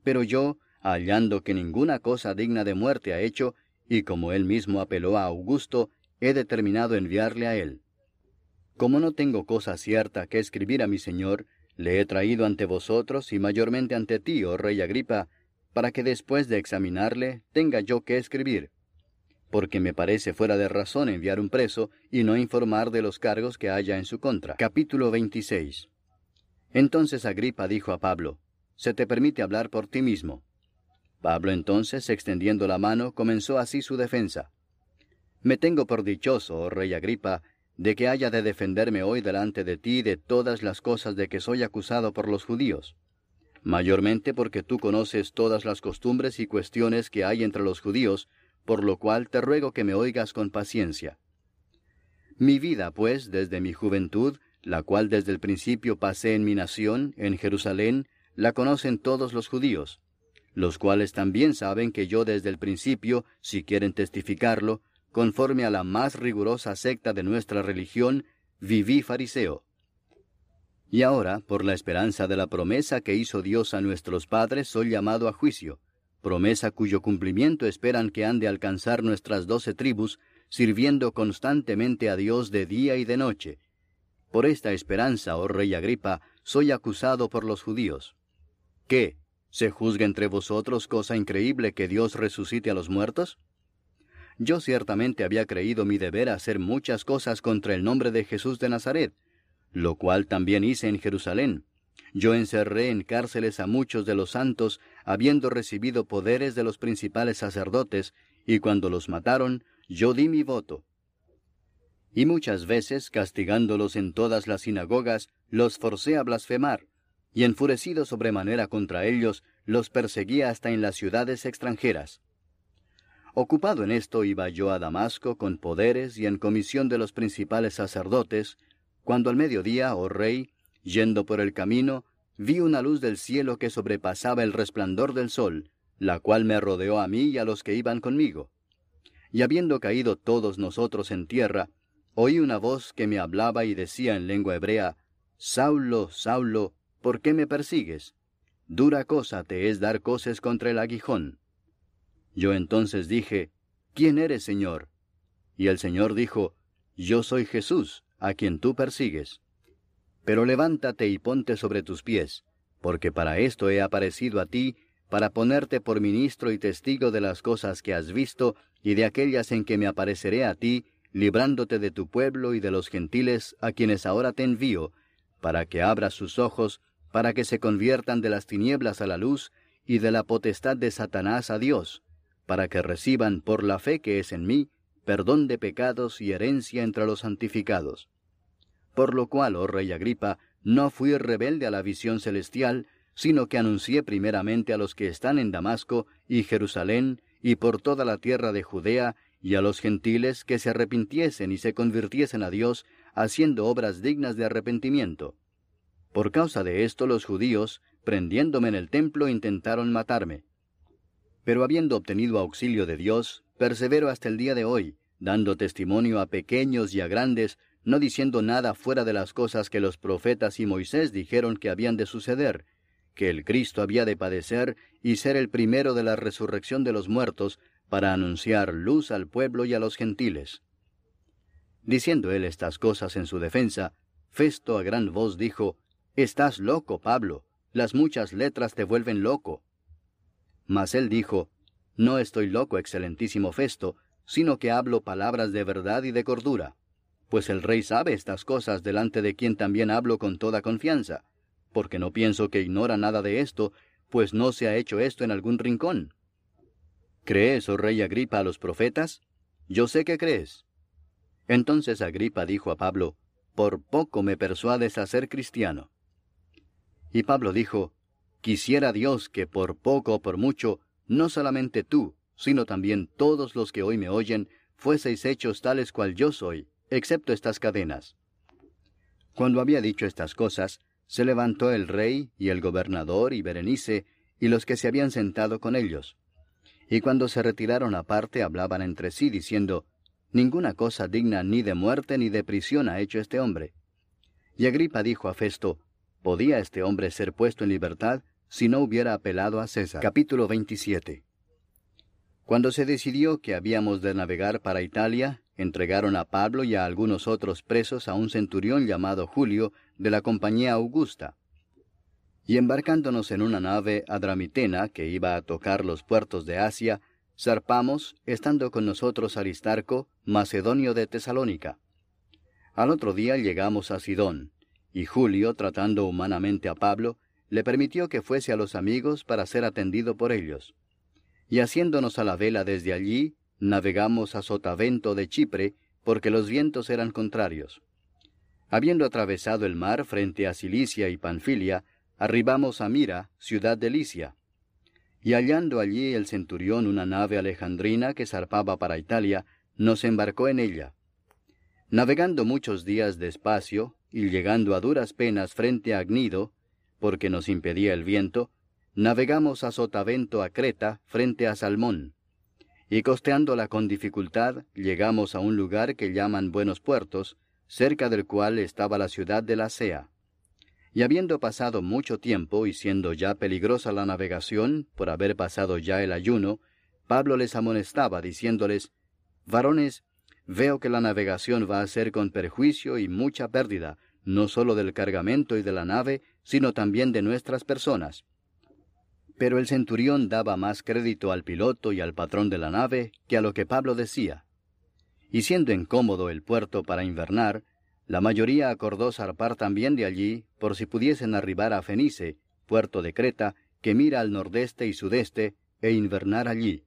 Pero yo, hallando que ninguna cosa digna de muerte ha hecho, y como él mismo apeló a Augusto, he determinado enviarle a él. Como no tengo cosa cierta que escribir a mi señor, le he traído ante vosotros y mayormente ante ti, oh rey Agripa, para que después de examinarle tenga yo que escribir. Porque me parece fuera de razón enviar un preso y no informar de los cargos que haya en su contra. Capítulo 26. Entonces Agripa dijo a Pablo, se te permite hablar por ti mismo. Pablo entonces, extendiendo la mano, comenzó así su defensa. Me tengo por dichoso, oh rey Agripa, de que haya de defenderme hoy delante de ti de todas las cosas de que soy acusado por los judíos, mayormente porque tú conoces todas las costumbres y cuestiones que hay entre los judíos, por lo cual te ruego que me oigas con paciencia. Mi vida, pues, desde mi juventud, la cual desde el principio pasé en mi nación, en Jerusalén, la conocen todos los judíos, los cuales también saben que yo desde el principio, si quieren testificarlo, conforme a la más rigurosa secta de nuestra religión, viví fariseo. Y ahora, por la esperanza de la promesa que hizo Dios a nuestros padres, soy llamado a juicio, promesa cuyo cumplimiento esperan que han de alcanzar nuestras doce tribus, sirviendo constantemente a Dios de día y de noche. Por esta esperanza, oh rey Agripa, soy acusado por los judíos. ¿Qué? ¿Se juzga entre vosotros cosa increíble que Dios resucite a los muertos? yo ciertamente había creído mi deber hacer muchas cosas contra el nombre de Jesús de Nazaret, lo cual también hice en Jerusalén. Yo encerré en cárceles a muchos de los santos, habiendo recibido poderes de los principales sacerdotes, y cuando los mataron, yo di mi voto. Y muchas veces, castigándolos en todas las sinagogas, los forcé a blasfemar, y enfurecido sobremanera contra ellos, los perseguía hasta en las ciudades extranjeras. Ocupado en esto iba yo a Damasco con poderes y en comisión de los principales sacerdotes, cuando al mediodía, oh rey, yendo por el camino, vi una luz del cielo que sobrepasaba el resplandor del sol, la cual me rodeó a mí y a los que iban conmigo. Y habiendo caído todos nosotros en tierra, oí una voz que me hablaba y decía en lengua hebrea, Saulo, Saulo, ¿por qué me persigues? Dura cosa te es dar coces contra el aguijón. Yo entonces dije, ¿quién eres, Señor? Y el Señor dijo, Yo soy Jesús, a quien tú persigues. Pero levántate y ponte sobre tus pies, porque para esto he aparecido a ti, para ponerte por ministro y testigo de las cosas que has visto y de aquellas en que me apareceré a ti, librándote de tu pueblo y de los gentiles a quienes ahora te envío, para que abras sus ojos, para que se conviertan de las tinieblas a la luz y de la potestad de Satanás a Dios, para que reciban por la fe que es en mí perdón de pecados y herencia entre los santificados. Por lo cual, oh rey Agripa, no fui rebelde a la visión celestial, sino que anuncié primeramente a los que están en Damasco y Jerusalén y por toda la tierra de Judea y a los gentiles que se arrepintiesen y se convirtiesen a Dios, haciendo obras dignas de arrepentimiento. Por causa de esto los judíos, prendiéndome en el templo, intentaron matarme. Pero habiendo obtenido auxilio de Dios, persevero hasta el día de hoy, dando testimonio a pequeños y a grandes, no diciendo nada fuera de las cosas que los profetas y Moisés dijeron que habían de suceder, que el Cristo había de padecer y ser el primero de la resurrección de los muertos, para anunciar luz al pueblo y a los gentiles. Diciendo él estas cosas en su defensa, Festo a gran voz dijo, Estás loco, Pablo, las muchas letras te vuelven loco. Mas él dijo, No estoy loco, excelentísimo Festo, sino que hablo palabras de verdad y de cordura, pues el rey sabe estas cosas delante de quien también hablo con toda confianza, porque no pienso que ignora nada de esto, pues no se ha hecho esto en algún rincón. ¿Crees, oh rey Agripa, a los profetas? Yo sé que crees. Entonces Agripa dijo a Pablo, Por poco me persuades a ser cristiano. Y Pablo dijo, Quisiera Dios que por poco o por mucho, no solamente tú, sino también todos los que hoy me oyen, fueseis hechos tales cual yo soy, excepto estas cadenas. Cuando había dicho estas cosas, se levantó el rey y el gobernador y Berenice y los que se habían sentado con ellos. Y cuando se retiraron aparte hablaban entre sí diciendo, Ninguna cosa digna ni de muerte ni de prisión ha hecho este hombre. Y Agripa dijo a Festo, ¿Podía este hombre ser puesto en libertad si no hubiera apelado a César. Capítulo 27 Cuando se decidió que habíamos de navegar para Italia, entregaron a Pablo y a algunos otros presos a un centurión llamado Julio de la compañía Augusta. Y embarcándonos en una nave adramitena que iba a tocar los puertos de Asia, zarpamos, estando con nosotros Aristarco, macedonio de Tesalónica. Al otro día llegamos a Sidón, y Julio, tratando humanamente a Pablo, le permitió que fuese a los amigos para ser atendido por ellos. Y haciéndonos a la vela desde allí, navegamos a Sotavento de Chipre, porque los vientos eran contrarios. Habiendo atravesado el mar frente a Cilicia y Panfilia, arribamos a Mira, ciudad de Licia. Y hallando allí el centurión una nave alejandrina que zarpaba para Italia, nos embarcó en ella. Navegando muchos días despacio, y llegando a duras penas frente a Agnido, porque nos impedía el viento, navegamos a Sotavento a Creta, frente a Salmón. Y costeándola con dificultad, llegamos a un lugar que llaman Buenos Puertos, cerca del cual estaba la ciudad de la Sea. Y habiendo pasado mucho tiempo y siendo ya peligrosa la navegación, por haber pasado ya el ayuno, Pablo les amonestaba, diciéndoles, Varones, veo que la navegación va a ser con perjuicio y mucha pérdida, no sólo del cargamento y de la nave, sino también de nuestras personas. Pero el centurión daba más crédito al piloto y al patrón de la nave que a lo que Pablo decía. Y siendo incómodo el puerto para invernar, la mayoría acordó zarpar también de allí, por si pudiesen arribar a Fenice, puerto de Creta, que mira al nordeste y sudeste, e invernar allí.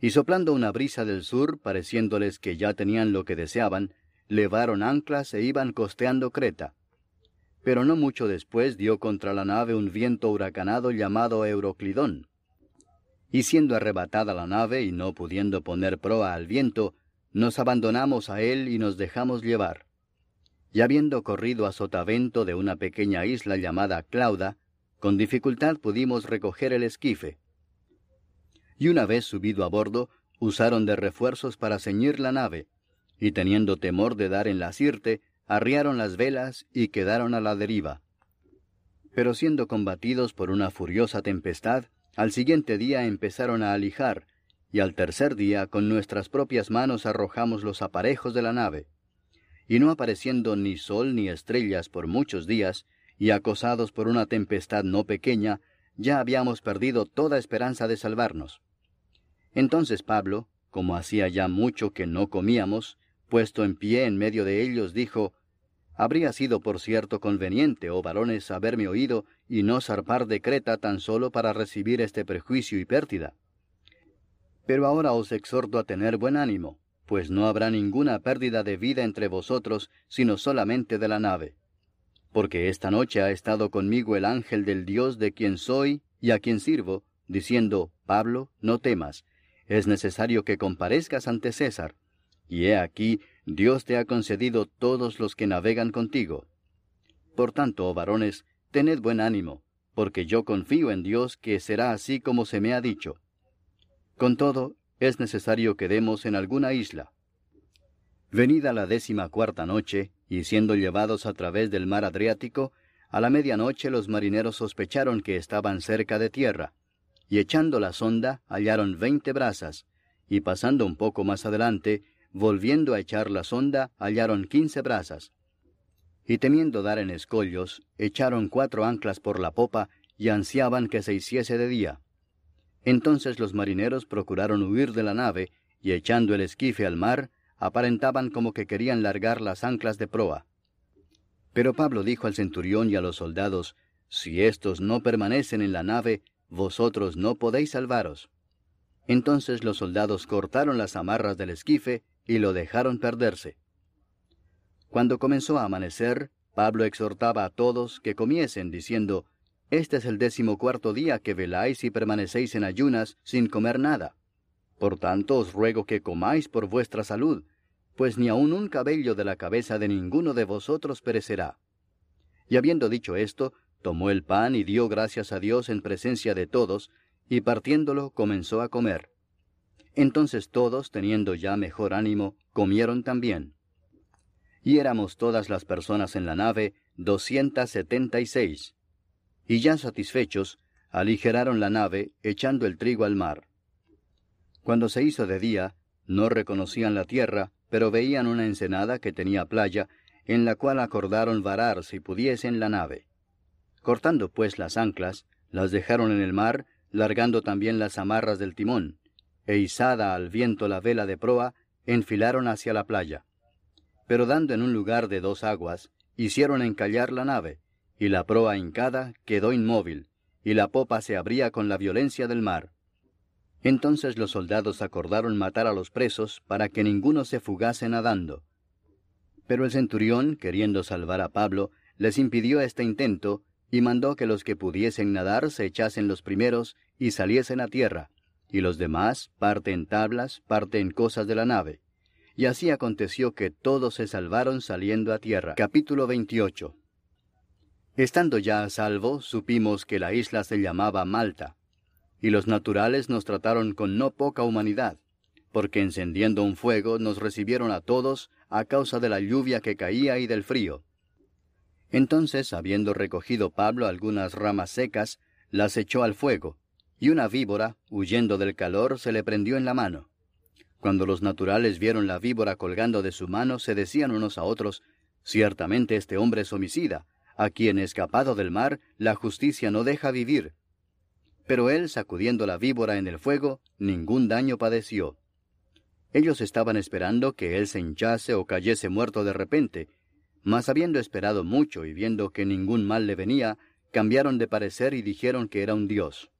Y soplando una brisa del sur, pareciéndoles que ya tenían lo que deseaban, levaron anclas e iban costeando Creta. Pero no mucho después dio contra la nave un viento huracanado llamado Euroclidón. Y siendo arrebatada la nave y no pudiendo poner proa al viento, nos abandonamos a él y nos dejamos llevar y habiendo corrido a sotavento de una pequeña isla llamada Clauda, con dificultad pudimos recoger el esquife. Y una vez subido a bordo, usaron de refuerzos para ceñir la nave, y teniendo temor de dar en la sirte, arriaron las velas y quedaron a la deriva. Pero siendo combatidos por una furiosa tempestad, al siguiente día empezaron a alijar, y al tercer día con nuestras propias manos arrojamos los aparejos de la nave y no apareciendo ni sol ni estrellas por muchos días, y acosados por una tempestad no pequeña, ya habíamos perdido toda esperanza de salvarnos. Entonces Pablo, como hacía ya mucho que no comíamos, puesto en pie en medio de ellos, dijo, Habría sido por cierto conveniente, oh varones, haberme oído y no zarpar de Creta tan solo para recibir este perjuicio y pérdida. Pero ahora os exhorto a tener buen ánimo, pues no habrá ninguna pérdida de vida entre vosotros, sino solamente de la nave. Porque esta noche ha estado conmigo el ángel del Dios de quien soy y a quien sirvo, diciendo, Pablo, no temas, es necesario que comparezcas ante César. Y he aquí, Dios te ha concedido todos los que navegan contigo. Por tanto, oh varones, tened buen ánimo, porque yo confío en Dios que será así como se me ha dicho. Con todo, es necesario que demos en alguna isla. Venida la décima cuarta noche, y siendo llevados a través del mar Adriático, a la medianoche los marineros sospecharon que estaban cerca de tierra, y echando la sonda hallaron veinte brazas, y pasando un poco más adelante, volviendo a echar la sonda, hallaron quince brazas. Y temiendo dar en escollos, echaron cuatro anclas por la popa, y ansiaban que se hiciese de día. Entonces los marineros procuraron huir de la nave, y echando el esquife al mar, aparentaban como que querían largar las anclas de proa. Pero Pablo dijo al centurión y a los soldados, Si éstos no permanecen en la nave, vosotros no podéis salvaros. Entonces los soldados cortaron las amarras del esquife y lo dejaron perderse. Cuando comenzó a amanecer, Pablo exhortaba a todos que comiesen, diciendo, este es el decimocuarto día que veláis y permanecéis en ayunas sin comer nada. Por tanto os ruego que comáis por vuestra salud, pues ni aun un cabello de la cabeza de ninguno de vosotros perecerá. Y habiendo dicho esto, tomó el pan y dio gracias a Dios en presencia de todos, y partiéndolo comenzó a comer. Entonces todos, teniendo ya mejor ánimo, comieron también. Y éramos todas las personas en la nave, doscientas setenta y seis y ya satisfechos, aligeraron la nave, echando el trigo al mar. Cuando se hizo de día, no reconocían la tierra, pero veían una ensenada que tenía playa, en la cual acordaron varar si pudiesen la nave. Cortando pues las anclas, las dejaron en el mar, largando también las amarras del timón, e izada al viento la vela de proa, enfilaron hacia la playa. Pero dando en un lugar de dos aguas, hicieron encallar la nave, y la proa hincada quedó inmóvil, y la popa se abría con la violencia del mar. Entonces los soldados acordaron matar a los presos para que ninguno se fugase nadando. Pero el centurión, queriendo salvar a Pablo, les impidió este intento, y mandó que los que pudiesen nadar se echasen los primeros y saliesen a tierra, y los demás parte en tablas, parte en cosas de la nave. Y así aconteció que todos se salvaron saliendo a tierra. Capítulo 28 Estando ya a salvo, supimos que la isla se llamaba Malta, y los naturales nos trataron con no poca humanidad, porque encendiendo un fuego nos recibieron a todos a causa de la lluvia que caía y del frío. Entonces, habiendo recogido Pablo algunas ramas secas, las echó al fuego, y una víbora, huyendo del calor, se le prendió en la mano. Cuando los naturales vieron la víbora colgando de su mano, se decían unos a otros, Ciertamente este hombre es homicida, a quien escapado del mar la justicia no deja vivir. Pero él, sacudiendo la víbora en el fuego, ningún daño padeció. Ellos estaban esperando que él se hinchase o cayese muerto de repente, mas habiendo esperado mucho y viendo que ningún mal le venía, cambiaron de parecer y dijeron que era un dios.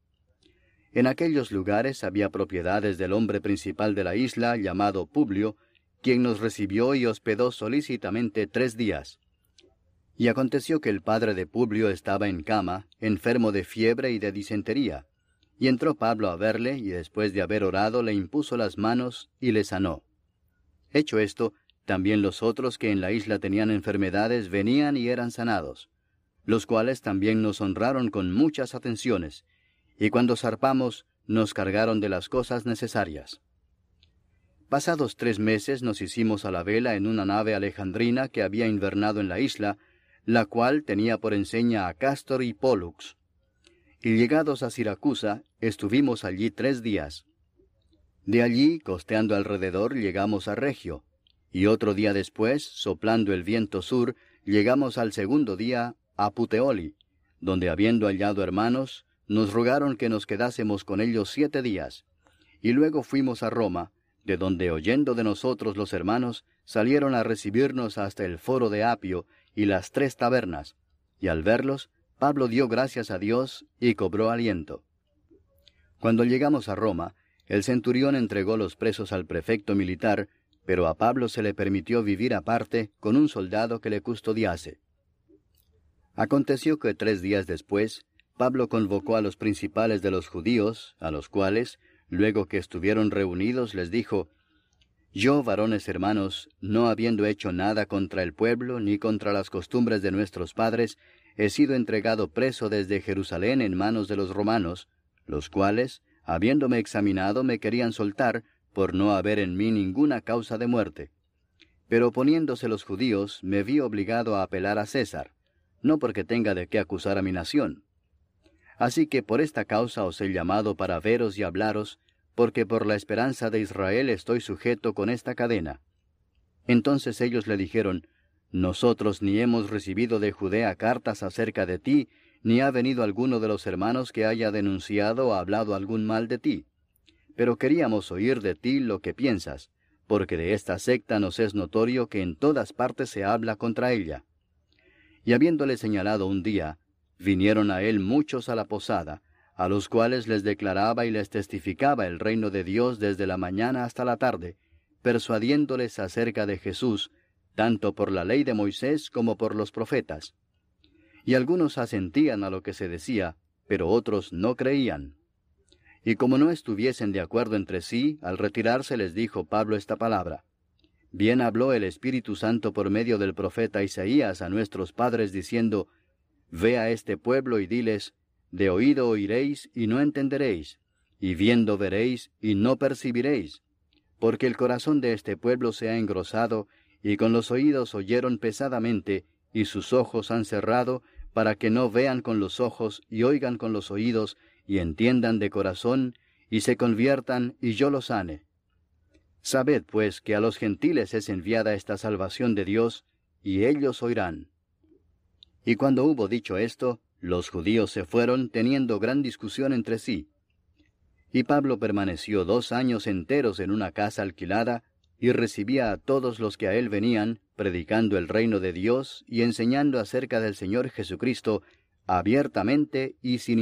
En aquellos lugares había propiedades del hombre principal de la isla, llamado Publio, quien nos recibió y hospedó solícitamente tres días. Y aconteció que el padre de Publio estaba en cama, enfermo de fiebre y de disentería. Y entró Pablo a verle, y después de haber orado le impuso las manos y le sanó. Hecho esto, también los otros que en la isla tenían enfermedades venían y eran sanados, los cuales también nos honraron con muchas atenciones, y cuando zarpamos nos cargaron de las cosas necesarias. Pasados tres meses nos hicimos a la vela en una nave alejandrina que había invernado en la isla, la cual tenía por enseña a Castor y Pólux. Y llegados a Siracusa, estuvimos allí tres días. De allí, costeando alrededor, llegamos a Regio, y otro día después, soplando el viento sur, llegamos al segundo día a Puteoli, donde habiendo hallado hermanos, nos rogaron que nos quedásemos con ellos siete días, y luego fuimos a Roma, de donde oyendo de nosotros los hermanos, salieron a recibirnos hasta el foro de Apio y las tres tabernas, y al verlos, Pablo dio gracias a Dios y cobró aliento. Cuando llegamos a Roma, el centurión entregó los presos al prefecto militar, pero a Pablo se le permitió vivir aparte con un soldado que le custodiase. Aconteció que tres días después, Pablo convocó a los principales de los judíos, a los cuales, Luego que estuvieron reunidos, les dijo, Yo, varones hermanos, no habiendo hecho nada contra el pueblo ni contra las costumbres de nuestros padres, he sido entregado preso desde Jerusalén en manos de los romanos, los cuales, habiéndome examinado, me querían soltar, por no haber en mí ninguna causa de muerte. Pero poniéndose los judíos, me vi obligado a apelar a César, no porque tenga de qué acusar a mi nación, Así que por esta causa os he llamado para veros y hablaros, porque por la esperanza de Israel estoy sujeto con esta cadena. Entonces ellos le dijeron, Nosotros ni hemos recibido de Judea cartas acerca de ti, ni ha venido alguno de los hermanos que haya denunciado o hablado algún mal de ti. Pero queríamos oír de ti lo que piensas, porque de esta secta nos es notorio que en todas partes se habla contra ella. Y habiéndole señalado un día, Vinieron a él muchos a la posada, a los cuales les declaraba y les testificaba el reino de Dios desde la mañana hasta la tarde, persuadiéndoles acerca de Jesús, tanto por la ley de Moisés como por los profetas. Y algunos asentían a lo que se decía, pero otros no creían. Y como no estuviesen de acuerdo entre sí, al retirarse les dijo Pablo esta palabra. Bien habló el Espíritu Santo por medio del profeta Isaías a nuestros padres diciendo, Ve a este pueblo y diles, de oído oiréis y no entenderéis, y viendo veréis y no percibiréis, porque el corazón de este pueblo se ha engrosado, y con los oídos oyeron pesadamente, y sus ojos han cerrado, para que no vean con los ojos y oigan con los oídos, y entiendan de corazón, y se conviertan, y yo los sane. Sabed, pues, que a los gentiles es enviada esta salvación de Dios, y ellos oirán. Y cuando hubo dicho esto, los judíos se fueron teniendo gran discusión entre sí. Y Pablo permaneció dos años enteros en una casa alquilada, y recibía a todos los que a él venían, predicando el reino de Dios y enseñando acerca del Señor Jesucristo abiertamente y sin